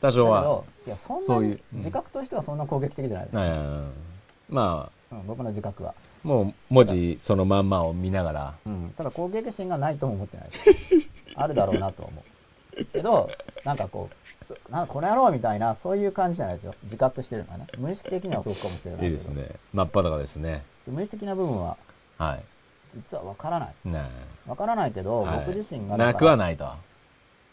多少は。
いやそんなに自覚としてはそんな攻撃的じゃないです。か、
はい。まあ。
うん、僕の自覚は。
もう文字そのまんまを見ながら。
うん。ただ攻撃心がないとも思ってない。あるだろうなと思う。けど、なんかこう、なんかこの野郎みたいな、そういう感じじゃないですよ。自覚してるのはね。無意識的にはそうかもしれない。
いいですね。真っ裸ですね。
無意識的な部分は、
はい。
実はわからない。
ね
わからないけど、
はい
僕自身が。
なくはないと。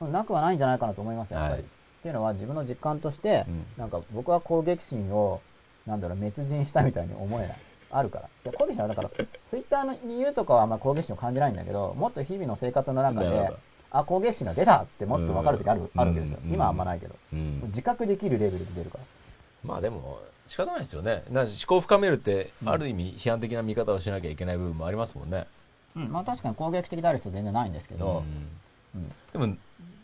うんなくはないんじゃないかなと思いますよ、やっぱり。
はい
っていうのは自分の実感として、
うん
なんか僕は攻撃心を、なんだろう、滅人したみたいに思えない。あるから。いや攻撃心はだから、ツイッターに言うとかはあんま攻撃心を感じないんだけど、もっと日々の生活の中であ、攻撃心が出たってもっと分かる時ある,、
うん
あるわけですよ。
うん
今はあんまないけど。
うん。
自覚できるレベルで出るから。
まあでも、仕方ないですよね。な思考を深めるって、ある意味批判的な見方をしなきゃいけない部分もありますもんね。
うん、まあ確かに攻撃的である人全然ないんですけど、
うん
うん
でも、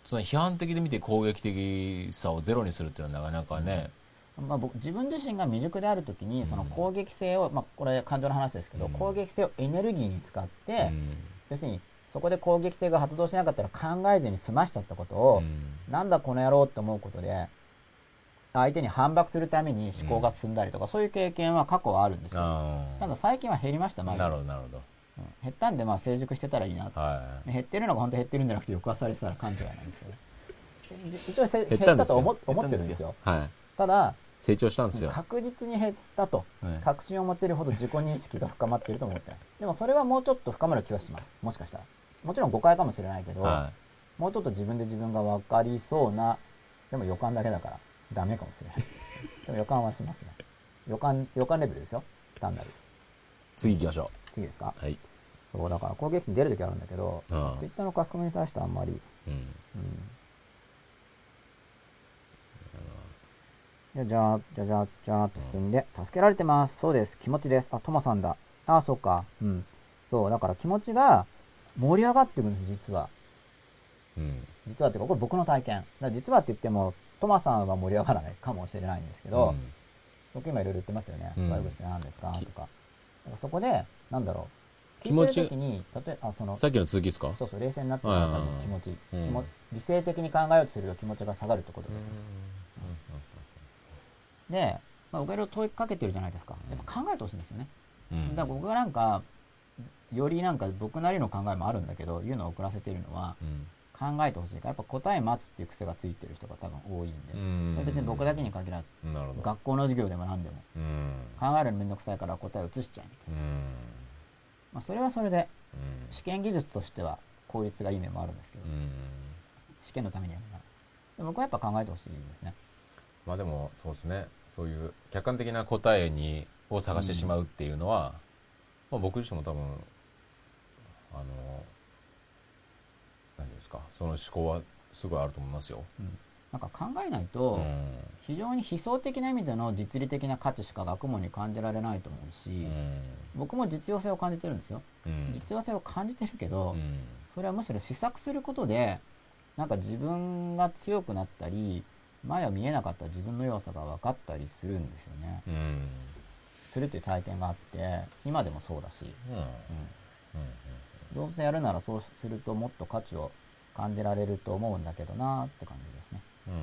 その批判的で見て攻撃的さをゼロにするっていうのはなかなかね、
まあ、僕自分自身が未熟であるときにその攻撃性を、まあ、これ感情の話ですけど、
うん。
攻撃性をエネルギーに使って、
うん。
要するにそこで攻撃性が発動しなかったら考えずに済ましちゃったことを、
うん。
なんだこの野郎って思うことで相手に反駁するために思考が進んだりとか、そういう経験は過去はあるんですよ。
あ
ただ最近は減りました前
なるほど、なるほ
うん。減ったんでまあ成熟してたらいいな。と
ど。はい。
で減ってるのが本当に減ってるんじゃなくて抑圧されてたら勘違いなんですけどで一応せ減
減
っ
った
と思思ってるんですよ。
はい。
ただ
成長したんですよ。
確実に減ったと。
はい
確信を持っているほど自己認識が深まっていると思ってでもそれはもうちょっと深まる気はします。もしかしたら。もちろん誤解かもしれないけど、
は
もうちょっと自分で自分が分かりそうなでも予感だけだからダメかもしれない。[laughs] でも予感はしますね。予感予感レベルですよ。単なる。
い。次行きましょ
次ですか？
う。はい。
そうだから攻撃に出る時あるんだけどツイッターの書き込みに対してはあんまり、
うん。
うん、じゃじゃーじゃじゃーじゃーっと進んで、助けられてます。そうです。気持ちです。あ、トマさんだ。あ、そうか。うん。そう、だから気持ちが盛り上がってるんです、実は。
うん。
実はってか、これ僕の体験。だから実はって言っても、トマさんは盛り上がらないかもしれないんですけど、
うん
僕今いろいろ言ってますよね。
うん
悪口って何ですか？
き
とか。だからそこで、なんだろう。
気持ち
に、例えば、あ、その、
さっきの続きですか？
そうそう、冷静になってる中に気持ち、
うん
気持理性的に考えようとすると気持ちが下がるってことです。で、まあ、僕がいろいろ問いかけてるじゃないですか。やっぱ考えてほしいんですよね。
うん
だから僕がなんか、よりなんか僕なりの考えもあるんだけど、言うのを遅らせてるのは、
うん
考えてほしいから、やっぱ答え待つっていう癖がついてる人が多分多いんで、
うん
別に僕だけに限らず。学校の授業でも何でも、
うん。
考えるのめんどくさいから答えを移しちゃえみたいな。
うん。
まあ、それはそれで、
うん
試験技術としては効率がいい面もあるんですけど、
うん
試験のためにやるなら。で僕はやっぱ考えてほしいですね。
まあでもそうですね。そういう客観的な答えにを探してしまうっていうのは、まあ、僕自身も多分あの何ですかその思考はすごいあると思いますよ。
うん。なんか考えない
うん。
と、非常に悲壮的な意味での実利的な価値しか学問に感じられないと思うし、僕も実用性を感じてるんですよ。
うん。
実用性を感じてるけど、
うん。
それはむしろ試作することで、なんか自分が強くなったり、前は見えなかった自分の弱さが分かったりするんですよね。
うん
するという体験があって、今でもそうだし、
うん
うんどうせやるならそうするともっと価値を感じられると思うんだけどなーって感じですね。
うん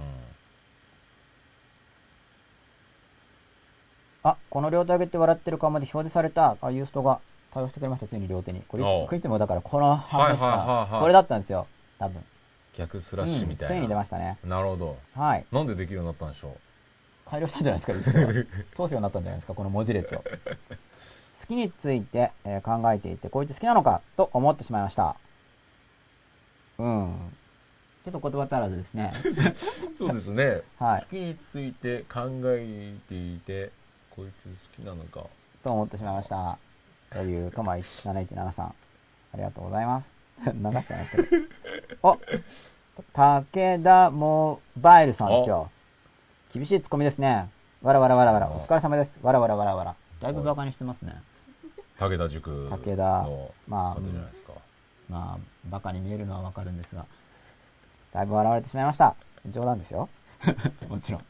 あ、この両手上げて笑ってる顔まで表示された。あ、ユーストが対応してくれました、ついに両手に。これ、
おう
クイズもだからこの半分し
はいはいはいはい
か、これだったんですよ。多分。
逆スラッシュみたいな、
うんついに出ましたね。
なるほど
はい。
なんでできるようになったんでしょ
改良したんじゃないですか、ユーストが。[laughs] 通すようになったんじゃないですか、この文字列を。好きについて、えー考えていて、こいつ好きなのかと思ってしまいました。うん。ちょっと言葉足らずですね。
う [laughs] そうですね、
はい
好きについて考えていてこいつ好きなのか
と思ってしまいました。という、トマ7117さん。ありがとうございます。流しちゃいけど。お武田モバイルさんですよ。厳しいツッコミですね。わらわらわらわら。お疲れ様です。わらわらわらわら。だいぶバカにしてますね。
武田塾の
武田まあ
方じゃないですか、
まあ、バカに見えるのはわかるんですが。だいぶ笑われてしまいました。冗談ですよ。[laughs] もちろん。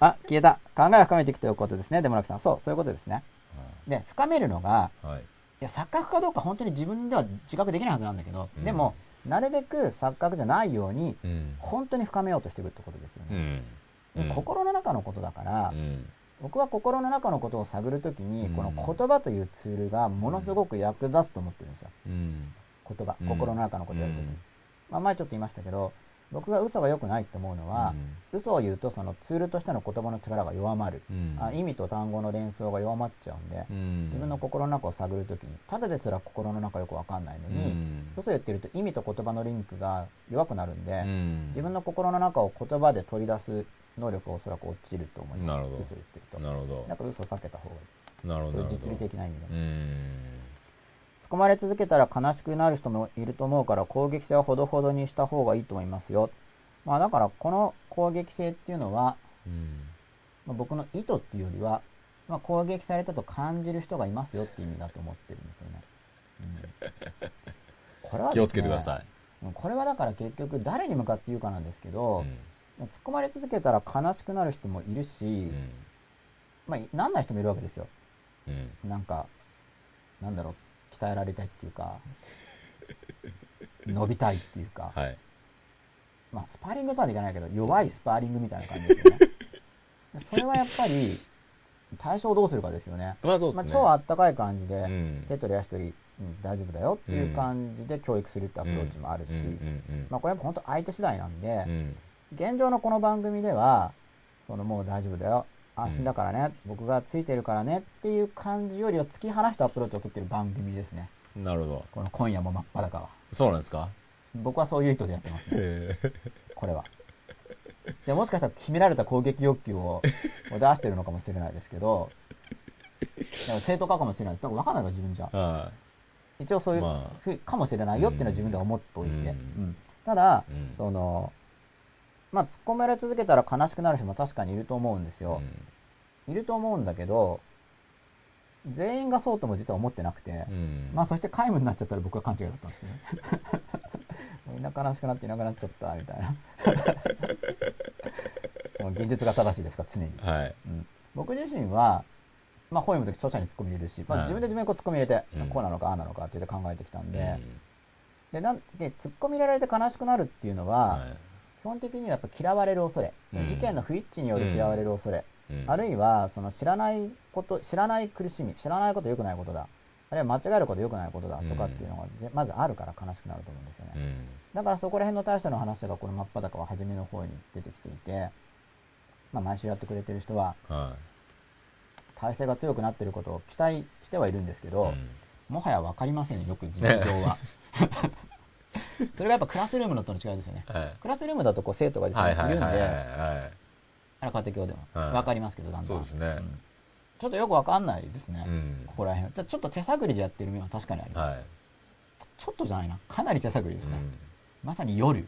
あ、消えた。考えを深めていくということですね。デモラクさん。そう、そういうことですね。で、深めるのが、
はい
いや錯覚かどうか本当に自分では自覚できないはずなんだけど、
うん。
でもなるべく錯覚じゃないように
うん。
本当に深めようとしてるってことですよ
う
ね、
ん。
で心の中のことだから、
うん。
僕は心の中のことを探るときに、
うん。
この言葉というツールがものすごく役立つと思ってるんですよ。
うん。
言葉、
うん
心の中のことをやるときに。まあ、前ちょっと言いましたけど、僕が嘘が良くないと思うのは、嘘を言うとそのツールとしての言葉の力が弱まる。
うん、
あ意味と単語の連想が弱まっちゃうんで、
うん、
自分の心の中を探るときに、ただですら心の中よくわかんないのに、
うん
嘘言ってると意味と言葉のリンクが弱くなるんで、
うん
自分の心の中を言葉で取り出す能力がおそらく落ちると思います。
なるほど
嘘言ってると。
なるほど
だから嘘を避けた方がいい。
なるほど
実利的な意味で。
うん
含まれ続けたら悲しくなる人もいると思うから攻撃性はほどほどにした方がいいと思いますよ。まあだからこの攻撃性っていうのは、
うん
まあ、僕の意図っていうよりは、まあ、攻撃されたと感じる人がいますよって意味だと思ってるんですよね。うん、これはね
気をつけてください、
うんこれはだから結局誰に向かって言うかなんですけど、
うん
突っ込まれ続けたら悲しくなる人もいるし、
うん
まあなんない人もいるわけですよ。
うん
なんか、なんだろう、鍛えられたいっていうか、[laughs] 伸びたいっていうか、
はい。
まあスパーリングとはでいかないけど、弱いスパーリングみたいな感じですよね。[laughs] それはやっぱり、対象をどうするかですよね。
まあそうですね、
まあ超あったかい感じで、
うん。
手取り足取り、うん大丈夫だよっていう感じで教育するってアプローチもあるし、まあこれは本当相手次第なんで、現状のこの番組では、そのもう大丈夫だよ、安心だからね、僕がついてるからねっていう感じよりは突き放したアプローチを取ってる番組ですね。
なるほど
この今夜も真っ裸は。
そうなんですか？
僕はそういう意図でやってますね。
へ [laughs]
これは。じゃあもしかしたら決められた攻撃欲求を [laughs] を出してるのかもしれないですけど、正当かかもしれないです。だから分かんないから自分じゃ。
は
一応そういう
まあ
かもしれないよっていうのは自分では思っておいて。
うん
うんただ、
うん
その、まあ突っ込められ続けたら悲しくなる人も確かにいると思うんです
い、
よ。いると思うんだけど、全員がそうとも実は思ってなくて、
うん。
まあそして皆無になっちゃったら僕は勘違いだったんですけどね。[laughs] みんな悲しくなっていなくなっちゃったみたいな。[laughs] もう現実が正しいですから常に。
はい。
うん、僕自身は、まあ本読むとき著者に突っ込み入れるし、まあ、
はい。
自分で自分にこう突っ込み入れて、
うん。
こうなのかああなのかって考えてきたんで、
うん。
でなんで突っ込み入れられて悲しくなるっていうのは、
はい。
基本的にはやっぱ嫌われる恐れ、
うん。
意見の不一致による嫌われる恐れ、
うん。
あるいはその知らないこと知らない苦しみ知らないこと良くないことだ。あるいは間違えること良くないことだとかっていうのがぜまずあるから悲しくなると思うんですよね、
うん。
だからそこら辺の対処の話がこの真っ裸は初めの方に出てきていて、まあ、毎週やってくれてる人は
は
体制が強くなっていることを期待してはいるんですけ
い
ど、もはや分かりませんよよく実情は [laughs] それがやっぱクラスルームのとの違いですよね。クラスルームだとこう生徒が実
はい
際にいるんで、
はいはい。はい
あれ家庭教でも。
はい
分かりますけどだんだん。
そうですね。
ん。ちょっとよく分かんないですね、
うん。
ここら辺じゃあちょっと手探りでやってる面は確かにあります、
はい。
ちょっとじゃないな。かなり手探りですね、
うん。
まさに夜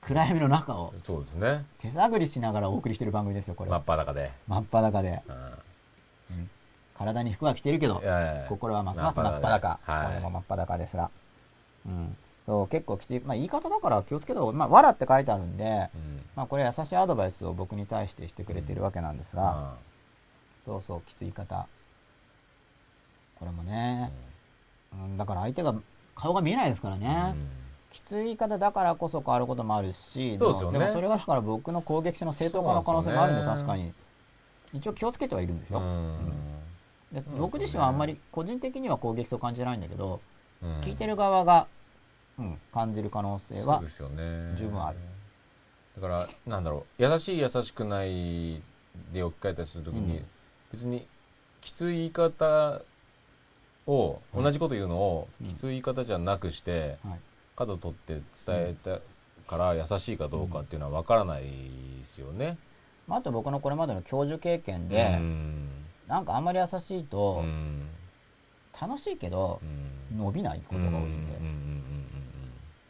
暗闇の中を
そうですね。
手探りしながらお送りしてる番組ですよこれ。
真
は
っ裸で。
真っ裸で、体に服は着てるけど心はますます真っ裸
はい。
これも真っ裸ですら。うんそう結構きつい、まあ、言い方だから気をつけた方がまあ、わらって書いてあるんで、
うん。
まあ、これ優しいアドバイスを僕に対してしてくれてるわけなんですが、
あ
そうそうきつい方。これもね、うん、だから相手が顔が見えないですから
あ
ね、きつい言い方だからこそ変わることもあるし
ですよね。
ももそれがだから僕の攻撃性の正当化の可能性もあるんで
ですよ
確かに。一応気をつけてはいるんですよ、
うん。
で僕自身はあんまり個人的には攻撃と感じないんだけど、
うん。
聞いてる側が、うん、感じる可能性は十分ある。
だからなんだろう優しい優しくないで置き換えたりするときに、
うん。
別にきつい言い方を
はい
同じこと言うのを
うん。
きつい言い方じゃなくして、
はい。
角取って伝えたから優しいかどうかっていうのは分からないですよね。
まあ、あと僕のこれまでの教授経験で、
うん。
なんかあんまり優しいと
うん。
楽しいけど
うん。
伸びないことが多いんで、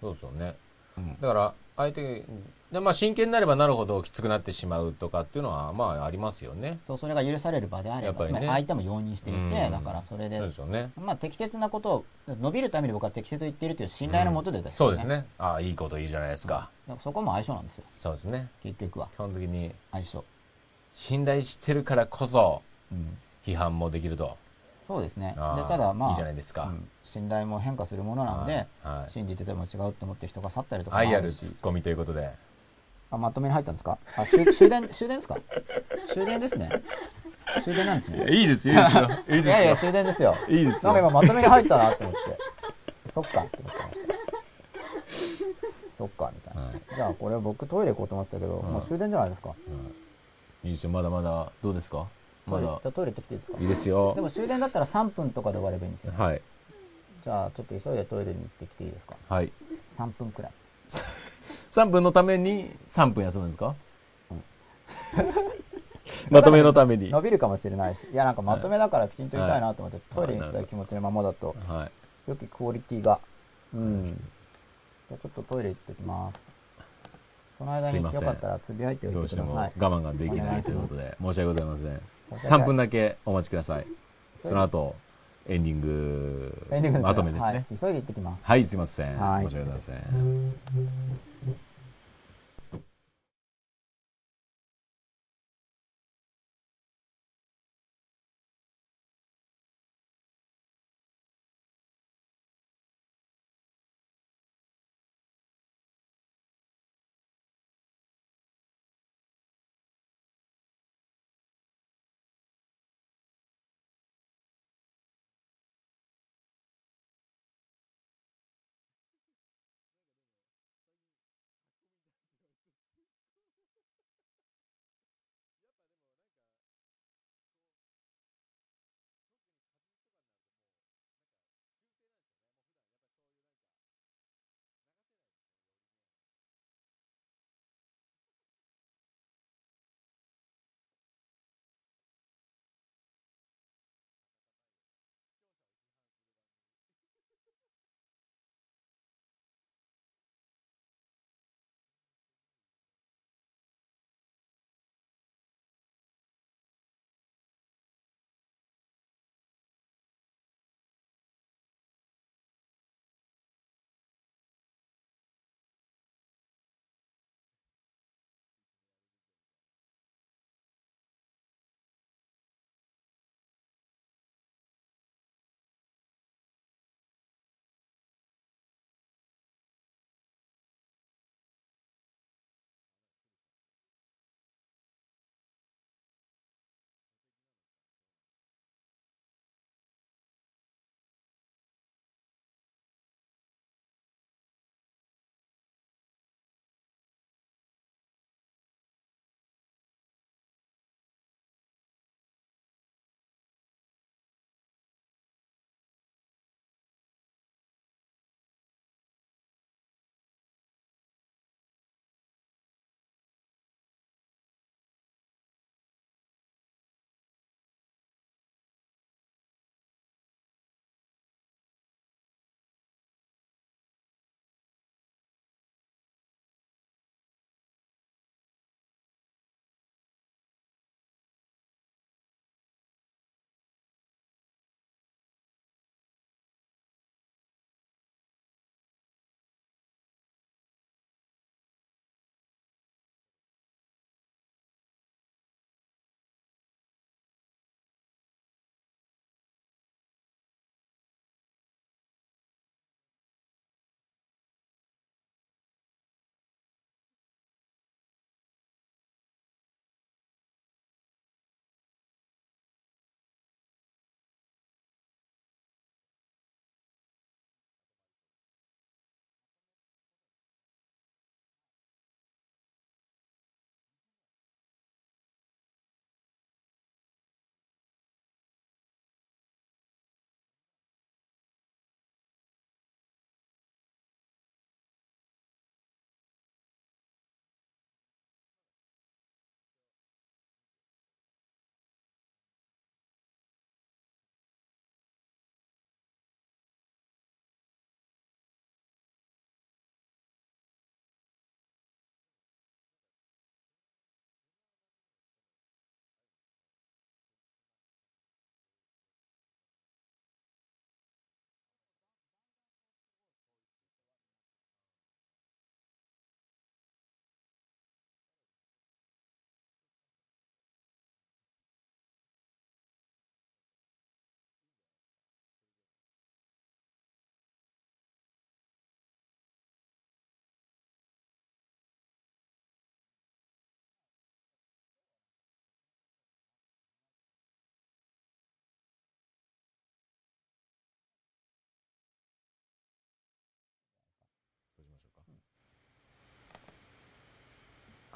そうですよね。
うん
だから相手でまあ真剣になればなるほどきつくなってしまうとかっていうのはまあありますよね。
そうそれが許される場であれば、
ね
つまり相手も容認していて、
うん
だからそれで
そうですよね。
まあ、適切なことを伸びるために僕は適切と言っているという信頼のもとでです
そうですね。ああいいこと言うじゃないですか。
だからそこも相性なんですよ
そうですね。
結局は
基本的に
相性、
信頼してるからこそ
うん、
批判もできると。
そうですねでただまあ
いいじゃないですか。
うん信頼も変化するものなので、
はいはい
信じてても違うと思って人が去ったりとか
愛あ
る
ツッコミということで。
あまとめに入ったんですか？あ終 [laughs] 終電終電ですか？終電ですね終電なんですね。
いいですよ、いいですよ。[laughs] いい
いやいや、終電ですよ。
いいです
なんか今まとめに入ったなって思って。そっかって思った。そっか、みたいな。
はい
じゃあこれ僕トイレ行こうと思ってたけど、もう終電じゃないですか。
いいですよ、まだまだ、どうですか？まだ
トイレじゃ。あトイレ行ってきていいですか？
いいですよ
で。も終電だったら3分とかで終わればいいんですよ。
はい。
じゃあちょっと急いでトイレに行ってきていいですか？
はい。
3分くらい。[laughs]
3分のために3分休むんですか？まとめのために。は
伸びるかもしれないし。いやなんかまとめだからきちんと言いたいなと思って、トイレに行きた
はい
い気持ちのままだと、
い。
よくクオリティが。うん。じゃあちょっとトイレ行ってきます。その間によかったらつぶやいておい
どうしても
てください。
我慢ができないということで、申し訳ございません。
申し訳ない
3分だけお待ちください。その後、エンディング、まとめですね。
はい急いで行ってきます。
はい、すいません。
はい
申し訳ございません。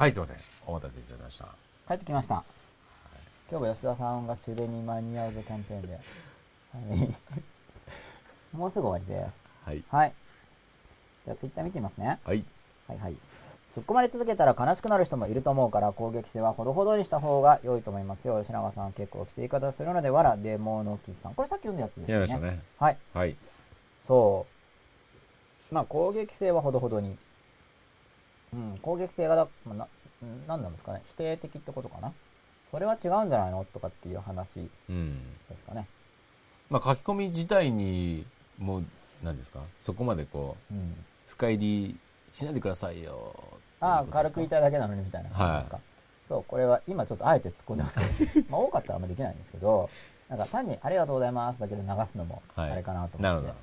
はい、すいません。お待たせいたしました。
帰ってきました。今日も吉田さんが終電に間に合うぞキャンペーンで。はい。もうすぐ終わりです。
はい。
はい。じゃあツイッター見てみますね。
はい。
はいはい。突っ込まれ続けたら悲しくなる人もいると思うから攻撃性はほどほどにした方が良いと思いますよ。吉永さん結構きつい言い方するので、わら、デモノキさん。これさっき読んだやつですよね。
やりましたね。
はい。
はい。
そう。まあ攻撃性はほどほどに。うん、攻撃性がだ、まあ、な、うん何なんですかね。否定的ってことかな。それは違うんじゃないの？とかっていう話で
うん。
すかね。
まあ、書き込み自体に、もう、何ですか？そこまでこう、
うん。
深入りしないでくださいよ。
ああ、軽く言いたいだけなのにみたいな感じですか？そう、これは今ちょっとあえて突っ込んでますけど、[laughs] まあ多かったらあんまできないんですけど、なんか単にありがとうございますだけで流すのも
はい
あれかなと思って、
ど。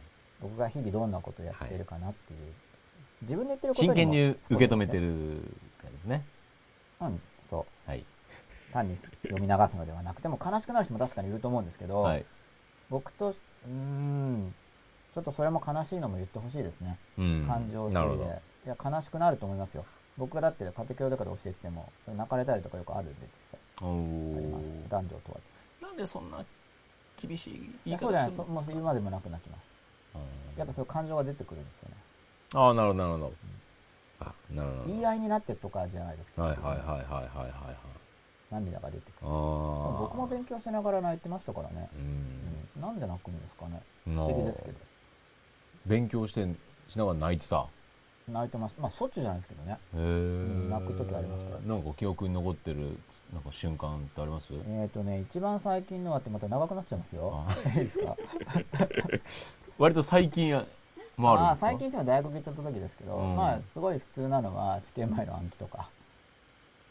僕が日々どんなことをやっているかなっていう、
真剣に
も
受け止めて
る。
る感じですね。
うん、そう。
はい。
単に読み流すのではなくても悲しくなる人も確かにいると思うんですけど、
はい。
僕と、うーん、ちょっとそれも悲しいのも言ってほしいですね。
うん。
感情処で。いや、悲しくなると思いますよ。僕がだって家庭教とかで教えてても、泣かれたりとかよくあるんで、実際。男女問わず。
なんでそんな厳しい
い
言い方するんですか？
そもう言うまでもなく泣きます。
うん
やっぱそういう感情が出てくるんですよね。
ああ、なるほど、なるほど。あ、なるほど。
言い合いになってとかじゃないですか。
はいはいはいはいはいはいはい。
涙が出てく
あ
る。
あ。
僕も勉強しながら泣いてましたからね。
うん。
うん、なんで泣くんですかね。
不
不思議ですけど。
勉強してしながら泣いてた？
泣いてます。まあ、しょっちゅうじゃないですけどね。
へえ、
ん泣く時ありましたよ
なんか記憶に残ってるなんか瞬間ってあります？
えっ、とね、一番最近のはってまた長くなっちゃいますよ。
あ
いいですか？[laughs]
割と最近もあるん
あ
ですか？
最近っていうのは大学行っちゃった時ですけど、
うん
まあ、すごい普通なのは試験前の暗記とか。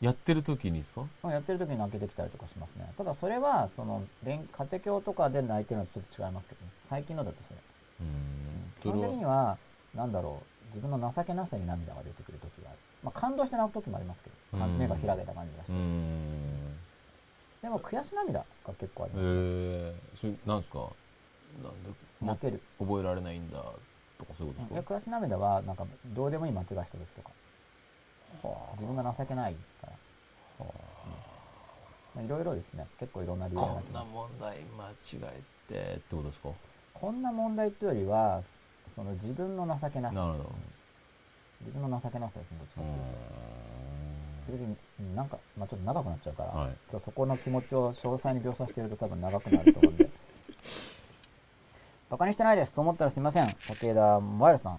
やってる時にですか？
まあやってる時に泣けてきたりとかしますね。ただそれは、その、勉家庭教とかで泣いてるのとちょっと違いますけど、ね、最近のだとそれ。
うん
基本的には、なんだろう、自分の情けなさに涙が出てくる時がある。まあ、感動して泣く時もありますけど、
うん
目が開けた感じがして。でも、悔し涙が結構あり
へ
ます。
えそれなんですか？なんでも
泣ける。
覚えられないんだとかそういうことですか？
悔し涙は、なんか、どうでもいい間違いした時とか、
は
自分が情けないから、
あ。は
まあ、いろいろですね、結構いろんな理
あ
由が
こんな問題間違えてってことですか？
こんな問題というよりは、その自分の情けなさ。
なるほど。
自分の情けなさですね、どっちか
う
っていうと。別に、うんなんか、まあちょっと長くなっちゃうから、
はい。
そこの気持ちを詳細に描写してると多分長くなると思うんで。バカにしてないです。と思ったらすいません。武田モアイルさん。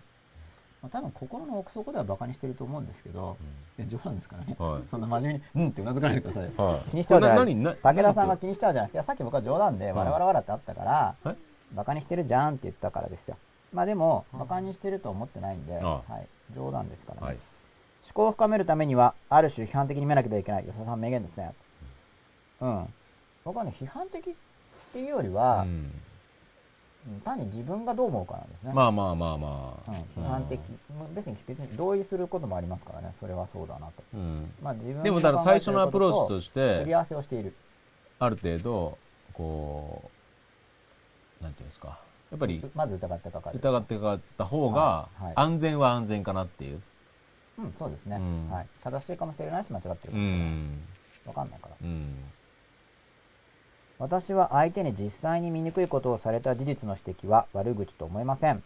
まあ、多分心の奥底ではバカにしてると思うんですけど、いや冗談ですからね。
はい
そんな真面目に、うんってうなずかないでくださいよ。
はい
気にしちゃうじゃない武田さんが
な
気にしちゃうじゃないですか。さっき僕は冗談で、
はい
我々笑ってあったから、
はい
バカにしてるじゃんって言ったからですよ。まあでも、バカにしてると思ってないんで、
あ
はい、冗談ですからね。
はい
思考を深めるためには、ある種批判的に見なければいけない。吉田さん名言ですね。うん。僕はね、批判的っていうよりは、
うん
うん単に自分がどう思うかなんですね。
まあまあまあまあ。
うん、批判的、別に別に同意することもありますからね、それはそうだなと。
うん。
まあ自分
でもだから最初のアプローチと
し
して
すり合わせをしている。
ある程度こうなんていうんですか。やっぱり
まず疑ってかかる。
疑ってかかった方が安全は安全かなっていう。
うん、そうですね、
うん。
はい。正しいかもしれないし、間違ってるか
う
もしれない。
ん。
わかんないから。
うん
私は相手に実際に醜いことをされた事実の指摘は悪口と思いません。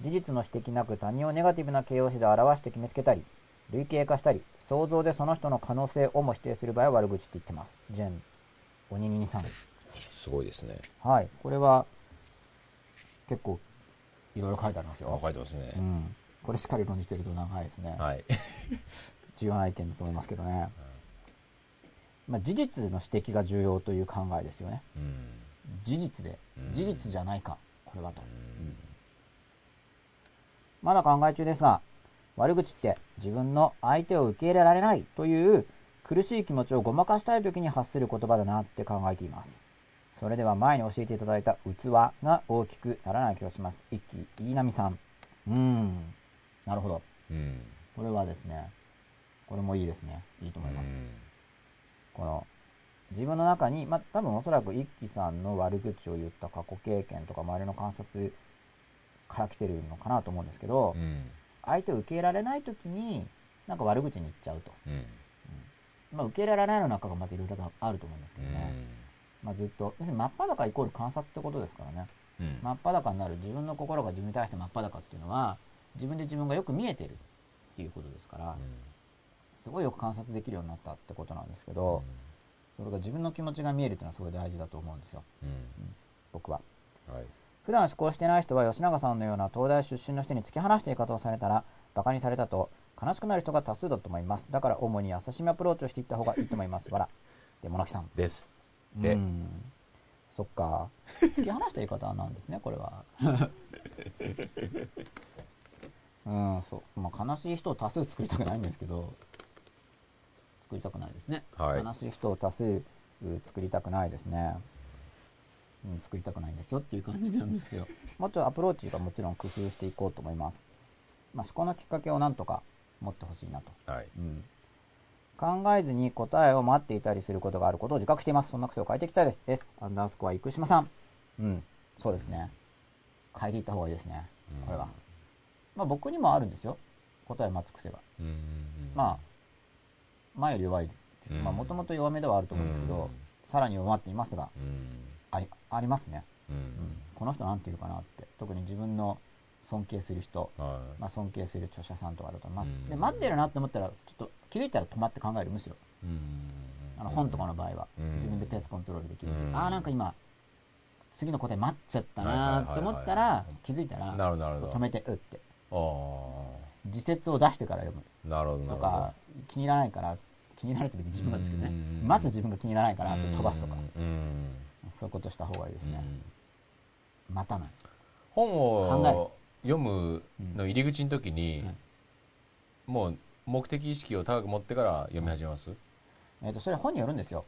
事実の指摘なく他人をネガティブな形容詞で表して決めつけたり、類型化したり、想像でその人の可能性をも否定する場合は悪口って言ってます。ジェン、おにににさん。
すごいですね
はい。これは、結構、いろいろ書いてありますよ。
書いてますね
うん。これしっかり論じてると長いですね。
はい
重要な意見だと思いますけどね。まあ、事実の指摘が重要という考えですよね。
うん
事実で
うん、
事実じゃないか、これはと。
うん
まだ考え中ですが、悪口って自分の相手を受け入れられないという苦しい気持ちをごまかしたい時に発する言葉だなって考えています。それでは前に教えていただいた器が大きくならない気がします。一気、飯波さん。うーん。なるほど。
うん
これはですね、これもいいですね。いいと思います。この、自分の中に、まあ、多分おそらく一輝さんの悪口を言った過去経験とか周りの観察から来てるのかなと思うんですけど、
うん。
相手を受け入れられない時に、なんか悪口に言っちゃうと。
うん。
うん。まあ、受け入れられないの中がまたいろいろあると思うんですけどね。まあ、ずっと、要するに真っ裸イコール観察ってことですからね。
うん。
真っ裸になる自分の心が自分に対して真っ裸っていうのは、自分で自分がよく見えてるっていうことですから、すごいよく観察できるようになったってことなんですけど、それから自分の気持ちが見えるっていうのはすごい大事だと思うんですよ、
うん。
僕は。
はい。
普段思考してない人は吉永さんのような東大出身の人に突き放した言い方をされたらバカにされたと悲しくなる人が多数だと思います。だから主に優しめアプローチをしていった方がいいと思います。わら。[laughs] でモナキさん。
ですって。
うん。そっか。突き放した言い方なんですねこれは。[laughs] うんそう、まあ、悲しい人を多数作りたくないんですけど作りたくないですね、
はい
悲しい人を多数う作りたくないですねうん、作りたくないんですよっていう感じなんですけど [laughs] もっとアプローチがもちろん工夫していこうと思います、まあ、思考のきっかけをなんとか持ってほしいなと
はい
うん考えずに答えを待っていたりすることがあることを自覚しています。そんな癖を変えていきたいです。S、アンダースコア、生島さん。うん、そうですね。変えていった方がいいですね。これは。まあ僕にもあるんですよ。答えを待つ癖が。
うん
まあ、前より弱いです。もともと弱めではあると思うんですけど、
うん。
さらに弱まっていますが、
うん。
あり、ありますね。
うん。
うん。この人なんていうかなって。特に自分の尊敬する人、
はい。
まあ尊敬する著者さんとかだと、ま
うん。
で待ってるなって思ったら、ちょっと気づいたら止まって考える、むしろ。
うん。
あの本とかの場合は、
うん。
自分でペースコントロールできる、
う。ん。
ああなんか今次の答え待っちゃったないと思ったら気づいたら止めてうって。
あ
自説を出してから読むとか気に入らないから気に入らないって別に自分がですけどね。
うん
待つ自分が気に入らないからちょっと飛ばすとか。そういうことした方がいいですね。
うん
待たない。
本を読むの入り口の時に、
はい。
もう目的意識を高く持ってから読み始めます、
えー、とそれ本によるんですよ。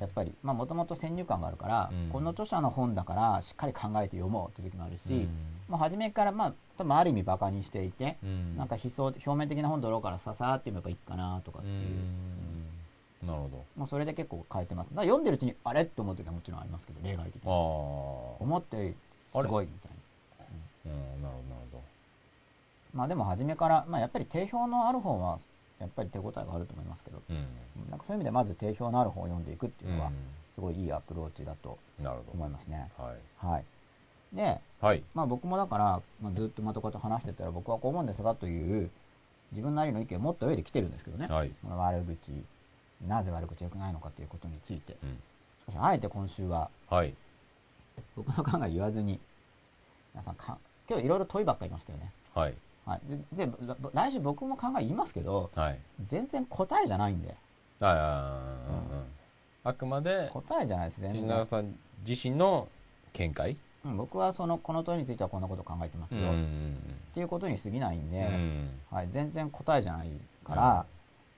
やっぱり。もともと先入観があるから、
うん。
この著者の本だからしっかり考えて読もうって時もあるし、
うん。
もう初めからまあ多分ある意味バカにしていて、
うん。
なんか悲壮表面的な本だろうからささーって読めばいいかなとかっ
う
ていう、
ん。なるほ
もうそれで結構変えてます。だ読んでるうちにあれ？って思う時はもちろんありますけど例外的に。
ど
思ったよりすごいみたいな。
うん。なるほど。
まあでも初めから、まあ、やっぱり定評のある本はやっぱり手応えがあると思いますけど。
どうん。
なんかそういう意味でまず定評のある本を読んでいくっていうのは
う
すごいいいアプローチだと思いますね。
どはい
はい。で
はい。
まあ僕もだから、まあ、ずっとまたこうやって話してたら僕はこう思うんですがという自分なりの意見を持った上で来てるんですけどね、
はい。
この悪口なぜ悪口が良くないのかということについて。
うん。
しかしあえて今週は
はい。
僕の考え言わずに皆さんか今日いろいろ問いばっかり言いましたよね。
はい
はい、でで来週僕も考え言いますけど
はい。
全然答えじゃないんで。
ああうんうん。あくまで
答えじゃないです全然。
藤永、さん自身の見解？
うん、僕はそのこの問いについてはこんなこと考えてますよ、っ
うん
ていうことに過ぎないんで、
うん。
はい、全然答えじゃないから、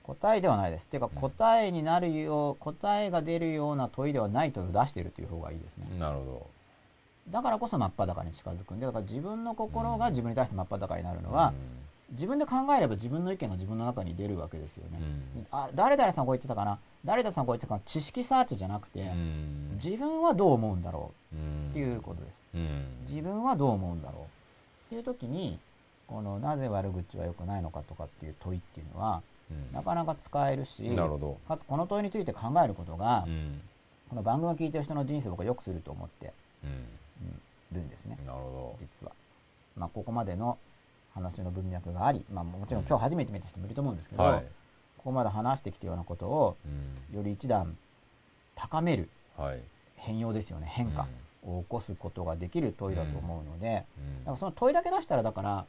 答えではないです。っていうか
うん。
答えになるよう答えが出るような問いではない問いを出しているという方がいいですね、
なるほ
だからこそ真っ裸に近づくんでだから自分の心が自分に対して真っ裸になる
ど
のは、自分で考えれば自分の意見が自分の中に出るわけですよね、
うん。
あ誰々さんこう言ってたかな？誰々さんこう言ってたかな？知識サーチじゃなくて、
うん。
自分はどう思うんだろ
っ
う？っていうことです、
うん。
自分はどう思うんだろう？っていう時にこのなぜ悪口は良くないのかとかっていう問いっていうのは
うん。
なかなか使えるしかつこの問いについて考えることが、
うん。
この番組を聞いてる人の人生を僕は良くすると思って、るんですね。
なるほ
実は、まあ、ここまでの話の文脈があり、まあ、もちろん今日初めて見た人もいると思うんですけど、
どはい。
ここまで話してきたようなことを
うん。
より一段高める
はい。
変容ですよね。変化を起こすことができる問いだと思うので、
うん。
だからその問いだけ出したらだから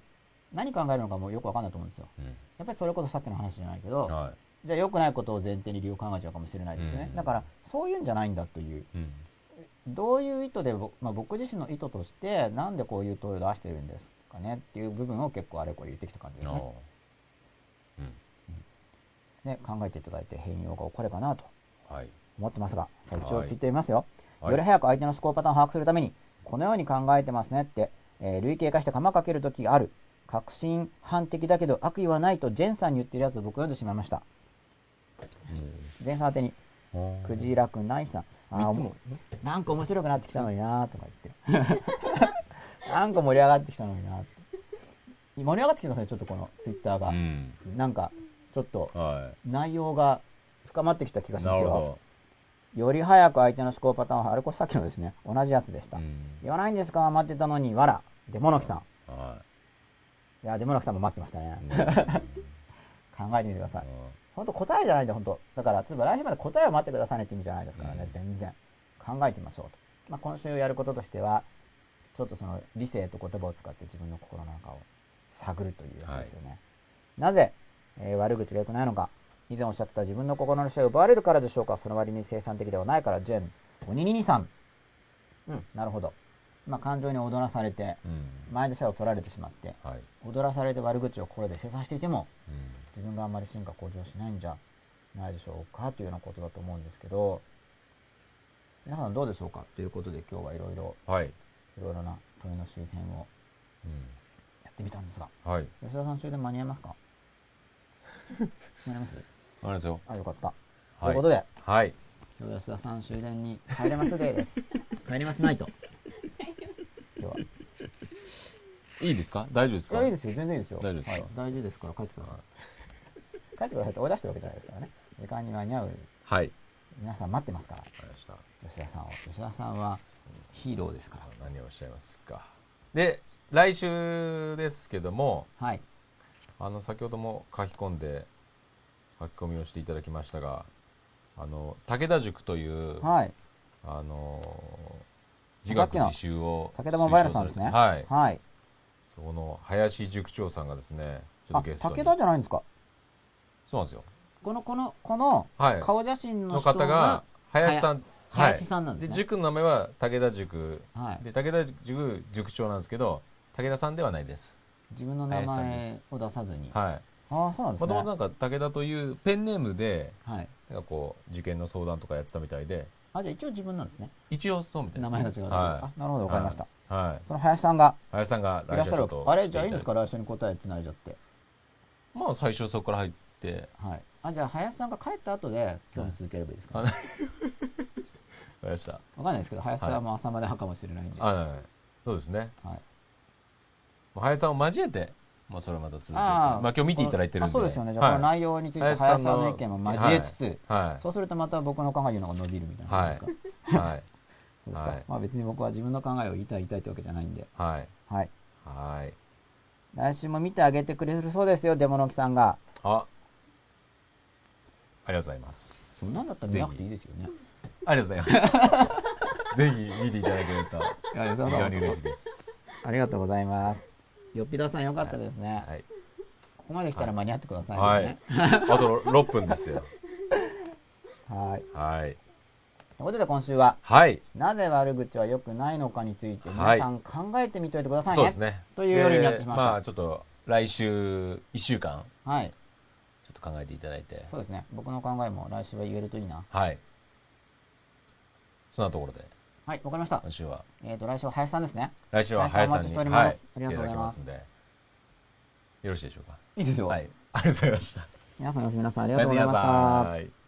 何考えるのかもよく分かんないと思うんですよ。
うん。
やっぱりそれこそさっきの話じゃないけど、
は
じゃあ良くないことを前提に理由を考えちゃうかもしれないですね、
うん。
だからそういうんじゃないんだというどういう意図でぼ、まあ、僕自身の意図としてなんでこういう問いを出してるんですかねっていう部分を結構あれこれ言ってきた感じですね。で考えていただいて変容が起こればなと思ってますがさあ一応
はい。
ツイッター見ますよ、
はい。
より早く相手の思考パターンを把握するためにこのように考えてますねって、えー類型化して釜かける時がある。確信犯的だけど悪意はないとジェンさんに言ってるやつを僕読んでしまいました。ジェンさん宛てに
うん
クジラくんナイスさんあなんか面白くなってきたのになーとか言って [laughs] なんか盛り上がってきたのになーって盛り上がってきてますねちょっとこのツイッターが、
うん
なんかちょっと
は
内容が深まってきた気がしますよ。
ほ
より早く相手の思考パターンを、あれこれさっきのですね、同じやつでした。
ど。うん。
言わないんですか？待ってたのに、わら。デモノキさん。
はい
や、デモノキさんも待ってましたね。
い。うん [laughs]
考えてみてください。本当答えじゃないんで、本当だから、例えば来週まで答えを待ってくださいねって意味じゃないですからね、
うん
全然。考えてみましょうと。まあ、今週やることとしては、ちょっとその理性と言葉を使って自分の心の中を探るというやつですよね。なぜ、えー悪口が良くないのか。以前おっしゃってた自分の心の視野を奪われるからでしょうか。その割に生産的ではないから、ジェーム。おにににさん。うん、なるほど。まあ、感情に踊らされて、
うん。
前でシャを取られてしまって、
はい。
踊らされて悪口を心で生産していても、
うん。
自分があんまり進化向上しないんじゃないでしょうかというようなことだと思うんですけど皆さんどうでしょうかということで今日はいろいろ
はい。
いろいろな問いの周辺を
うん。
やってみたんですが
はい。
吉田さん終電間に合いますか？間に合います？
あれですよ。
あよかった、と
はい。
いうことで
はい。
今日吉田さん終電に帰れますデーです。[laughs] 帰りますナイト今日は。い
いですか？大丈夫ですか？
いやいいですよ。全然いいですよ。
大丈夫ですか？
はい、大事ですから帰ってください帰ってくださいって追い出してるわけじゃないですからね時間に間に合う
はい。
皆さん待ってますから。吉田さんを吉田さんはヒーローですから
何をおっしゃいますか。で、来週ですけども、
はい
あの、先ほども書き込んで、書き込みをしていただきましたが、あの、武田塾という、
はい
あの、自学自習を
武田モバイルさんですね
はい。
はい
その、林塾長さんがですね、ちょっ
あ
とゲストに。
武田じゃないんですか
そうなんですよ。
このこのこの
はい。
顔写真の
の
人
方が、林さん、はい。
林さんなんですね。
塾の名前は武田塾。
はい。
で、武田塾塾長なんですけど、武田さんではないです。
自分の名前
す
を出さずに。
はい。
ああそうなんですね。
もともとなんか武田というペンネームで、
はい。
なんかこう、受験の相談とかやってたみたいで、
あじゃあ一応自分なんですね。
一応そうみたいです、ね。
名前が違う
は
あなるほどわかりました。
い。はい。
その林さんが。
林さんが
いらっしゃるわけ。
来週ちょっと
あれじゃあいいんですか？
来
週に答えつないじゃって。
まあ最初そこから入って、
はい。あじゃあ林さんが帰った後で今日に続ければいいですか、
はい。
わ [laughs]
わかりました。
かんないですけど林さんも朝まで派かもしれないんで、
はい。はいはい。そうですね。
はい。
林さんを交えて、まあそれをまた続けて。
あ
まあ
ー
今日見ていただいてるんで。
あそうですよね。じゃあこの
はい
内容について林さんの意見も交えつつ、
はい。
そうするとまた僕の考えのが伸びるみたいな。感じですか、
はい。
そうですか、
はい。
まあ別に僕は自分の考えを言いたい言いたいってわけじゃないんで。
はい。
はい。
はい。
来週も見てあげてくれるそうですよデモノキさんが。
あ、ありがとうございます。
そんなんだったら見なくていいですよね
ありがとうございます。[laughs] ぜひ見ていただけると非常に嬉しいです。
ありがとうございますよっぴださんよかったですね、
はい。
ここまで来たら間に合ってください
は
ね
い。あと6分ですよ。
はい
はい。
ということで今週は
はい。
なぜ悪口は良くないのかについて
はい
皆さん考えてみといてくださいね、
そうですね。
という夜になってしまいました
でまあちょっと来週1週間、
はい
と考えていただいて。
そうですね僕の考えも来週は言えるといいな
はい。そんなところで、
はいわかりました
今週は。
えっ、と来週は林さんですね
来週は林さんに、
林さんお待ちしております
はい、
ありがとうございます。
よろしいでしょうか。
いいですよ、
はい。ありがとうございました。
皆さんおやすみなさいありがとうございました。